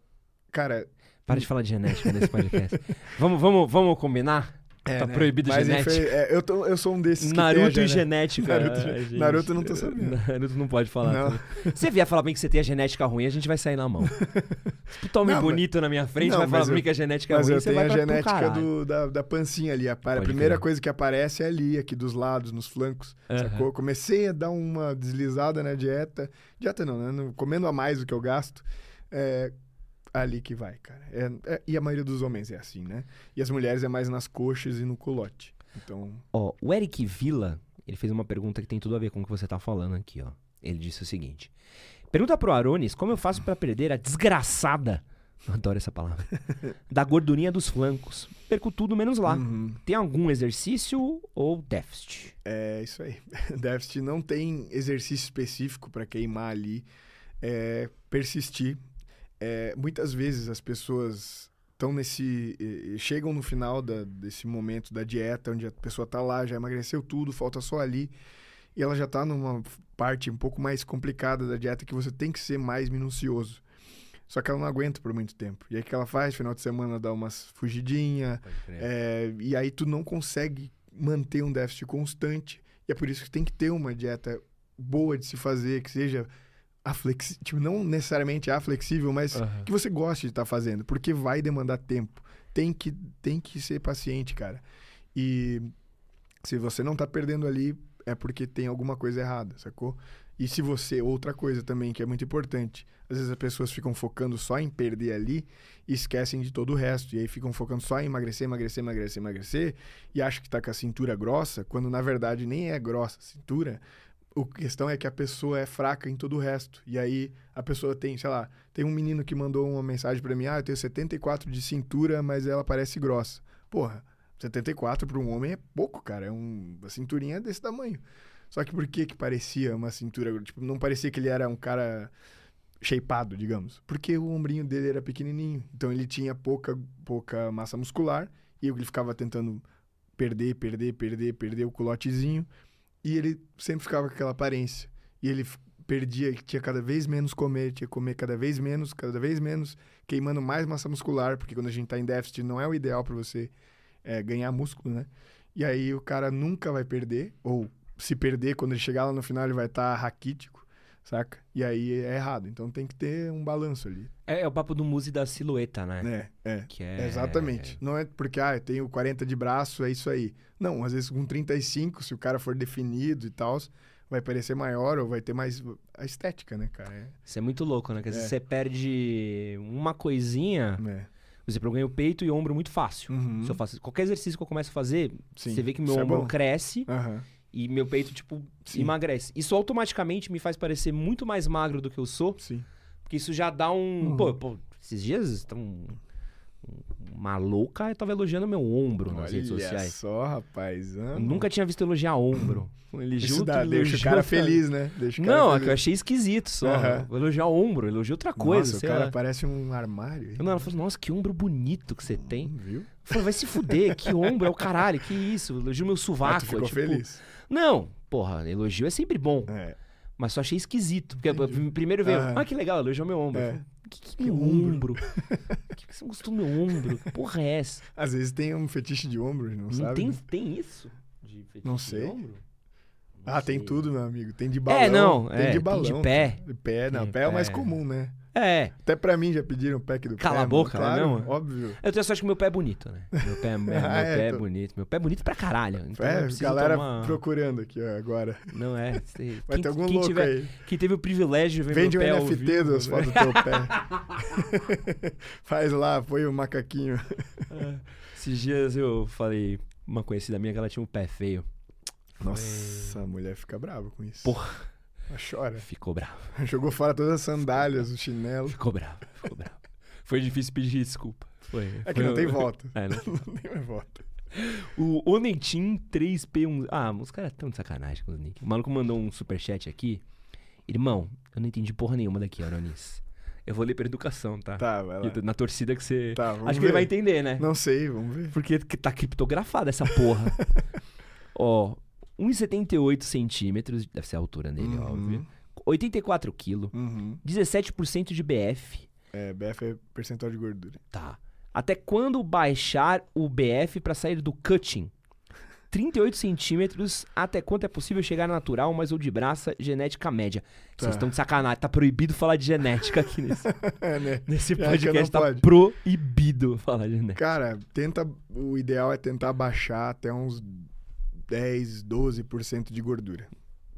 Speaker 2: cara,
Speaker 1: Para de falar de genética nesse podcast. vamos, vamos, vamos combinar?
Speaker 2: É,
Speaker 1: tá
Speaker 2: né?
Speaker 1: proibido
Speaker 2: Mas,
Speaker 1: genética.
Speaker 2: enfim, é, eu, tô- eu sou um desses que
Speaker 1: Naruto e
Speaker 2: gene-
Speaker 1: genética.
Speaker 2: Naruto-
Speaker 1: ah, gente.
Speaker 2: Naruto eu não tô sabendo.
Speaker 1: Naruto não pode falar.
Speaker 2: Não.
Speaker 1: você vier falar pra mim que você tem a genética ruim, a gente vai sair na mão. Se tu toma
Speaker 2: Não,
Speaker 1: bonito na minha frente,
Speaker 2: Não,
Speaker 1: vai falar
Speaker 2: mas
Speaker 1: pra mim
Speaker 2: eu-
Speaker 1: que a genética é
Speaker 2: Mas
Speaker 1: ruim,
Speaker 2: eu
Speaker 1: você
Speaker 2: tenho a genética do, da, da pancinha ali. A, a primeira coisa que aparece é ali, aqui dos lados, nos flancos.
Speaker 1: Aham.
Speaker 2: Sacou? Comecei a dar uma deslizada na dieta. Dieta não, né? Comendo a mais do que eu gasto. É ali que vai, cara. É- é- e a maioria dos homens é assim, né? E as mulheres é mais nas coxas e no culote. Então,
Speaker 1: Ó, o Eric Villa, ele fez uma pergunta que tem tudo a ver com o que você tá falando aqui, ó. Ele disse o seguinte: Pergunta pro Aronis como eu faço pra perder a desgraçada, eu adoro essa palavra, da gordurinha dos flancos. Perco tudo menos lá.
Speaker 2: uhum.
Speaker 1: Tem algum exercício ou déficit?
Speaker 2: É isso aí. Déficit não tem exercício específico para queimar ali. É persistir. É, muitas vezes as pessoas estão nesse. chegam no final da- desse momento da dieta, onde a pessoa tá lá, já emagreceu tudo, falta só ali. E ela já tá numa parte um pouco mais complicada da dieta que você tem que ser mais minucioso. Só que ela não aguenta por muito tempo. E aí o que ela faz? Final de semana dá umas fugidinha, é, e aí tu não consegue manter um déficit constante. E é por isso que tem que ter uma dieta boa de se fazer, que seja aflexível, tipo, não necessariamente aflexível, mas
Speaker 1: Aham.
Speaker 2: que você goste de estar fazendo, porque vai demandar tempo. Tem que, tem que ser paciente, cara. E se você não tá perdendo ali, é porque tem alguma coisa errada, sacou? E se você, outra coisa também que é muito importante, às vezes as pessoas ficam focando só em perder ali e esquecem de todo o resto. E aí ficam focando só em emagrecer, emagrecer, emagrecer, emagrecer, e acham que tá com a cintura grossa, quando na verdade nem é grossa a cintura. A questão é que a pessoa é fraca em todo o resto. E aí a pessoa tem, sei lá, tem um menino que mandou uma mensagem pra mim: ah, eu tenho 74 de cintura, mas ela parece grossa. Porra, 74 para um homem é pouco, cara. É um, a cinturinha desse tamanho. Só que por que que parecia uma cintura? Tipo, não parecia que ele era um cara shapeado, digamos. Porque o ombrinho dele era pequenininho. Então ele tinha pouca, pouca massa muscular e ele ficava tentando perder, perder, perder, perder o culotezinho. E ele sempre ficava com aquela aparência. E ele perdia, tinha cada vez menos comer, tinha que comer cada vez menos, cada vez menos, queimando mais massa muscular, porque quando a gente tá em déficit não é o ideal para você é, ganhar músculo, né? E aí o cara nunca vai perder, ou se perder, quando ele chegar lá no final, ele vai estar raquítico, saca? E aí é errado. Então tem que ter um balanço ali.
Speaker 1: É, é o papo do muse da silhueta, né?
Speaker 2: né? É.
Speaker 1: Que é...
Speaker 2: Exatamente. Não é porque, ah, eu tenho 40 de braço, é isso aí. Não, às vezes com 35, se o cara for definido e tal, vai parecer maior ou vai ter mais a estética, né, cara? É.
Speaker 1: Isso é muito louco, né? Dizer,
Speaker 2: É.
Speaker 1: você perde uma coisinha,
Speaker 2: é.
Speaker 1: por exemplo, eu ganho peito e ombro muito fácil.
Speaker 2: Uhum.
Speaker 1: Se eu faço qualquer exercício que eu começo a fazer,
Speaker 2: Sim,
Speaker 1: você vê que meu
Speaker 2: isso é
Speaker 1: ombro
Speaker 2: bom.
Speaker 1: cresce
Speaker 2: Aham.
Speaker 1: E meu peito, tipo,
Speaker 2: Sim.
Speaker 1: emagrece. Isso automaticamente me faz parecer muito mais magro do que eu sou,
Speaker 2: Sim.
Speaker 1: porque isso já dá um.
Speaker 2: Uhum.
Speaker 1: Pô, pô, esses dias estão. Uma louca tava elogiando meu ombro nas redes
Speaker 2: Olha
Speaker 1: sociais.
Speaker 2: só, rapaz.
Speaker 1: Eu nunca tinha visto elogiar ombro. Ele
Speaker 2: Isso dá, deixa o cara feliz, né? Deixa o cara
Speaker 1: Não, é
Speaker 2: feliz.
Speaker 1: que eu achei esquisito só. Vou elogiar ombro, elogiou outra coisa.
Speaker 2: Nossa, o cara
Speaker 1: lá.
Speaker 2: parece um armário. hein?
Speaker 1: Não, ela falou, nossa, que ombro bonito que você tem.
Speaker 2: Hum, Viu?
Speaker 1: Eu falei, vai se fuder, que ombro é o caralho, que isso? Elogio meu
Speaker 2: Ah,
Speaker 1: sovaco.
Speaker 2: tu ficou
Speaker 1: tipo,
Speaker 2: feliz.
Speaker 1: Não, porra, elogio é sempre bom.
Speaker 2: É.
Speaker 1: Mas só achei esquisito. Porque
Speaker 2: Entendi.
Speaker 1: primeiro veio,
Speaker 2: Aham.
Speaker 1: ah, que legal, elogiou meu ombro.
Speaker 2: É.
Speaker 1: Falei, que, que, meu
Speaker 2: ombro?
Speaker 1: ombro? Por que, que você gostou do meu ombro? Que porra é essa?
Speaker 2: Às vezes tem um fetiche de ombros, não,
Speaker 1: Não
Speaker 2: sabe?
Speaker 1: tem,
Speaker 2: né?
Speaker 1: tem isso? De fetiche
Speaker 2: Não
Speaker 1: de
Speaker 2: sei.
Speaker 1: ombro? Não
Speaker 2: Ah, tem
Speaker 1: sei.
Speaker 2: tudo, meu amigo. Tem de balão.
Speaker 1: É, não,
Speaker 2: Tem
Speaker 1: é,
Speaker 2: de
Speaker 1: tem
Speaker 2: balão.
Speaker 1: de pé.
Speaker 2: De pé, não.
Speaker 1: Tem
Speaker 2: pé é o mais comum, né?
Speaker 1: É,
Speaker 2: Até pra mim já pediram pack do pé.
Speaker 1: Cala a
Speaker 2: mano.
Speaker 1: boca, não é
Speaker 2: claro,
Speaker 1: mesmo?
Speaker 2: Óbvio.
Speaker 1: eu tenho sorte que meu pé é bonito, né? Meu pé, meu, meu
Speaker 2: Ah, é,
Speaker 1: pé é
Speaker 2: então.
Speaker 1: bonito. Meu pé é bonito pra caralho. Então
Speaker 2: é, galera
Speaker 1: tomar...
Speaker 2: procurando aqui ó, agora.
Speaker 1: Não é. sei-
Speaker 2: Vai
Speaker 1: quem,
Speaker 2: ter algum
Speaker 1: quem
Speaker 2: louco
Speaker 1: tiver,
Speaker 2: aí.
Speaker 1: Quem teve o privilégio de ver
Speaker 2: Vende um
Speaker 1: meu pé ao
Speaker 2: NFT
Speaker 1: vivo,
Speaker 2: das
Speaker 1: né?
Speaker 2: fotos do teu pé. Faz lá, põe o macaquinho.
Speaker 1: Esses dias eu falei uma conhecida minha que ela tinha um pé feio.
Speaker 2: Nossa, a mulher fica brava com isso.
Speaker 1: Porra.
Speaker 2: Chora.
Speaker 1: Ficou bravo,
Speaker 2: Jogou fora todas as sandálias, o chinelo.
Speaker 1: ficou bravo, ficou bravo. Foi difícil pedir desculpa. Foi.
Speaker 2: É que
Speaker 1: foi-
Speaker 2: não tem volta.
Speaker 1: É, não.
Speaker 2: Não tem mais volta.
Speaker 1: O Onetim 3P1. Ah, os caras tão de sacanagem com os nick. O maluco mandou um superchat aqui. Irmão, eu não entendi porra nenhuma daqui, Aronis. Eu vou ler pra educação, tá?
Speaker 2: Tá, vai lá.
Speaker 1: Na torcida que você.
Speaker 2: Tá, vamos
Speaker 1: Acho que
Speaker 2: ver.
Speaker 1: ele vai entender, né?
Speaker 2: Não sei, vamos ver.
Speaker 1: Porque que tá criptografada essa porra. Ó, 1,78 centímetros, deve ser a altura dele,
Speaker 2: Uhum,
Speaker 1: óbvio. 84 quilos,
Speaker 2: uhum.
Speaker 1: 17% de BF,
Speaker 2: É, BF é percentual de gordura.
Speaker 1: Tá. Até quando baixar o BF pra sair do cutting? 38 centímetros, até quanto é possível chegar natural, mas ou de braça, genética média. Vocês
Speaker 2: Tá.
Speaker 1: estão de sacanagem, tá proibido falar de genética aqui nesse,
Speaker 2: É, né?
Speaker 1: nesse
Speaker 2: não
Speaker 1: podcast, tá
Speaker 2: pode.
Speaker 1: proibido falar de genética.
Speaker 2: Cara, tenta. O ideal é tentar baixar até uns 10, 12% de gordura.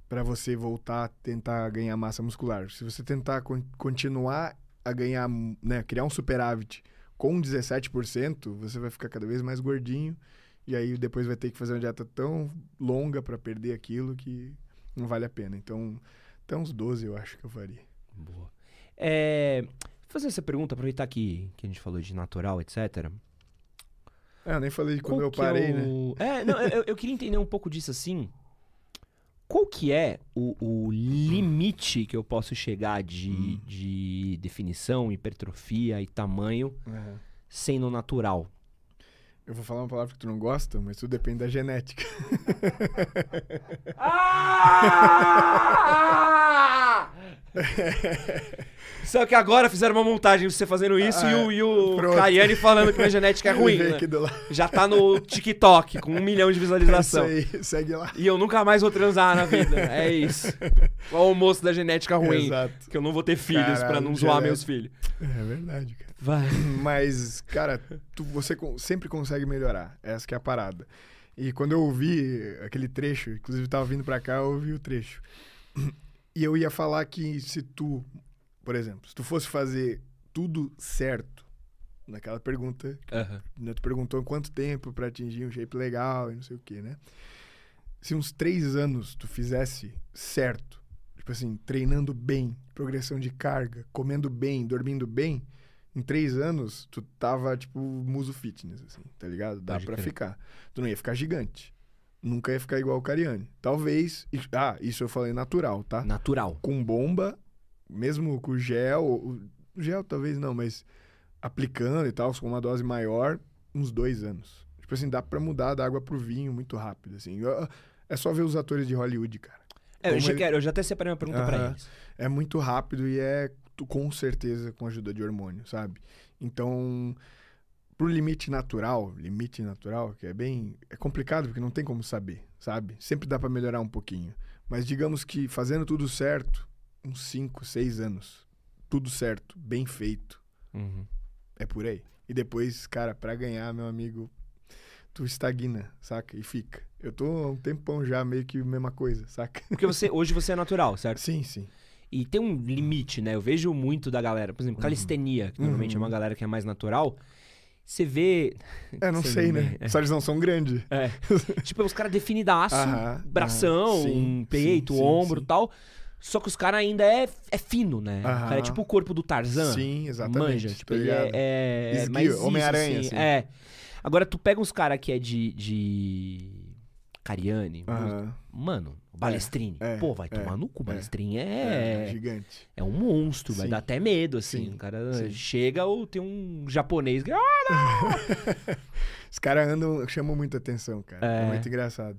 Speaker 2: Pra você voltar a tentar ganhar massa muscular. Se você tentar con- continuar a ganhar, né, criar um superávit com 17%, você vai ficar cada vez mais gordinho. E aí depois vai ter que fazer uma dieta tão longa pra perder aquilo que não vale a pena. Então, até uns 12 eu acho que eu faria.
Speaker 1: Boa. É, fazer essa pergunta, aproveitar que, que a gente falou de natural, etc.
Speaker 2: É, eu nem falei de quando eu
Speaker 1: é
Speaker 2: parei, né?
Speaker 1: o- É, não, eu, eu queria entender um pouco disso assim. Qual que é o, o limite que eu posso chegar de,
Speaker 2: Hum.
Speaker 1: de definição, hipertrofia e tamanho
Speaker 2: Aham.
Speaker 1: sendo natural?
Speaker 2: Eu vou falar uma palavra que tu não gosta, mas tudo depende da genética.
Speaker 1: Ah! Só que agora fizeram uma montagem de você fazendo isso e o, e o
Speaker 2: Pronto.
Speaker 1: Falando que minha genética é ruim. Né? Já tá no TikTok com um milhão de visualização.
Speaker 2: Isso aí, segue lá.
Speaker 1: E eu nunca mais vou transar na vida. É isso. O moço da genética ruim?
Speaker 2: Exato.
Speaker 1: Que eu não vou ter filhos pra
Speaker 2: Caralho,
Speaker 1: não zoar
Speaker 2: genética.
Speaker 1: meus filhos.
Speaker 2: É verdade, cara.
Speaker 1: Vai.
Speaker 2: Mas, cara, tu- você sempre consegue melhorar. Essa que é a parada. E quando eu ouvi aquele trecho, inclusive eu tava vindo pra cá, eu ouvi o trecho. E eu ia falar que se tu, por exemplo, se tu fosse fazer tudo certo, naquela pergunta, né, tu perguntou quanto tempo pra atingir um shape legal e não sei o que, né? Se uns três anos tu fizesse certo, tipo assim, treinando bem, progressão de carga, comendo bem, dormindo bem, em três anos tu tava tipo muso fitness, assim, tá ligado? Dá
Speaker 1: crer.
Speaker 2: ficar. Tu não ia ficar gigante. Nunca ia ficar igual o Cariani. Talvez. Ah, isso eu falei natural, tá?
Speaker 1: Natural.
Speaker 2: com bomba, mesmo com gel, gel talvez não, mas aplicando e tal, com uma dose maior, uns dois anos. Tipo assim, dá pra mudar da água pro vinho muito rápido, assim. É só ver os atores de Hollywood, cara.
Speaker 1: É, eu já
Speaker 2: ele-
Speaker 1: quero, eu já até separei uma pergunta pra
Speaker 2: Aham.
Speaker 1: eles.
Speaker 2: É muito rápido e é com certeza com ajuda de hormônio, sabe? Então, pro limite natural, limite natural, que é bem. É complicado porque não tem como saber, sabe? Sempre dá pra melhorar um pouquinho. Mas digamos que fazendo tudo certo, uns 5, 6 anos, tudo certo, bem feito,
Speaker 1: Uhum.
Speaker 2: é por aí. E depois, cara, pra ganhar, meu amigo, tu estagna, saca? E fica. Eu tô há um tempão já meio que a mesma coisa, saca?
Speaker 1: Porque você, hoje você é natural, certo?
Speaker 2: Sim, sim.
Speaker 1: E tem um limite, né? Eu vejo muito da galera, por exemplo, calistenia, que normalmente é uma
Speaker 2: Uhum.
Speaker 1: galera que é mais natural. Você vê.
Speaker 2: É, não
Speaker 1: Sei
Speaker 2: né?
Speaker 1: é.
Speaker 2: Só eles não são grandes.
Speaker 1: É. tipo, os caras definidaço,
Speaker 2: Aham,
Speaker 1: bração,
Speaker 2: aham. Sim,
Speaker 1: peito,
Speaker 2: sim,
Speaker 1: ombro e tal. Só que os caras ainda é, é fino, né? O cara é tipo o corpo do Tarzan.
Speaker 2: Sim, exatamente.
Speaker 1: Manja, tipo, ele
Speaker 2: ligado.
Speaker 1: é, é, é mais
Speaker 2: Homem-Aranha,
Speaker 1: assim,
Speaker 2: assim.
Speaker 1: É. Agora, tu pega uns caras que é de, de... Cariani, mano, Balestrini.
Speaker 2: é,
Speaker 1: Pô, vai
Speaker 2: é,
Speaker 1: tomar no cu,
Speaker 2: é.
Speaker 1: Balestrini
Speaker 2: É,
Speaker 1: é...
Speaker 2: gigante.
Speaker 1: É um monstro, vai
Speaker 2: Sim.
Speaker 1: dar até medo, assim.
Speaker 2: Sim,
Speaker 1: O cara
Speaker 2: sim.
Speaker 1: chega ou tem um japonês que... "Ah!"
Speaker 2: Os caras andam, chamam muita atenção, cara. É.
Speaker 1: É.
Speaker 2: muito engraçado.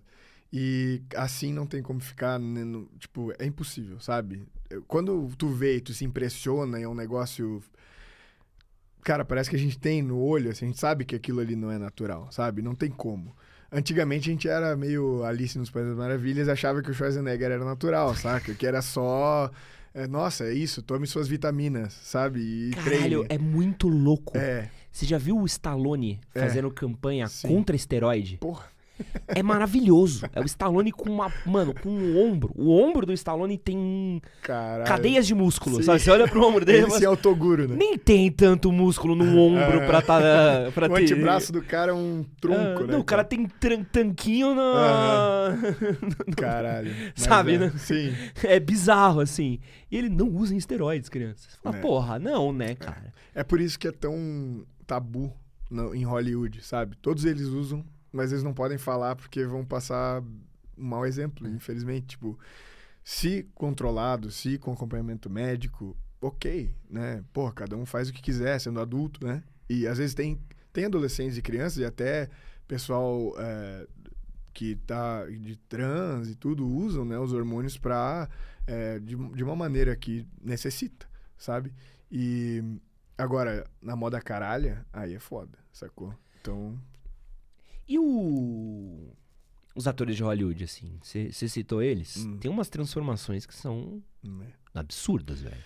Speaker 2: E assim não tem como ficar, né, no- tipo, é impossível, sabe? Quando tu vê e tu se impressiona, é um negócio. Cara, parece que a gente tem no olho, assim, a gente sabe que aquilo ali não é natural, sabe? Não tem como. Antigamente a gente era meio Alice nos Países das Maravilhas e achava que o Schwarzenegger era natural, saca? Que era só. é, nossa, é isso, tome suas vitaminas, sabe? E
Speaker 1: Caralho,
Speaker 2: treine.
Speaker 1: é muito louco.
Speaker 2: É,
Speaker 1: Você já viu o Stallone
Speaker 2: É.
Speaker 1: fazendo campanha
Speaker 2: Sim.
Speaker 1: contra esteroide?
Speaker 2: porra.
Speaker 1: É maravilhoso. É o Stallone com uma. Mano, com um ombro. O ombro do Stallone tem
Speaker 2: Caralho.
Speaker 1: cadeias de músculo.
Speaker 2: Sim.
Speaker 1: Sabe? Você olha pro ombro dele.
Speaker 2: Ele
Speaker 1: mas
Speaker 2: se autoguro, né?
Speaker 1: Nem tem tanto músculo no ombro
Speaker 2: É.
Speaker 1: pra, tá, pra
Speaker 2: O
Speaker 1: ter.
Speaker 2: antebraço do cara é um tronco,
Speaker 1: Ah,
Speaker 2: né?
Speaker 1: Não, o cara tem tran- tanquinho na.
Speaker 2: Caralho.
Speaker 1: Sabe,
Speaker 2: é,
Speaker 1: né?
Speaker 2: Sim.
Speaker 1: É bizarro, assim. E ele não usa esteroides, crianças. Você fala,
Speaker 2: É.
Speaker 1: porra, não, né, cara?
Speaker 2: É por isso que é tão tabu no- em Hollywood, sabe? Todos eles usam, mas eles não podem falar porque vão passar um mau exemplo,
Speaker 1: É.
Speaker 2: infelizmente. Tipo, se controlado, se com acompanhamento médico, ok, né? Pô, cada um faz o que quiser, sendo adulto, né? E às vezes tem, tem adolescentes e crianças e até pessoal é, que tá de trans e tudo usam, né? Os hormônios pra, é, de, de uma maneira que necessita, sabe? E Agora, na moda caralha, aí é foda, sacou? Então.
Speaker 1: E o... os atores de Hollywood, assim? Você citou eles?
Speaker 2: Hum.
Speaker 1: Tem umas transformações que são
Speaker 2: né?
Speaker 1: absurdas, velho.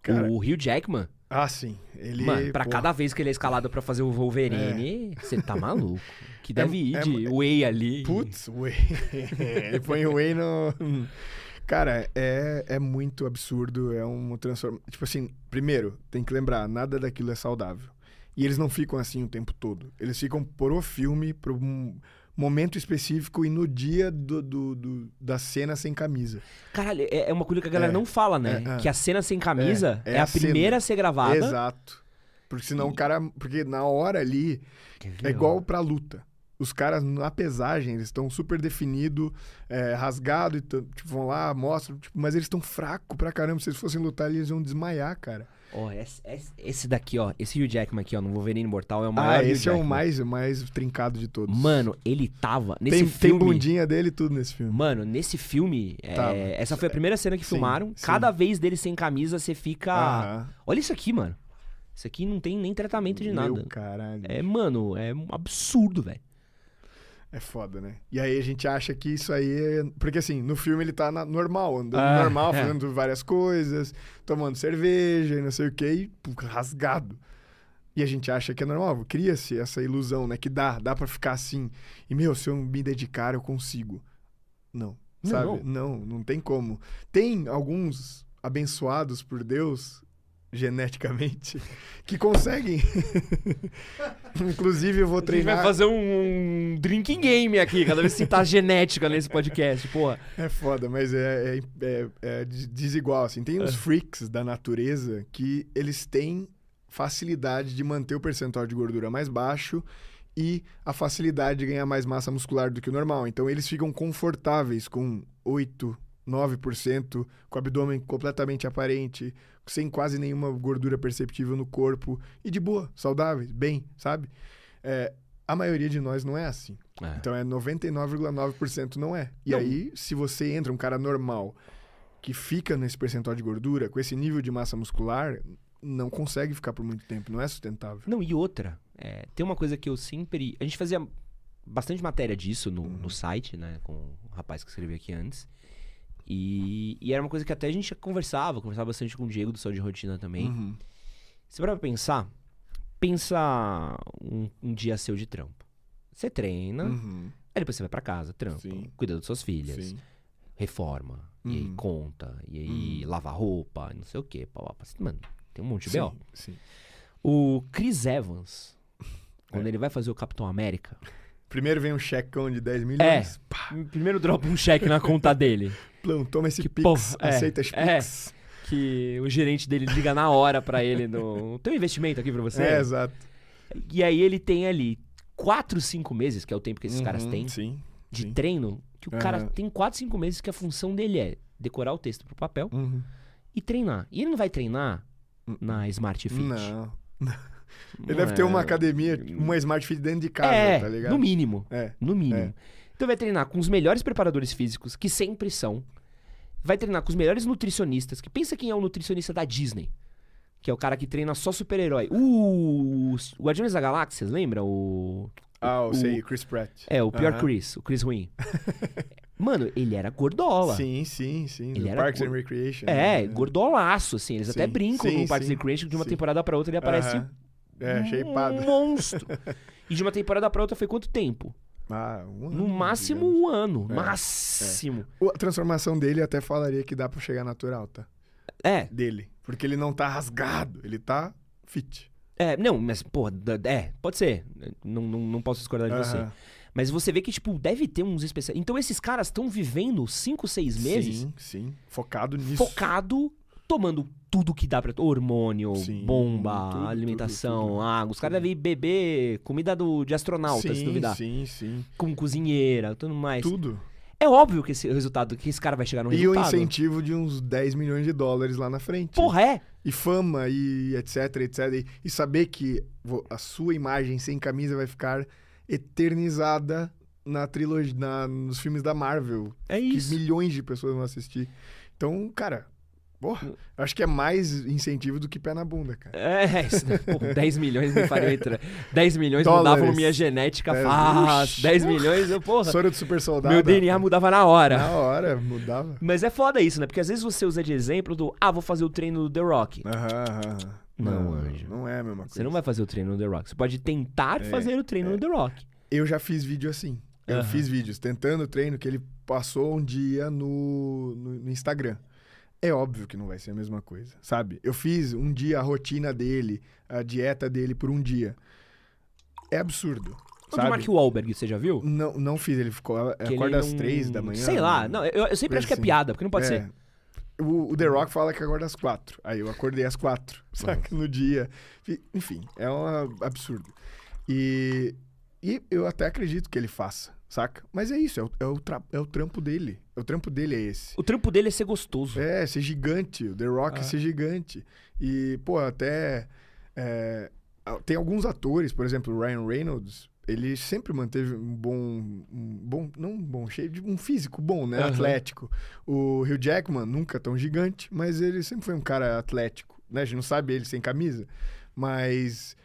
Speaker 2: Cara,
Speaker 1: O Hugh Jackman,
Speaker 2: ah, sim. Ele.
Speaker 1: mano, pra
Speaker 2: pô,
Speaker 1: cada vez que ele é escalado pra fazer o Wolverine, você tá maluco. Que deve ir
Speaker 2: é-
Speaker 1: de whey ali.
Speaker 2: Putz, whey. ele põe o whey no. Cara, é, é muito absurdo. É uma transformação. Tipo assim, primeiro, tem que lembrar: nada daquilo é saudável. E eles não ficam assim o tempo todo. Eles ficam pro filme, pro um momento específico e no dia do, do- do- da cena sem camisa.
Speaker 1: Caralho, é é uma coisa que a galera
Speaker 2: É,
Speaker 1: não fala, né?
Speaker 2: é, é.
Speaker 1: Que a cena sem camisa
Speaker 2: É,
Speaker 1: é,
Speaker 2: é
Speaker 1: a,
Speaker 2: a
Speaker 1: primeira a ser gravada.
Speaker 2: Exato. Porque senão o cara. Porque na hora ali. É igual pra luta. Os caras, na pesagem, eles estão super definido, rasgado, e tipo, vão lá, mostram, tipo, mas eles estão fracos pra caramba. Se eles fossem lutar, eles iam desmaiar, cara.
Speaker 1: Ó, esse, esse- esse daqui, ó. Esse Hugh Jackman aqui, ó, no Wolverine Mortal é o maior
Speaker 2: Ah,
Speaker 1: Hugh
Speaker 2: esse é o mais, o mais trincado de todos.
Speaker 1: Mano, ele tava nesse
Speaker 2: tem,
Speaker 1: filme...
Speaker 2: tem bundinha dele e tudo nesse filme.
Speaker 1: Mano, nesse filme, é, essa foi a primeira cena que
Speaker 2: Sim,
Speaker 1: filmaram.
Speaker 2: sim.
Speaker 1: Cada vez dele sem camisa, você fica... Olha isso aqui, mano. Isso aqui não tem nem tratamento de
Speaker 2: Meu
Speaker 1: nada.
Speaker 2: caralho.
Speaker 1: É, mano, é um absurdo, velho.
Speaker 2: É foda, né? E aí a gente acha que isso aí é. Porque assim, no filme ele tá na- normal, andando
Speaker 1: Ah,
Speaker 2: normal,
Speaker 1: é.
Speaker 2: fazendo várias coisas, tomando cerveja e não sei o que, e pô, rasgado. E a gente acha que é normal, cria-se essa ilusão, né? Que dá, dá pra ficar assim. E, meu, se eu me dedicar, eu consigo. Não,
Speaker 1: Não.
Speaker 2: sabe? Não, não tem como. Tem alguns abençoados por Deus, geneticamente, que conseguem. Inclusive, eu vou treinar.
Speaker 1: fazer um drinking game aqui, cada vez que citar genética nesse podcast, porra.
Speaker 2: É foda, mas é, é, é- é de- desigual, assim. Tem uns freaks da natureza que eles têm facilidade de manter o percentual de gordura mais baixo e a facilidade de ganhar mais massa muscular do que o normal. Então, eles ficam confortáveis com 8, 9%, com o abdômen completamente aparente, sem quase nenhuma gordura perceptível no corpo e de boa, saudáveis, bem, sabe? É, a maioria de nós não é assim. Então é 99,9% não é. E
Speaker 1: Não.
Speaker 2: aí, se você entra um cara normal que fica nesse percentual de gordura, com esse nível de massa muscular, não consegue ficar por muito tempo, não é sustentável.
Speaker 1: Não, e outra, é, tem uma coisa que eu sempre. A gente fazia bastante matéria disso no,
Speaker 2: Uhum.
Speaker 1: no site, né? Com o rapaz que escreveu aqui antes. E, e era uma coisa que até a gente conversava, conversava bastante com o Diego do Saúde de Rotina também.
Speaker 2: Uhum.
Speaker 1: Você para pensar, pensa um, um dia seu de trampo. Você treina,
Speaker 2: Uhum.
Speaker 1: aí depois você vai pra casa, trampa,
Speaker 2: Sim.
Speaker 1: cuida das suas filhas,
Speaker 2: Sim.
Speaker 1: reforma, e aí
Speaker 2: Uhum.
Speaker 1: conta, e aí
Speaker 2: Uhum.
Speaker 1: lava roupa, não sei o quê. Pá, pá, pá. Mano, tem um monte de B.O. O Chris Evans, quando
Speaker 2: É.
Speaker 1: ele vai fazer o Capitão América,
Speaker 2: Primeiro vem um checão de 10 milhões. Pá,
Speaker 1: primeiro dropa um cheque na conta dele.
Speaker 2: plão, toma esse
Speaker 1: Que
Speaker 2: Pix,
Speaker 1: porra, é,
Speaker 2: aceita as
Speaker 1: é.
Speaker 2: Pix.
Speaker 1: Que o gerente dele liga na hora pra ele no. Tem um investimento aqui pra você?
Speaker 2: É, exato.
Speaker 1: E aí ele tem ali 4, 5 meses, que é o tempo que esses caras
Speaker 2: Uhum,
Speaker 1: têm,
Speaker 2: Sim.
Speaker 1: de
Speaker 2: sim.
Speaker 1: treino, que o cara
Speaker 2: Aham.
Speaker 1: tem 4, 5 meses que a função dele é decorar o texto pro papel
Speaker 2: Uhum.
Speaker 1: e treinar. E ele não vai treinar na Smart Fit.
Speaker 2: Não. Ele deve ter uma
Speaker 1: é-
Speaker 2: academia, uma Smart Fit dentro de casa,
Speaker 1: é,
Speaker 2: tá ligado?
Speaker 1: no mínimo.
Speaker 2: É.
Speaker 1: No mínimo.
Speaker 2: É.
Speaker 1: Então vai treinar com os melhores preparadores físicos, que sempre são. Vai treinar com os melhores nutricionistas, que pensa quem é o nutricionista da Disney. Que é o cara que treina só super-herói. O o Guardiões da Galáxia, lembra? O.
Speaker 2: Ah, eu
Speaker 1: o-
Speaker 2: sei, Chris Pratt.
Speaker 1: É, o pior
Speaker 2: Aham.
Speaker 1: Chris, o Chris ruim. Mano, ele era gordola.
Speaker 2: Sim, sim, sim.
Speaker 1: Ele era
Speaker 2: Parks
Speaker 1: go-
Speaker 2: and Recreation.
Speaker 1: É,
Speaker 2: né?
Speaker 1: gordolaço, assim. Eles até
Speaker 2: Sim,
Speaker 1: brincam
Speaker 2: sim,
Speaker 1: no Parks and Recreation que de uma
Speaker 2: sim.
Speaker 1: temporada pra outra ele aparece
Speaker 2: Aham. É, shapeado.
Speaker 1: um monstro. e de uma temporada pra outra foi quanto tempo?
Speaker 2: Ah, um
Speaker 1: No
Speaker 2: ano,
Speaker 1: máximo
Speaker 2: digamos.
Speaker 1: um ano.
Speaker 2: É,
Speaker 1: máximo.
Speaker 2: O- A transformação dele até falaria que dá pra chegar natural, tá?
Speaker 1: É.
Speaker 2: Dele. Porque ele não tá rasgado, ele tá fit.
Speaker 1: É, não, mas, pô, é, pode ser. Não, não, não posso discordar de você. Mas você vê que, tipo, deve ter uns especiais. Então esses caras estão vivendo 5, 6 meses
Speaker 2: Sim, sim. Focado nisso.
Speaker 1: focado, tomando tudo que dá pra. Hormônio,
Speaker 2: Sim,
Speaker 1: bomba,
Speaker 2: tudo,
Speaker 1: alimentação,
Speaker 2: tudo, tudo.
Speaker 1: água. Os caras devem beber comida do, de astronauta, se
Speaker 2: sim,
Speaker 1: duvidar.
Speaker 2: sim, sim.
Speaker 1: Com cozinheira, tudo mais.
Speaker 2: Tudo.
Speaker 1: É óbvio que esse resultado, que esse cara vai chegar no
Speaker 2: E o
Speaker 1: resultado.
Speaker 2: incentivo de uns 10 milhões de dólares lá na frente.
Speaker 1: Porra, é?
Speaker 2: E fama, e etc, etc. E, e saber que a sua imagem sem camisa vai ficar eternizada na trilogia, na- nos filmes da Marvel.
Speaker 1: É
Speaker 2: Que
Speaker 1: isso.
Speaker 2: milhões de pessoas vão assistir. Então, cara, Porra, eu acho que é mais incentivo do que pé na bunda, cara.
Speaker 1: É, isso, né? Pô, 10 milhões me fariam entrar. 10 milhões
Speaker 2: Dólares.
Speaker 1: mudavam minha genética
Speaker 2: É,
Speaker 1: fácil.
Speaker 2: uxi,
Speaker 1: 10 milhões, eu, porra.
Speaker 2: Soro de super soldado.
Speaker 1: Meu DNA mudava na hora.
Speaker 2: Na hora, mudava.
Speaker 1: Mas é foda isso, né? Porque às vezes você usa de exemplo do, ah, vou fazer o treino do The Rock.
Speaker 2: Aham, aham.
Speaker 1: Não, anjo.
Speaker 2: Não é a mesma coisa.
Speaker 1: Você não vai fazer o treino no The Rock. Você pode tentar
Speaker 2: É,
Speaker 1: fazer o treino no The Rock.
Speaker 2: Eu já fiz vídeo assim. Eu
Speaker 1: Aham.
Speaker 2: fiz vídeos tentando o treino que ele passou um dia no, no, no Instagram. É óbvio que não vai ser a mesma coisa, sabe? Eu fiz um dia a rotina dele, a dieta dele por um dia. É absurdo,
Speaker 1: O de
Speaker 2: sabe?
Speaker 1: Mark Wahlberg, você já viu?
Speaker 2: Não, não fiz, ele ficou
Speaker 1: Que ele
Speaker 2: acorda às
Speaker 1: não-
Speaker 2: três da manhã.
Speaker 1: Sei lá. Não, eu, eu sempre acho que é
Speaker 2: assim.
Speaker 1: piada, porque não pode
Speaker 2: É.
Speaker 1: ser.
Speaker 2: O, o The Rock fala que acorda às quatro. Aí eu acordei às quatro, saca? No dia. Fi- Enfim, é um absurdo. E, e eu até acredito que ele faça, saca? Mas é isso, é o, é, o é o trampo dele. O trampo dele é esse.
Speaker 1: O trampo dele é ser gostoso.
Speaker 2: É, ser gigante. O The Rock
Speaker 1: Ah.
Speaker 2: é ser gigante. E, pô, até. é, tem alguns atores, por exemplo, o Ryan Reynolds. Ele sempre manteve um bom. Um bom não um bom shape, um físico bom, né?
Speaker 1: Aham.
Speaker 2: Atlético. O Hugh Jackman, nunca tão gigante, mas ele sempre foi um cara atlético. Né? A gente não sabe ele sem camisa. Mas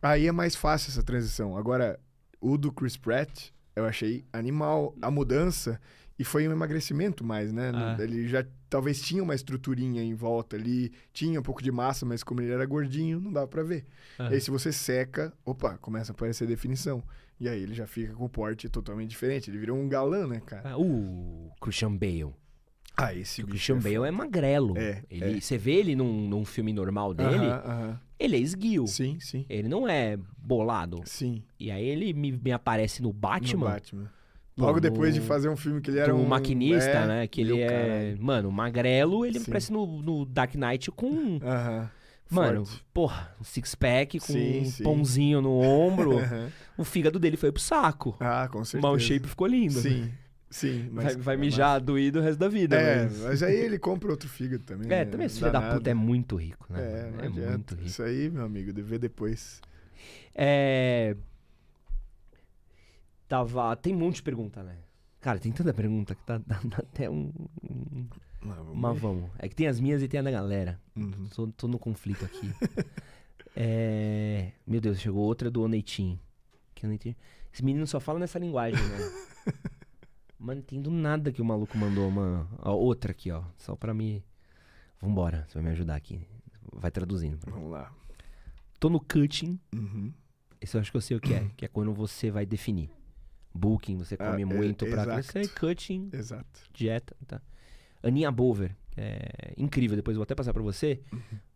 Speaker 2: aí é mais fácil essa transição. Agora, o do Chris Pratt, eu achei animal a mudança. E foi um emagrecimento mais, né?
Speaker 1: Ah.
Speaker 2: Ele já talvez tinha uma estruturinha em volta ali, tinha um pouco de massa, mas como ele era gordinho, não dava pra ver.
Speaker 1: Aham.
Speaker 2: E aí, se você seca, opa, começa a aparecer definição. E aí ele já fica com o porte totalmente diferente. Ele virou um galã, né, cara?
Speaker 1: Ah, O Christian Bale.
Speaker 2: Ah, esse
Speaker 1: O. Christian
Speaker 2: é
Speaker 1: Bale
Speaker 2: foda.
Speaker 1: é magrelo.
Speaker 2: É,
Speaker 1: Ele,
Speaker 2: é.
Speaker 1: Você vê ele num, num filme normal dele,
Speaker 2: Aham, aham.
Speaker 1: ele é esguio.
Speaker 2: Sim, sim.
Speaker 1: Ele não é bolado.
Speaker 2: Sim.
Speaker 1: E aí ele me, me aparece no Batman.
Speaker 2: No Batman. Logo depois
Speaker 1: no-
Speaker 2: de fazer um filme que ele era um
Speaker 1: maquinista,
Speaker 2: é,
Speaker 1: né? Que ele é.
Speaker 2: caralho.
Speaker 1: Mano, magrelo, ele me
Speaker 2: Sim.
Speaker 1: parece no, no Dark Knight com.
Speaker 2: Aham.
Speaker 1: Mano,
Speaker 2: Forte.
Speaker 1: porra, um six-pack com
Speaker 2: Sim,
Speaker 1: um
Speaker 2: sim.
Speaker 1: pãozinho no ombro.
Speaker 2: Aham.
Speaker 1: o fígado dele foi pro saco.
Speaker 2: Ah, com
Speaker 1: o
Speaker 2: certeza.
Speaker 1: mau shape ficou lindo.
Speaker 2: Sim, sim.
Speaker 1: Vai,
Speaker 2: mas-
Speaker 1: vai mijar doído o resto da vida.
Speaker 2: É,
Speaker 1: mas...
Speaker 2: mas aí ele compra outro fígado também.
Speaker 1: É,
Speaker 2: né?
Speaker 1: também esse filho da puta é muito rico, né?
Speaker 2: É,
Speaker 1: é muito rico.
Speaker 2: Isso aí, meu amigo, deve ver depois.
Speaker 1: É. Tava. Tem um monte de pergunta, né? Cara, tem tanta pergunta que tá dando até um. um-
Speaker 2: Mas vamos
Speaker 1: Mas
Speaker 2: ver.
Speaker 1: vamos. É que tem as minhas e tem a da galera.
Speaker 2: Uhum.
Speaker 1: Tô, tô no conflito aqui. é... Meu Deus, chegou outra do Oneitin. Que Oneitin... Esse menino só fala nessa linguagem, né? Mano, não entendo nada que o maluco mandou, mano. Ó, outra aqui, ó. Só pra me. Vambora, você vai me ajudar aqui. Vai traduzindo. mim.
Speaker 2: Vamos lá.
Speaker 1: Tô no cutting.
Speaker 2: Uhum.
Speaker 1: Esse eu acho que eu sei o que é. Que é quando você vai definir. Booking, você
Speaker 2: Ah,
Speaker 1: come
Speaker 2: é-
Speaker 1: muito pra
Speaker 2: exato.
Speaker 1: crescer. Cutting,
Speaker 2: Exato.
Speaker 1: dieta, tá? Aninha Bover, é incrível, depois eu vou até passar pra você.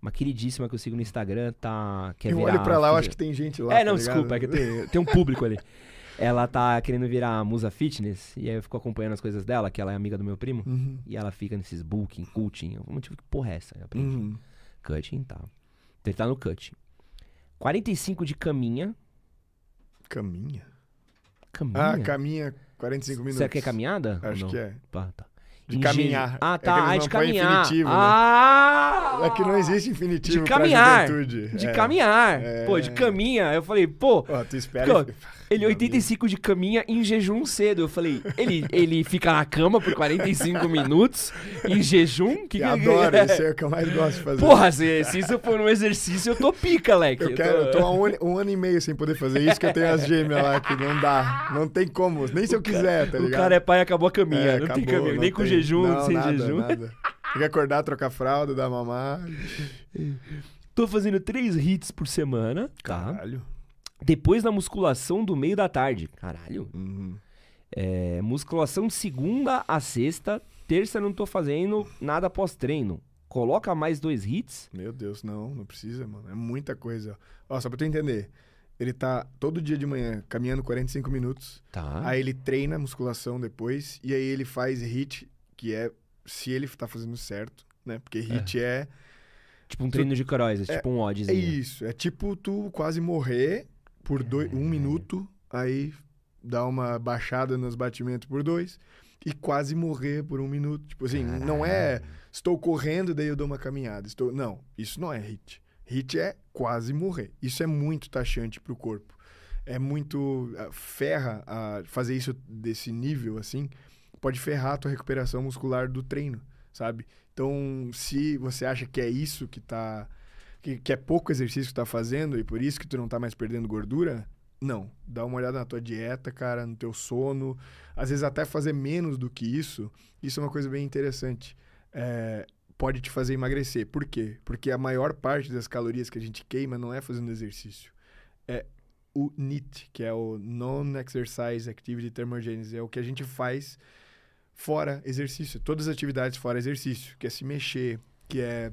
Speaker 1: Uma queridíssima que eu sigo no Instagram, tá... Quer
Speaker 2: eu
Speaker 1: virar
Speaker 2: olho pra lá, eu acho que tem gente lá.
Speaker 1: É, não,
Speaker 2: tá
Speaker 1: desculpa, é que tem, tem um público ali. Ela tá querendo virar musa fitness, e aí eu fico acompanhando as coisas dela, que ela é amiga do meu primo,
Speaker 2: Uhum.
Speaker 1: e ela fica nesses booking, cutting, eu motivo que porra é essa? Eu aprendi.
Speaker 2: Uhum.
Speaker 1: Cutting, tá. Então ele tá no cutting. 45 de caminha.
Speaker 2: Caminha?
Speaker 1: Caminha?
Speaker 2: Ah, caminha 45 minutos.
Speaker 1: Será que é caminhada?
Speaker 2: Acho que é.
Speaker 1: Tá, tá.
Speaker 2: De
Speaker 1: Em
Speaker 2: caminhar.
Speaker 1: Ah,
Speaker 2: É
Speaker 1: tá.
Speaker 2: eles
Speaker 1: ah, de caminhar.
Speaker 2: infinitivo, né? É que não existe infinitivo
Speaker 1: De caminhar. De
Speaker 2: É.
Speaker 1: caminhar.
Speaker 2: É.
Speaker 1: Pô, de caminha. Eu falei, pô,
Speaker 2: tu espera.
Speaker 1: Pô, ele 85 de caminha em jejum cedo. Eu falei, ele, ele fica na cama por 45 minutos em jejum? Que
Speaker 2: Que
Speaker 1: que-
Speaker 2: adoro, isso é o que eu mais gosto de fazer.
Speaker 1: Porra, se, se isso for um exercício, eu tô pica, leque.
Speaker 2: Eu, quero, eu tô há um, ano- um ano e meio sem poder fazer isso, que eu tenho as gêmeas lá que não dá. Não tem como, nem se eu quiser, tá
Speaker 1: O
Speaker 2: ligado?
Speaker 1: cara é pai e acabou a caminha.
Speaker 2: É,
Speaker 1: não tem
Speaker 2: acabou,
Speaker 1: caminho.
Speaker 2: não
Speaker 1: Nem com
Speaker 2: tem.
Speaker 1: jejum,
Speaker 2: Não,
Speaker 1: sem
Speaker 2: nada,
Speaker 1: jejum.
Speaker 2: Nada. Tem que acordar, trocar fralda, dar mamar.
Speaker 1: Tô fazendo três hits por semana. Tá.
Speaker 2: Caralho.
Speaker 1: Depois da musculação do meio da tarde. Caralho.
Speaker 2: Uhum.
Speaker 1: É, musculação de segunda a sexta. Terça não tô fazendo nada pós-treino. Coloca mais dois hits.
Speaker 2: Meu Deus, não, não precisa, mano. É muita coisa. Ó, só pra tu entender. Ele tá todo dia de manhã caminhando 45 minutos.
Speaker 1: Tá.
Speaker 2: Aí ele treina musculação depois. E aí ele faz HIT, que é se ele tá fazendo certo, né? Porque HIT é.
Speaker 1: Tipo um treino de cross, é tipo um
Speaker 2: É
Speaker 1: oddzinho.
Speaker 2: isso. É tipo tu quase morrer por dois, um
Speaker 1: Caralho.
Speaker 2: minuto. Aí dá uma baixada nos batimentos por dois. E quase morrer por um minuto. Tipo assim, não é
Speaker 1: Caralho.
Speaker 2: estou correndo, daí eu dou uma caminhada. Estou... Não, isso não é HIT. HIT é quase morrer. Isso é muito taxante pro corpo. É muito. ah, Ferra a fazer isso desse nível assim. Pode ferrar a tua recuperação muscular do treino. sabe? Então, se você acha que é isso que tá. Que, que é pouco exercício que tá fazendo e por isso que tu não tá mais perdendo gordura, não. Dá uma olhada na tua dieta, cara, no teu sono. Às vezes até fazer menos do que isso. Isso é uma coisa bem interessante. É, pode te fazer emagrecer. Por quê? Porque a maior parte das calorias que a gente queima não é fazendo exercício. É o NEAT, que é o Non-Exercise Activity Thermogenesis. É o que a gente faz fora exercício. Todas as atividades fora exercício, que é se mexer, que é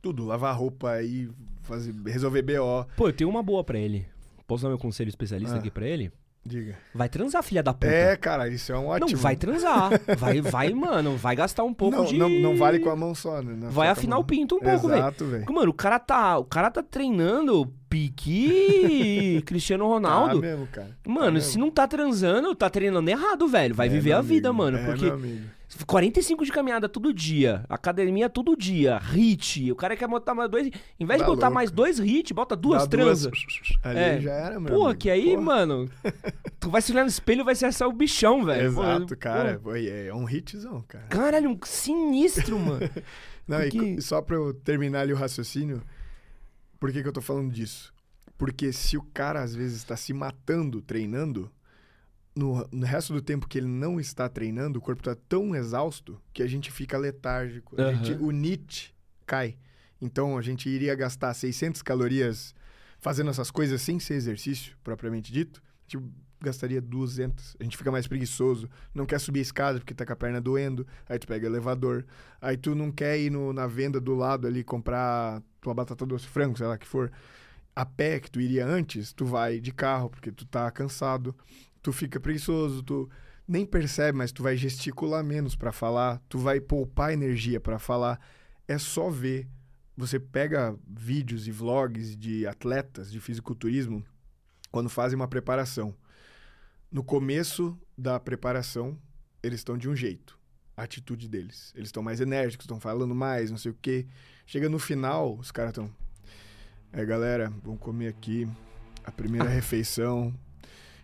Speaker 2: tudo, lavar roupa e fazer, resolver BO.
Speaker 1: Pô, eu tenho uma boa pra ele. Posso dar meu conselho especialista
Speaker 2: Ah.
Speaker 1: aqui pra ele?
Speaker 2: Diga.
Speaker 1: Vai transar, filha da puta.
Speaker 2: É, cara, isso é um ótimo.
Speaker 1: Não, vai transar. Vai, vai, mano, vai gastar um pouco
Speaker 2: não,
Speaker 1: de...
Speaker 2: não, não vale com a mão só, né? Não
Speaker 1: Vai afinar
Speaker 2: mão.
Speaker 1: o pinto um pouco, velho.
Speaker 2: Exato, velho.
Speaker 1: Mano, o cara tá, o cara tá treinando pique Cristiano
Speaker 2: Tá
Speaker 1: Ronaldo.
Speaker 2: mesmo, cara.
Speaker 1: Mano,
Speaker 2: tá
Speaker 1: se não tá transando, tá treinando errado, velho. Vai
Speaker 2: É,
Speaker 1: viver a vida,
Speaker 2: amigo.
Speaker 1: mano.
Speaker 2: É,
Speaker 1: porque
Speaker 2: meu amigo.
Speaker 1: 45 de caminhada todo dia, academia todo dia, hit. O cara quer botar mais dois. Em vez
Speaker 2: Tá
Speaker 1: de botar
Speaker 2: louco.
Speaker 1: mais dois hit, bota duas
Speaker 2: Dá
Speaker 1: transas.
Speaker 2: Ali
Speaker 1: É.
Speaker 2: já era, meu
Speaker 1: Porra, que aí,
Speaker 2: Porra.
Speaker 1: mano. tu vai se olhar no espelho e vai ser só o bichão, velho.
Speaker 2: Exato,
Speaker 1: Pô,
Speaker 2: cara.
Speaker 1: Pô,
Speaker 2: É é um hitzão, cara.
Speaker 1: Caralho, um sinistro, mano.
Speaker 2: Não, e
Speaker 1: Porque-
Speaker 2: co- só pra eu terminar ali o raciocínio, por que, que eu tô falando disso? Porque se o cara às vezes está se matando treinando, no, no resto do tempo que ele não está treinando, o corpo tá tão exausto que a gente fica letárgico.
Speaker 1: Aham.
Speaker 2: gente- o NEAT cai. Então a gente iria gastar 600 calorias fazendo essas coisas sem ser exercício, propriamente dito. A gente gastaria 200. A gente fica mais preguiçoso. Não quer subir a escada porque tá com a perna doendo. Aí tu pega elevador. Aí tu não quer ir no- na venda do lado ali comprar tua batata doce frango, sei lá que for. A pé que tu iria antes, tu vai de carro porque tu tá cansado. Tu fica preguiçoso, tu nem percebe, mas tu vai gesticular menos pra falar, tu vai poupar energia pra falar. É só ver. Você pega vídeos e vlogs de atletas de fisiculturismo quando fazem uma preparação. No começo da preparação, eles estão de um jeito. A atitude deles. Eles estão mais enérgicos, estão falando mais, não sei o quê. Chega no final, os caras estão. É, galera, vamos comer aqui a primeira refeição.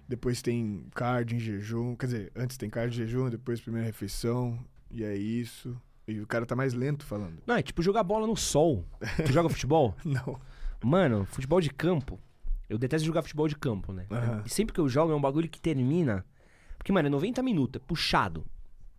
Speaker 2: Depois tem cardio em jejum. Quer dizer, antes tem cardio em jejum, depois primeira refeição. E é isso. E o cara tá mais lento falando.
Speaker 1: Não, é tipo jogar bola no sol. Tu joga futebol?
Speaker 2: Não.
Speaker 1: Mano, futebol de campo. Eu detesto jogar futebol de campo, né?
Speaker 2: Aham.
Speaker 1: E sempre que eu jogo é um bagulho que termina. Porque, mano, é 90 minutos, é puxado.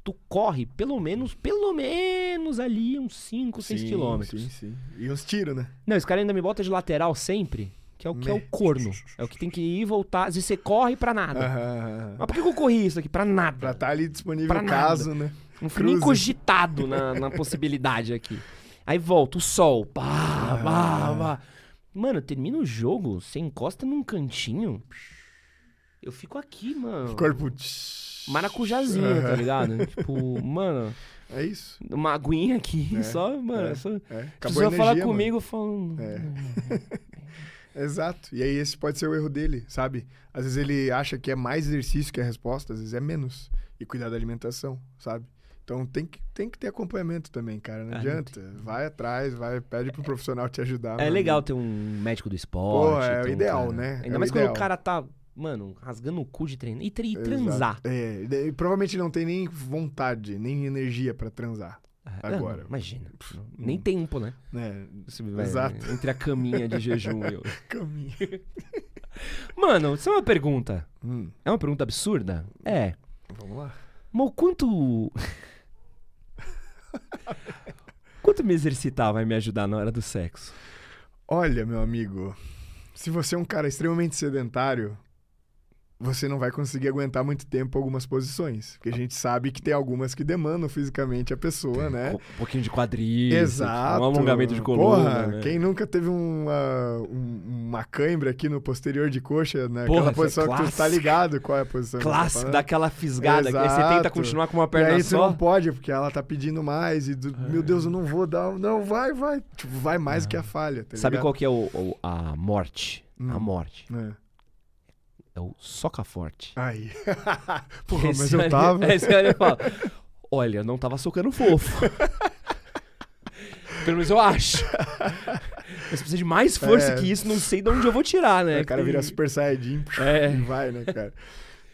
Speaker 1: Tu corre pelo menos, pelo menos ali uns 5, 6
Speaker 2: Sim,
Speaker 1: quilômetros.
Speaker 2: Sim, sim. E uns tiros, né?
Speaker 1: Não, esse cara ainda me bota de lateral sempre, que é o que é o corno. É o que tem que ir e voltar. Às vezes você corre pra nada.
Speaker 2: Aham.
Speaker 1: Mas por que eu corri isso aqui? Pra nada.
Speaker 2: Pra estar ali disponível
Speaker 1: Pra nada.
Speaker 2: caso, né?
Speaker 1: Não fui nem cogitado na, na possibilidade aqui. Aí volta o sol. Pá, pá, pá. Mano, termina o jogo, você encosta num cantinho. Eu fico aqui, mano.
Speaker 2: Corpo.
Speaker 1: Maracujazinho, tá
Speaker 2: Aham.
Speaker 1: ligado? tipo, mano,
Speaker 2: É isso.
Speaker 1: uma aguinha aqui,
Speaker 2: É,
Speaker 1: só, mano.
Speaker 2: é,
Speaker 1: só...
Speaker 2: É. Acabou
Speaker 1: você
Speaker 2: a
Speaker 1: falar comigo, falo.
Speaker 2: É. Exato. E aí esse pode ser o erro dele, sabe? Às vezes ele acha que é mais exercício que a resposta, às vezes é menos. E cuidar da alimentação, sabe? Então tem que, tem que ter acompanhamento também, cara. Não
Speaker 1: Ah,
Speaker 2: adianta. Vai atrás, vai, pede pro profissional te ajudar.
Speaker 1: É
Speaker 2: meu
Speaker 1: legal ter um médico do esporte.
Speaker 2: Pô, é o
Speaker 1: um
Speaker 2: ideal,
Speaker 1: cara-
Speaker 2: né?
Speaker 1: Ainda
Speaker 2: É
Speaker 1: mais quando
Speaker 2: ideal.
Speaker 1: o cara tá, mano, rasgando o cu de treinar. E, e transar.
Speaker 2: É, e provavelmente não tem nem vontade, nem energia pra transar.
Speaker 1: Ah,
Speaker 2: Agora.
Speaker 1: não, imagina.
Speaker 2: Pff,
Speaker 1: Nem
Speaker 2: hum.
Speaker 1: tempo, né? Vai-
Speaker 2: Exato.
Speaker 1: Entre a caminha de jejum e eu.
Speaker 2: Caminho.
Speaker 1: Mano, isso é uma pergunta.
Speaker 2: Hum,
Speaker 1: É uma pergunta absurda? É.
Speaker 2: vamos lá.
Speaker 1: Mas o quanto. quanto me exercitar vai me ajudar na hora do sexo?
Speaker 2: Olha, meu amigo, se você é um cara extremamente sedentário, você não vai conseguir aguentar muito tempo algumas posições. Porque a gente sabe que tem algumas que demandam fisicamente a pessoa, né?
Speaker 1: Um pouquinho de quadril.
Speaker 2: Exato.
Speaker 1: Um alongamento de coluna.
Speaker 2: Porra,
Speaker 1: né?
Speaker 2: quem nunca teve uma, um- uma cãibra aqui no posterior de coxa, né?
Speaker 1: Porra,
Speaker 2: Aquela
Speaker 1: é
Speaker 2: posição que tu tá ligado qual é a posição. tô
Speaker 1: Clássico,
Speaker 2: falando?
Speaker 1: dá aquela fisgada. que Aí você tenta
Speaker 2: Exato.
Speaker 1: continuar com uma
Speaker 2: E
Speaker 1: perna
Speaker 2: aí tu
Speaker 1: só.
Speaker 2: não pode, porque ela tá pedindo mais. E do- meu Deus, eu não vou dar. Não, vai, vai. Tipo, vai mais que a falha, tá
Speaker 1: Sabe qual que é o, o- a morte? A
Speaker 2: Hum.
Speaker 1: morte.
Speaker 2: É.
Speaker 1: É o soca forte.
Speaker 2: Aí. Porra, mas
Speaker 1: Esse
Speaker 2: eu
Speaker 1: ali-
Speaker 2: tava.
Speaker 1: Esse ali fala, olha, não tava socando fofo. Pelo menos eu acho. Mas precisa de mais força
Speaker 2: É.
Speaker 1: que isso, não sei de onde eu vou tirar, né?
Speaker 2: o cara vira Super Saiyajin
Speaker 1: É.
Speaker 2: e vai, né, cara?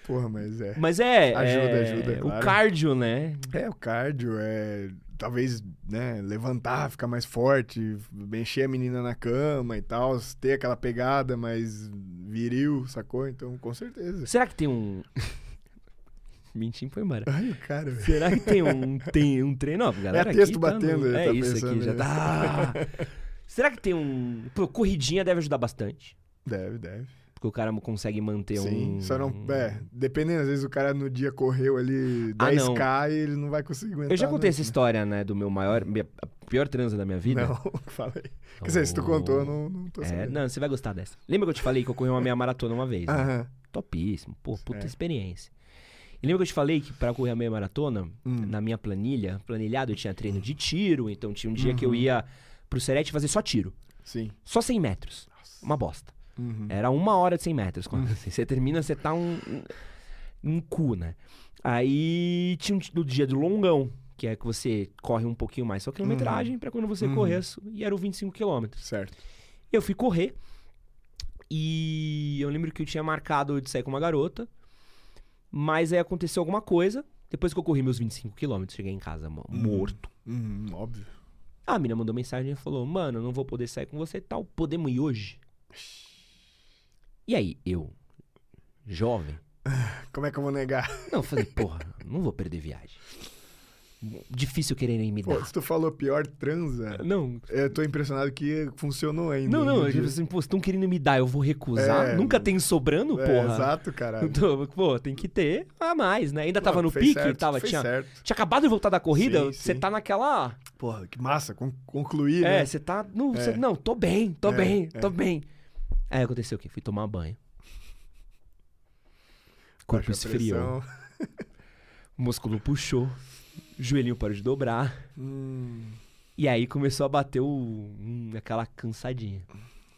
Speaker 2: Porra, mas é.
Speaker 1: Mas é.
Speaker 2: Ajuda,
Speaker 1: é,
Speaker 2: ajuda,
Speaker 1: O
Speaker 2: claro.
Speaker 1: cardio, né?
Speaker 2: É, o cardio, é talvez, né, levantar, ficar mais forte, mexer a menina na cama e tal, ter aquela pegada mais viril, sacou? Então, com certeza.
Speaker 1: Será que tem um. Mentinho foi embora.
Speaker 2: Ai, cara.
Speaker 1: Será que tem um, tem um treino? Ó, galera,
Speaker 2: É texto
Speaker 1: aqui tá
Speaker 2: batendo,
Speaker 1: no-
Speaker 2: ele
Speaker 1: É
Speaker 2: tá
Speaker 1: isso aqui,
Speaker 2: pensando
Speaker 1: já
Speaker 2: nisso.
Speaker 1: tá. Será que tem um. Pô, corridinha deve ajudar bastante.
Speaker 2: Deve, deve.
Speaker 1: Porque o cara consegue manter
Speaker 2: Sim,
Speaker 1: um.
Speaker 2: só não. É, dependendo, às vezes o cara no dia correu ali
Speaker 1: Ah, não.
Speaker 2: 10k e ele não vai conseguir aguentar.
Speaker 1: Eu já contei
Speaker 2: né?
Speaker 1: essa história, né? Do meu maior. minha- a pior transa da minha vida.
Speaker 2: Não, fala aí. Quer dizer, se tu contou, eu não, não tô
Speaker 1: É,
Speaker 2: sabendo.
Speaker 1: não, você vai gostar dessa. Lembra que eu te falei que eu corri uma meia maratona uma vez? né?
Speaker 2: Aham.
Speaker 1: Topíssimo. Pô, puta
Speaker 2: Certo.
Speaker 1: experiência. E lembra que eu te falei que pra correr a meia maratona,
Speaker 2: Hum.
Speaker 1: na minha planilha, planilhado, eu tinha treino de tiro, então tinha um dia que eu
Speaker 2: Uhum.
Speaker 1: ia pro Serete fazer só tiro.
Speaker 2: Sim.
Speaker 1: Só 100 metros. Uma bosta.
Speaker 2: Uhum.
Speaker 1: Era uma hora de 100 metros. Quando assim, você termina, você tá um, um, um cu, né? Aí tinha um, no dia do longão, que é que você corre um pouquinho mais sua quilometragem pra quando você
Speaker 2: Uhum.
Speaker 1: correr, e era o 25 quilômetros.
Speaker 2: Certo.
Speaker 1: Eu fui correr e eu lembro que eu tinha marcado de sair com uma garota, mas aí aconteceu alguma coisa. Depois que eu corri meus 25 quilômetros, cheguei em casa mo-
Speaker 2: Hum.
Speaker 1: morto.
Speaker 2: Uhum, óbvio.
Speaker 1: A mina mandou mensagem e falou: Mano, eu não vou poder sair com você e tal, podemos ir hoje? E aí, eu, jovem,
Speaker 2: Como é que eu vou negar?
Speaker 1: não, eu falei: Porra, não vou perder viagem. Difícil quererem me
Speaker 2: Pô,
Speaker 1: dar.
Speaker 2: se tu falou pior transa,
Speaker 1: Não,
Speaker 2: eu tô impressionado que funcionou ainda.
Speaker 1: não, não,
Speaker 2: no
Speaker 1: tipo assim, pô, estão querendo me dar, eu vou recusar.
Speaker 2: É,
Speaker 1: Nunca tem sobrando,
Speaker 2: É,
Speaker 1: porra.
Speaker 2: Exato, caralho.
Speaker 1: Então, pô, tem que ter a mais, né? Ainda tava
Speaker 2: Pô,
Speaker 1: no pique,
Speaker 2: certo,
Speaker 1: tava, tinha,
Speaker 2: certo.
Speaker 1: tinha acabado de voltar da corrida, você tá naquela.
Speaker 2: Porra, que massa, con concluir,
Speaker 1: É,
Speaker 2: né?
Speaker 1: você tá. Não,
Speaker 2: É.
Speaker 1: você- não, tô bem, tô
Speaker 2: É,
Speaker 1: bem,
Speaker 2: é.
Speaker 1: tô bem. Aí aconteceu o quê? Fui tomar banho. Corpo esfriou,
Speaker 2: pressão.
Speaker 1: músculo puxou, joelhinho parou de dobrar.
Speaker 2: Hum,
Speaker 1: E aí começou a bater o, hum, aquela cansadinha.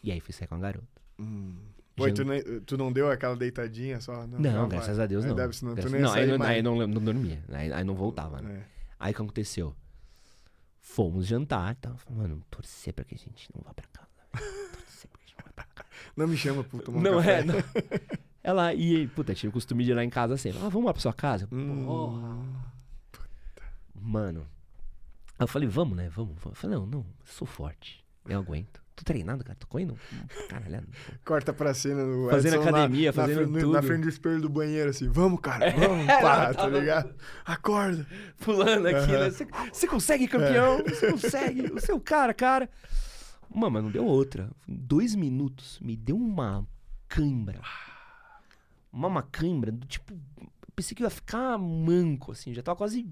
Speaker 1: E aí fui sair com a garota.
Speaker 2: hum. Pô, tu, nem- tu não deu aquela deitadinha só? Não,
Speaker 1: Não,
Speaker 2: vai.
Speaker 1: graças a Deus
Speaker 2: Aí
Speaker 1: não.
Speaker 2: Deve, senão
Speaker 1: Graças- não, aí, não, aí não, não dormia. Aí, aí não voltava, né?
Speaker 2: É.
Speaker 1: Aí o que aconteceu? Fomos jantar, tá? Falei, Mano, torcer pra que a gente não vá pra casa. velho. Torcer pra que a gente não vá pra casa.
Speaker 2: Não me chama um
Speaker 1: não
Speaker 2: café.
Speaker 1: é, não. Ela ia, puta, tinha o costume de ir lá em casa sempre. Ah, vamos lá pra sua casa?
Speaker 2: Hum.
Speaker 1: Porra. Mano. Aí eu falei, vamos, né? Vamos. vamos. Eu falei, não, não, sou forte. Eu aguento. Tô treinado, cara. Tô correndo. Caralho.
Speaker 2: Corta pra cena no
Speaker 1: Fazendo
Speaker 2: Edson na-
Speaker 1: academia,
Speaker 2: na,
Speaker 1: fazendo
Speaker 2: na
Speaker 1: tudo. É,
Speaker 2: frente do espelho do banheiro, assim, vamos, cara, vamos, pá, tá ligado? Acorda.
Speaker 1: Pulando aqui,
Speaker 2: Aham.
Speaker 1: né? Você- consegue, campeão? Você consegue. O seu cara, cara. Mano, mas não deu outra. Dois minutos, me deu uma cãibra. Uma, cãibra do tipo. Pensei que ia ficar manco, assim. Já tava quase.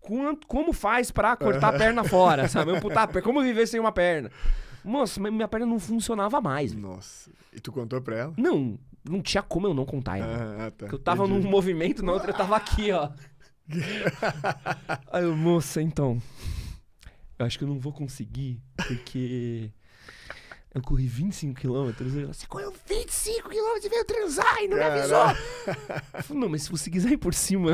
Speaker 1: Quanto, como faz pra cortar a perna fora, sabe? Como viver sem uma perna? Nossa, minha perna não funcionava mais.
Speaker 2: Nossa. E tu contou pra ela?
Speaker 1: Não, não tinha como eu não contar.
Speaker 2: Ah, ah, tá.
Speaker 1: Porque eu tava
Speaker 2: Entendi.
Speaker 1: num movimento, na outra eu tava aqui, ó. Aí eu, moça, então. Eu acho que eu não vou conseguir, porque. Eu corri 25 quilômetros. Você correu 25 quilômetros e veio transar e não me avisou. Eu falei, não, mas se você quiser ir por cima.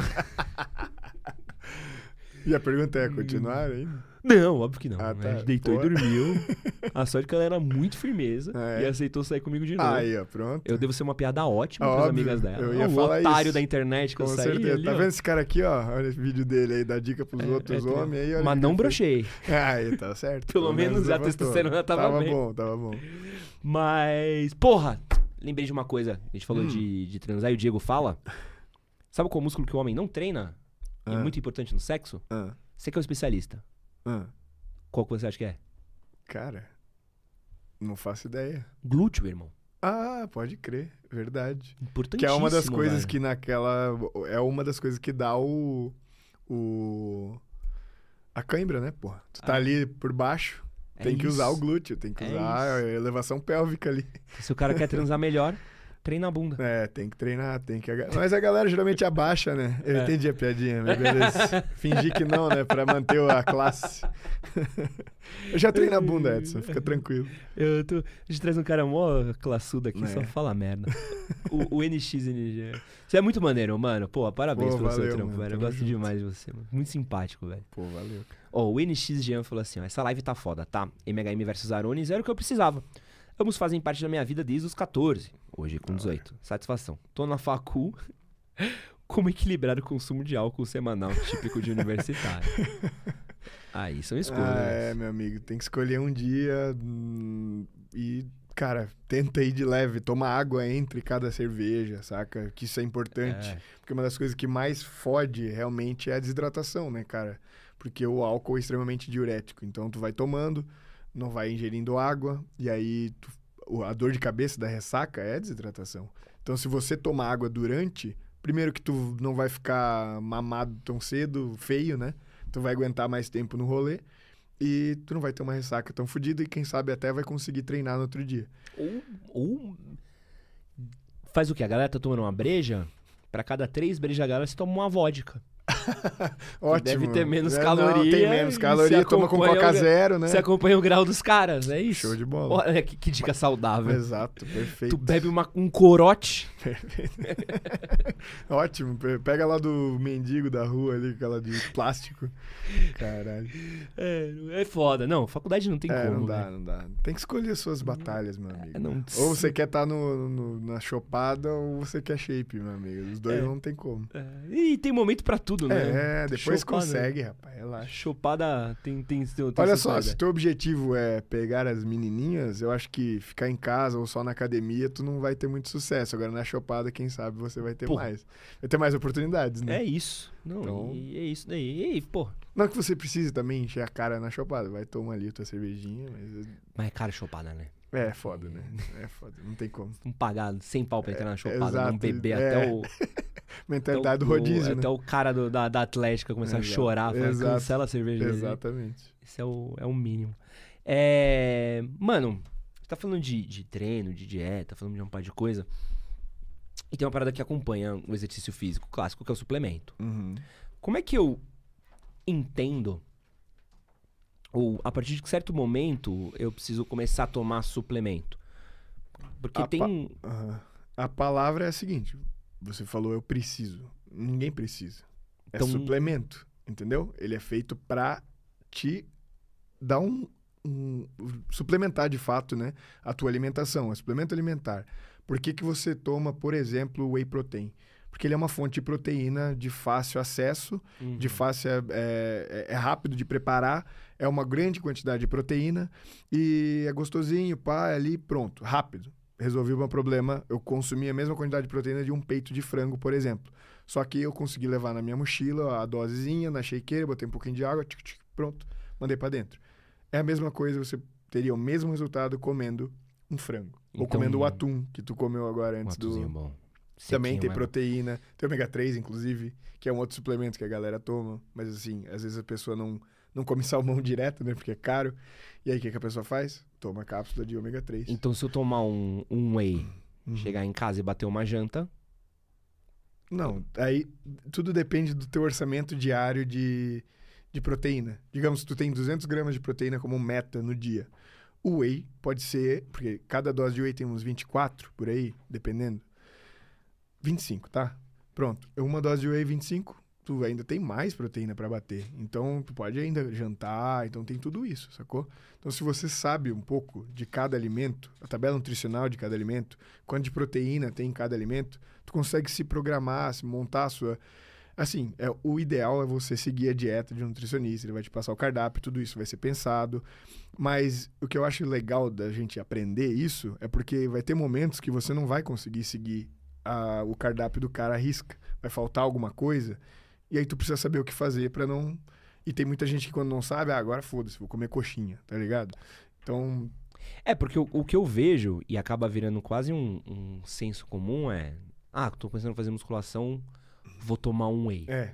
Speaker 2: E a pergunta é, continuar ainda?
Speaker 1: Não, óbvio que não.
Speaker 2: Ah, tá.
Speaker 1: A gente deitou
Speaker 2: Pô.
Speaker 1: e dormiu. A sorte é que ela era muito firmeza
Speaker 2: Ah, é?
Speaker 1: e aceitou sair comigo de novo.
Speaker 2: Aí, ó, pronto.
Speaker 1: Eu devo ser uma piada ótima pras
Speaker 2: Óbvio,
Speaker 1: amigas dela.
Speaker 2: eu ia
Speaker 1: o
Speaker 2: falar
Speaker 1: otário
Speaker 2: isso.
Speaker 1: da internet que
Speaker 2: Com
Speaker 1: eu saí
Speaker 2: certeza.
Speaker 1: ali,
Speaker 2: tá
Speaker 1: ó.
Speaker 2: vendo esse cara aqui, ó? Olha esse vídeo dele aí, dá dica pros outros
Speaker 1: É, é,
Speaker 2: homens aí. olha
Speaker 1: Mas não brochei.
Speaker 2: Aí, tá certo.
Speaker 1: Pelo menos a
Speaker 2: levantou.
Speaker 1: testosterona tava
Speaker 2: Tava
Speaker 1: bem.
Speaker 2: bom, tava bom.
Speaker 1: Mas, porra, lembrei de uma coisa. A gente falou
Speaker 2: Hum.
Speaker 1: de, de transar e o Diego fala. Sabe qual músculo que o homem não treina? E é
Speaker 2: Ah.
Speaker 1: muito importante no sexo?
Speaker 2: Ah,
Speaker 1: Você que é o especialista.
Speaker 2: Ah.
Speaker 1: Qual que você acha que é?
Speaker 2: Cara, não faço ideia.
Speaker 1: Glúteo, irmão.
Speaker 2: Ah, pode crer, verdade.
Speaker 1: Importantíssimo.
Speaker 2: Que é uma das coisas
Speaker 1: velho.
Speaker 2: que naquela. É uma das coisas que dá o. O. A cãibra, né, porra? Tu tá
Speaker 1: Ah.
Speaker 2: ali por baixo,
Speaker 1: É
Speaker 2: tem que usar o
Speaker 1: isso.
Speaker 2: glúteo, tem que
Speaker 1: É
Speaker 2: usar a
Speaker 1: isso.
Speaker 2: elevação pélvica ali.
Speaker 1: Se o cara quer transar melhor, treina a bunda.
Speaker 2: É, tem que treinar, tem que. Mas a galera geralmente abaixa, né? Eu
Speaker 1: É.
Speaker 2: entendi a piadinha, mas beleza. Fingir que não, né? Pra manter a classe. Eu já treino a bunda, Edson, fica tranquilo.
Speaker 1: Eu tô... A gente traz um cara mó classudo aqui,
Speaker 2: É.
Speaker 1: só fala merda. o, o NXNG. Você é muito maneiro, mano. Pô, parabéns
Speaker 2: Pô,
Speaker 1: pelo seu
Speaker 2: valeu,
Speaker 1: trampo,
Speaker 2: mano,
Speaker 1: velho. Eu gosto
Speaker 2: junto.
Speaker 1: demais de você, mano. Muito simpático, velho.
Speaker 2: Pô, valeu.
Speaker 1: Ó, o NX Jean falou assim, ó, essa live tá foda, tá? MHM versus Aronis era o que eu precisava. Ambos fazem parte da minha vida desde os 14, hoje com 18. Satisfação. Tô na facu, Como equilibrar o consumo de álcool semanal típico de universitário? Aí são escolhas.
Speaker 2: Ah, é, meu amigo. Tem que escolher um dia hum, e, cara, tenta ir de leve. Toma água entre cada cerveja, saca? Que isso é importante.
Speaker 1: É.
Speaker 2: Porque uma das coisas que mais fode realmente é a desidratação, né, cara? Porque o álcool é extremamente diurético. Então, tu vai tomando, não vai ingerindo água, e aí tu- a dor de cabeça da ressaca é desidratação. Então, se você tomar água durante, primeiro que tu não vai ficar mamado tão cedo, feio, né? Tu vai aguentar mais tempo no rolê e tu não vai ter uma ressaca tão fodida e quem sabe até vai conseguir treinar no outro dia.
Speaker 1: Ou, ou faz o quê? A galera tá tomando uma breja, pra cada três breja galera você toma uma vodka.
Speaker 2: Ótimo.
Speaker 1: deve ter menos
Speaker 2: É,
Speaker 1: caloria
Speaker 2: Não, tem menos caloria, toma com Coca Zero, né?
Speaker 1: Você acompanha o grau dos caras, é isso?
Speaker 2: Show de bola.
Speaker 1: Olha que, que dica saudável.
Speaker 2: Exato, perfeito.
Speaker 1: Tu bebe uma- um corote.
Speaker 2: Ótimo. pe- Pega lá do mendigo da rua ali, aquela de plástico. Caralho.
Speaker 1: É, é foda. Não, faculdade não tem
Speaker 2: é,
Speaker 1: como.
Speaker 2: não dá,
Speaker 1: né?
Speaker 2: não dá. Tem que escolher suas batalhas, meu amigo.
Speaker 1: É, não-
Speaker 2: Ou você quer estar no, no- na chopada ou você quer shape, meu amigo. Os dois
Speaker 1: É.
Speaker 2: não tem como.
Speaker 1: É, E tem momento pra tudo, né?
Speaker 2: É, depois
Speaker 1: Chopada.
Speaker 2: consegue, rapaz. Relaxa.
Speaker 1: Chopada tem, tem, tem,
Speaker 2: Olha só, se teu objetivo é pegar as menininhas, eu acho que ficar em casa ou só na academia, tu não vai ter muito sucesso. Agora na chopada, quem sabe você vai ter
Speaker 1: Pô.
Speaker 2: mais. Vai ter mais oportunidades, né?
Speaker 1: É isso. Não,
Speaker 2: Então-
Speaker 1: e é isso daí. E, pô,
Speaker 2: Não que você precise também encher a cara na chopada. Vai tomar ali a tua cervejinha, mas
Speaker 1: mas é cara chopada, né?
Speaker 2: É foda, né? É foda, não tem como.
Speaker 1: Não pagar 100 pau pra entrar na chopada,
Speaker 2: exato,
Speaker 1: beber
Speaker 2: é.
Speaker 1: até o.
Speaker 2: Mentalidade
Speaker 1: até
Speaker 2: do rodízio,
Speaker 1: Até
Speaker 2: né?
Speaker 1: o cara do- da, da Atlética começar
Speaker 2: Exato,
Speaker 1: a chorar, falar,
Speaker 2: exato.
Speaker 1: cancela a cerveja.
Speaker 2: Exatamente.
Speaker 1: Esse é o, é o mínimo. É, mano, você tá falando de, de treino, de dieta, falando de um par de coisa. E tem uma parada que acompanha o exercício físico clássico, que é o suplemento.
Speaker 2: Uhum.
Speaker 1: Como é que eu entendo, ou a partir de certo momento, eu preciso começar a tomar suplemento? Porque
Speaker 2: A
Speaker 1: tem.
Speaker 2: Aham. A palavra é a seguinte: você falou eu preciso. Ninguém precisa. É
Speaker 1: Então-
Speaker 2: suplemento, entendeu? Ele é feito pra te dar um, um- suplementar de fato, né, a tua alimentação, é suplemento alimentar. Por que, que você toma, por exemplo, whey protein? Porque ele é uma fonte de proteína de fácil acesso,
Speaker 1: Uhum.
Speaker 2: de fácil é, é, é rápido de preparar, é uma grande quantidade de proteína e é gostosinho, pá, é ali pronto, rápido. Resolvi o meu problema, eu consumi a mesma quantidade de proteína de um peito de frango, por exemplo. Só que eu consegui levar na minha mochila a dosezinha, na shakeira, botei um pouquinho de água, tic, tic, pronto, mandei pra dentro. É a mesma coisa, você teria o mesmo resultado comendo um frango. Ou
Speaker 1: Então-
Speaker 2: comendo o atum que tu comeu agora
Speaker 1: Um
Speaker 2: antes do,
Speaker 1: atuzinho bom.
Speaker 2: também
Speaker 1: Sequinho,
Speaker 2: tem
Speaker 1: mas-
Speaker 2: proteína, tem ômega 3, inclusive, que é um outro suplemento que a galera toma. Mas assim, às vezes a pessoa não, não come salmão direto, né? Porque é caro. E aí o que, que a pessoa faz? Toma cápsula de ômega 3.
Speaker 1: Então, se eu tomar um, um whey,
Speaker 2: Uhum.
Speaker 1: chegar em casa e bater uma janta,
Speaker 2: Não, aí tudo depende do teu orçamento diário de, de proteína. Digamos que tu tem 200 gramas de proteína como meta no dia. O whey pode ser, porque cada dose de whey tem uns 24 por aí, dependendo. 25, tá? Pronto. Uma dose de whey 25, tu ainda tem mais proteína para bater. Então, tu pode ainda jantar, então tem tudo isso, sacou? Então, se você sabe um pouco de cada alimento, a tabela nutricional de cada alimento, quanto de proteína tem em cada alimento, tu consegue se programar, se montar a sua. Assim, é, o ideal é você seguir a dieta de um nutricionista, ele vai te passar o cardápio, tudo isso vai ser pensado. Mas o que eu acho legal da gente aprender isso é porque vai ter momentos que você não vai conseguir seguir a- o cardápio do cara à risca. Vai faltar alguma coisa, e aí tu precisa saber o que fazer pra não. E tem muita gente que quando não sabe, ah, agora foda-se, vou comer coxinha, tá ligado? Então,
Speaker 1: É, porque o, o que eu vejo, e acaba virando quase um, um senso comum, é. Ah, tô começando a fazer musculação, vou tomar um whey.
Speaker 2: é.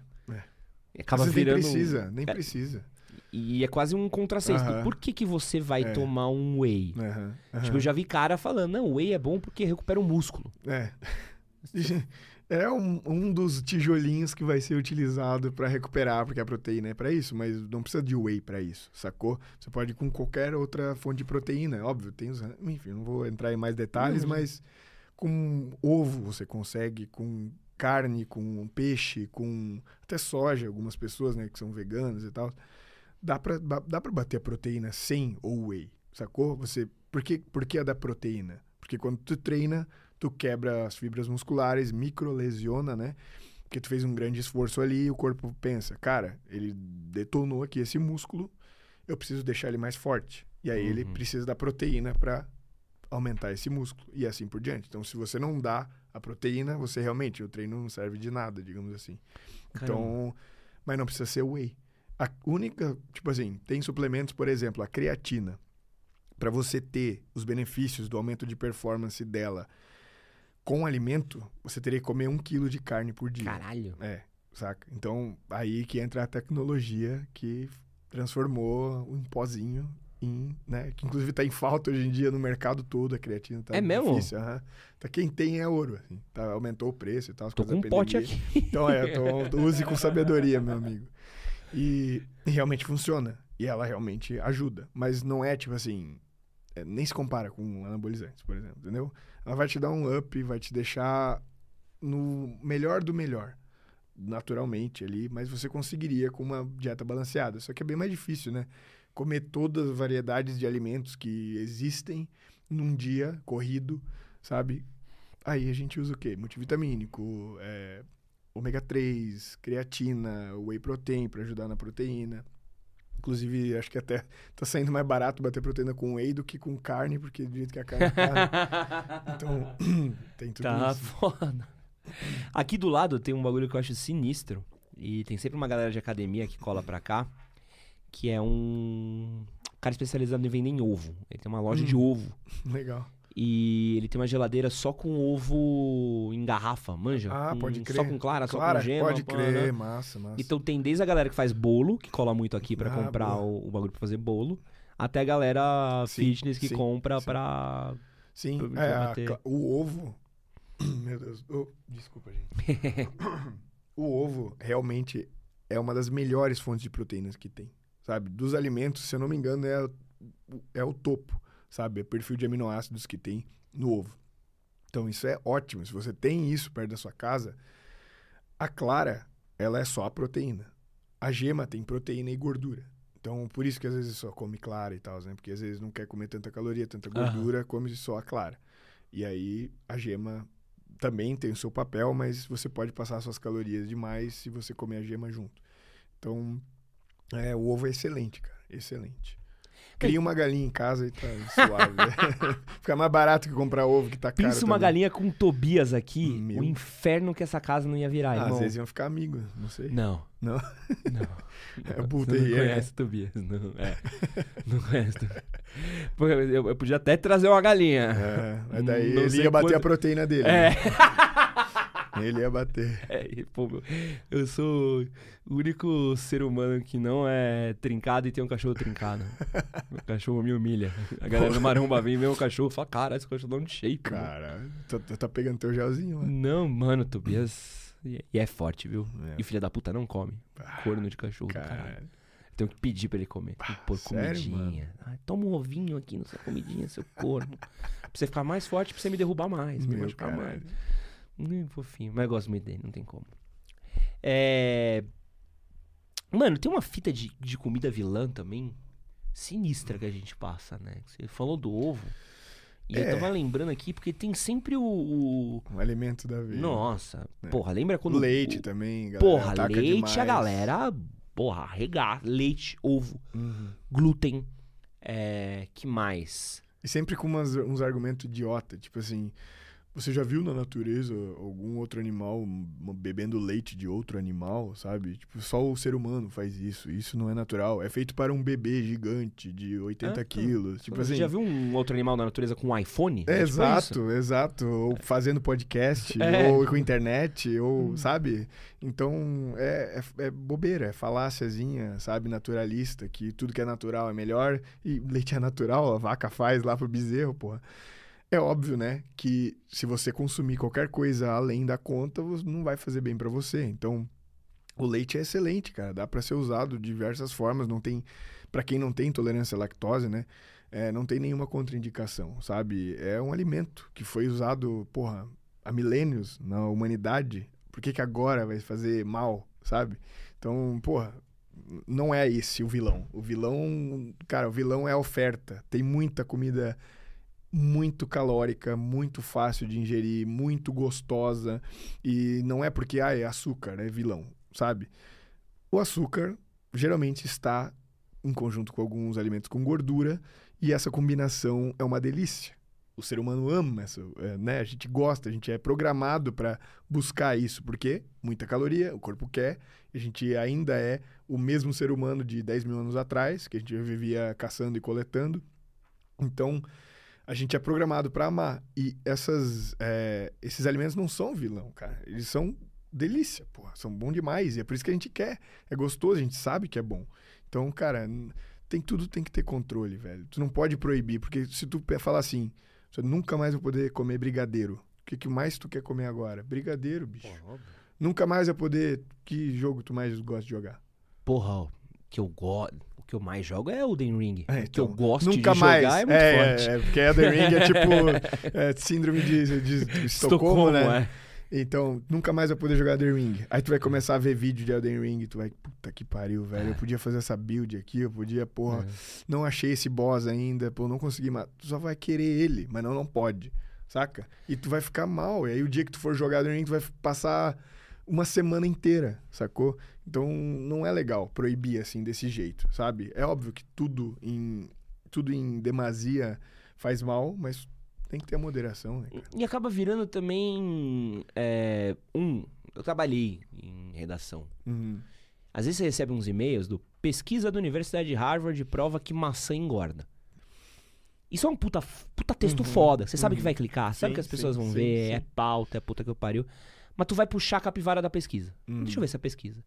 Speaker 1: E acaba
Speaker 2: Às
Speaker 1: virando.
Speaker 2: nem precisa, nem
Speaker 1: É.
Speaker 2: precisa.
Speaker 1: E é quase um contrassenso. Por que, que você vai
Speaker 2: É.
Speaker 1: tomar um whey? Tipo, eu já vi cara falando, não, whey é bom porque recupera o músculo.
Speaker 2: É. É um, um dos tijolinhos que vai ser utilizado para recuperar, porque a proteína é para isso, mas não precisa de whey para isso, sacou? Você pode ir com qualquer outra fonte de proteína, óbvio, tem os, enfim, não vou entrar em mais detalhes,
Speaker 1: Uhum.
Speaker 2: mas com ovo você consegue, com carne, com peixe, com até soja, algumas pessoas, né, que são veganas e tal. Dá pra, ba- dá pra bater a proteína sem o whey, sacou? Você, por que, por que a da proteína? Porque quando tu treina, tu quebra as fibras musculares, microlesiona, né? Porque tu fez um grande esforço ali e o corpo pensa, cara, ele detonou aqui esse músculo, eu preciso deixar ele mais forte. E aí ele
Speaker 1: Uhum.
Speaker 2: precisa da proteína para aumentar esse músculo e assim por diante. Então, se você não dá a proteína, você realmente, o treino não serve de nada, digamos assim. Então, mas não precisa ser whey. A única, tipo assim, tem suplementos, por exemplo, a creatina. Para você ter os benefícios do aumento de performance dela com alimento, você teria que comer um quilo de carne por dia.
Speaker 1: Caralho.
Speaker 2: É, saca? Então, aí que entra a tecnologia que transformou um pozinho em, né? Que inclusive tá em falta hoje em dia no mercado todo, a creatina tá
Speaker 1: É mesmo?
Speaker 2: difícil. aham. Tá, quem tem é ouro, assim. Tá, aumentou o preço e tal. as
Speaker 1: Tô
Speaker 2: coisas
Speaker 1: com um pote aqui.
Speaker 2: Então é, tô, use com sabedoria, meu amigo. E, e realmente funciona. E ela realmente ajuda. Mas não é tipo assim. É, nem se compara com anabolizantes, por exemplo, entendeu? Ela vai te dar um up, vai te deixar no melhor do melhor, naturalmente ali, mas você conseguiria com uma dieta balanceada. Só que é bem mais difícil, né? Comer todas as variedades de alimentos que existem num dia corrido, sabe? Aí a gente usa o quê? Multivitamínico, é, ômega 3, creatina, whey protein para ajudar na proteína. Inclusive, acho que até tá saindo mais barato bater proteína com whey do que com carne, porque do jeito que a carne tá. Então, tem tudo
Speaker 1: Tá
Speaker 2: isso.
Speaker 1: foda. Aqui do lado tem um bagulho que eu acho sinistro. E tem sempre uma galera de academia que cola pra cá. Que é um cara especializado em vender em ovo. Ele tem uma loja de
Speaker 2: Hum.
Speaker 1: ovo.
Speaker 2: Legal.
Speaker 1: E ele tem uma geladeira só com ovo em garrafa, manja?
Speaker 2: Ah,
Speaker 1: Com-
Speaker 2: pode crer.
Speaker 1: Só com clara,
Speaker 2: Clara,
Speaker 1: só com gema.
Speaker 2: pode crer,
Speaker 1: né?
Speaker 2: massa, massa.
Speaker 1: Então tem desde a galera que faz bolo, que cola muito aqui pra
Speaker 2: Ah,
Speaker 1: comprar o, o bagulho pra fazer bolo, até a galera
Speaker 2: Sim,
Speaker 1: fitness que
Speaker 2: sim,
Speaker 1: compra
Speaker 2: sim.
Speaker 1: pra.
Speaker 2: Sim,
Speaker 1: pra-
Speaker 2: é, a
Speaker 1: bater.
Speaker 2: cla- o ovo. Meu Deus. oh, desculpa, gente. o ovo realmente é uma das melhores fontes de proteínas que tem. Sabe? Dos alimentos, se eu não me engano, é, é o topo. Sabe? É perfil de aminoácidos que tem no ovo. Então isso é ótimo. Se você tem isso perto da sua casa, a clara, ela é só a proteína. A gema tem proteína e gordura. Então, por isso que às vezes só come clara e tal, né? Porque às vezes não quer comer tanta caloria, tanta gordura, come só a clara. E aí a gema também tem o seu papel, mas você pode passar suas calorias demais se você comer a gema junto. Então, é, o ovo é excelente, cara. Excelente. Cria uma galinha em casa e tá suave. Fica mais barato que comprar ovo que tá caro.
Speaker 1: Pensa uma
Speaker 2: também.
Speaker 1: galinha com Tobias aqui,
Speaker 2: Meu.
Speaker 1: o inferno que essa casa não ia virar,
Speaker 2: Ah,
Speaker 1: irmão.
Speaker 2: às vezes iam ficar amigos, não sei.
Speaker 1: Não.
Speaker 2: Não?
Speaker 1: Não.
Speaker 2: É o Bull
Speaker 1: Você não
Speaker 2: né?
Speaker 1: conhece Tobias, não. É. Não conhece Tobias. Eu, eu podia até trazer uma galinha.
Speaker 2: É, mas daí
Speaker 1: Não
Speaker 2: ele ia bater a proteína dele.
Speaker 1: É.
Speaker 2: né? Ele ia bater.
Speaker 1: É, e, pô, meu, eu sou o único ser humano que não é trincado e tem um cachorro trincado. Meu cachorro me humilha. A galera do Maromba vem ver o cachorro e fala, cara, esse cachorro dá um shape. mano."
Speaker 2: Cara, tá, tá pegando teu gelzinho lá.
Speaker 1: Não, mano, Tobias. E é forte, viu?
Speaker 2: É.
Speaker 1: E filha da puta não come. Corno de cachorro, do caralho.
Speaker 2: Cara,
Speaker 1: Tenho que pedir pra ele comer. Tem que pôr
Speaker 2: sério,
Speaker 1: comidinha. Ai, toma um ovinho aqui na sua comidinha, seu corno. pra você ficar mais forte, pra você me derrubar mais. Me machucar mais. Hum, fofinho. Mas eu gosto muito dele, não tem como. É... Mano, tem uma fita de, de comida vilã também sinistra que a gente passa, né? Você falou do ovo. E eu
Speaker 2: É.
Speaker 1: tava lembrando aqui, porque tem sempre o. o-
Speaker 2: alimento da vida.
Speaker 1: Nossa,
Speaker 2: É.
Speaker 1: porra, lembra quando.
Speaker 2: Leite
Speaker 1: o-
Speaker 2: também, galera.
Speaker 1: Porra, leite
Speaker 2: demais.
Speaker 1: a galera. Porra, regar. Leite, ovo,
Speaker 2: Uhum.
Speaker 1: glúten. É. Que mais?
Speaker 2: E sempre com umas- uns argumentos idiota, tipo assim, você já viu na natureza algum outro animal bebendo leite de outro animal, sabe? Tipo, só o ser humano faz isso. Isso não é natural. É feito para um bebê gigante de 80
Speaker 1: Ah,
Speaker 2: quilos. Tipo
Speaker 1: Você
Speaker 2: assim.
Speaker 1: já viu um outro animal da natureza com um iPhone?
Speaker 2: É,
Speaker 1: É tipo
Speaker 2: exato, exato. Ou fazendo podcast,
Speaker 1: É.
Speaker 2: ou com internet, ou,
Speaker 1: Hum.
Speaker 2: sabe? Então, é, é, é bobeira, é faláciazinha, sabe? Naturalista, que tudo que é natural é melhor. E leite é natural, a vaca faz lá pro bezerro, porra. É óbvio, né? Que se você consumir qualquer coisa além da conta, não vai fazer bem pra você. Então, o leite é excelente, cara. Dá pra ser usado de diversas formas. Não tem, para quem não tem intolerância à lactose, né? É, não tem nenhuma contraindicação, sabe? É um alimento que foi usado, porra, há milênios na humanidade. Por que, que agora vai fazer mal, sabe? Então, porra, não é esse o vilão. O vilão, cara, o vilão é a oferta. Tem muita comida muito calórica, muito fácil de ingerir, muito gostosa. E não é porque ah, é açúcar, é vilão, sabe? O açúcar geralmente está em conjunto com alguns alimentos com gordura e essa combinação é uma delícia. O ser humano ama essa, é, né? A gente gosta, a gente é programado para buscar isso, porque muita caloria, o corpo quer, a gente ainda é o mesmo ser humano de 10 mil anos atrás, que a gente vivia caçando e coletando. Então, a gente é programado para amar. E essas, é, esses alimentos não são vilão, cara. Eles são delícia, porra. São bom demais. E é por isso que a gente quer. É gostoso, a gente sabe que é bom. Então, cara, tem tudo tem que ter controle, velho. Tu não pode proibir, porque se tu falar assim, você nunca mais vai poder comer brigadeiro. O que, que mais tu quer comer agora? Brigadeiro, bicho. Porra, nunca mais vai poder. Que jogo tu mais gosta de jogar?
Speaker 1: Porra, que eu gosto. Que eu mais jogo é Elden Ring.
Speaker 2: É,
Speaker 1: então, que eu gosto
Speaker 2: nunca
Speaker 1: de
Speaker 2: mais.
Speaker 1: jogar é muito
Speaker 2: é,
Speaker 1: forte.
Speaker 2: É, porque Elden Ring é tipo é, síndrome de, de, de Estocolmo, né?
Speaker 1: é.
Speaker 2: Então, nunca mais vai poder jogar Elden Ring. Aí tu vai começar a ver vídeo de Elden Ring tu vai, puta que pariu, velho. Eu podia fazer essa build aqui, eu podia, porra,
Speaker 1: É.
Speaker 2: não achei esse boss ainda, pô, não consegui matar. Tu só vai querer ele, mas não, não pode, saca? E tu vai ficar mal. E aí o dia que tu for jogar Elden Ring, tu vai passar uma semana inteira, sacou? Então, não é legal proibir assim, desse jeito, sabe? É óbvio que tudo em, tudo em demasia faz mal, mas tem que ter a moderação, né, cara?
Speaker 1: E acaba virando também. é, um, eu trabalhei em redação.
Speaker 2: Uhum.
Speaker 1: Às vezes você recebe uns e-mails do pesquisa da Universidade de Harvard prova que maçã engorda. Isso é um puta, puta texto
Speaker 2: Uhum,
Speaker 1: foda. Você sabe que
Speaker 2: uhum.
Speaker 1: vai clicar, sabe
Speaker 2: Sim,
Speaker 1: que as pessoas
Speaker 2: sim,
Speaker 1: vão
Speaker 2: sim,
Speaker 1: ver, é pauta, é puta que eu pariu. Mas tu vai puxar a capivara da pesquisa.
Speaker 2: Uhum.
Speaker 1: Deixa eu ver essa pesquisa.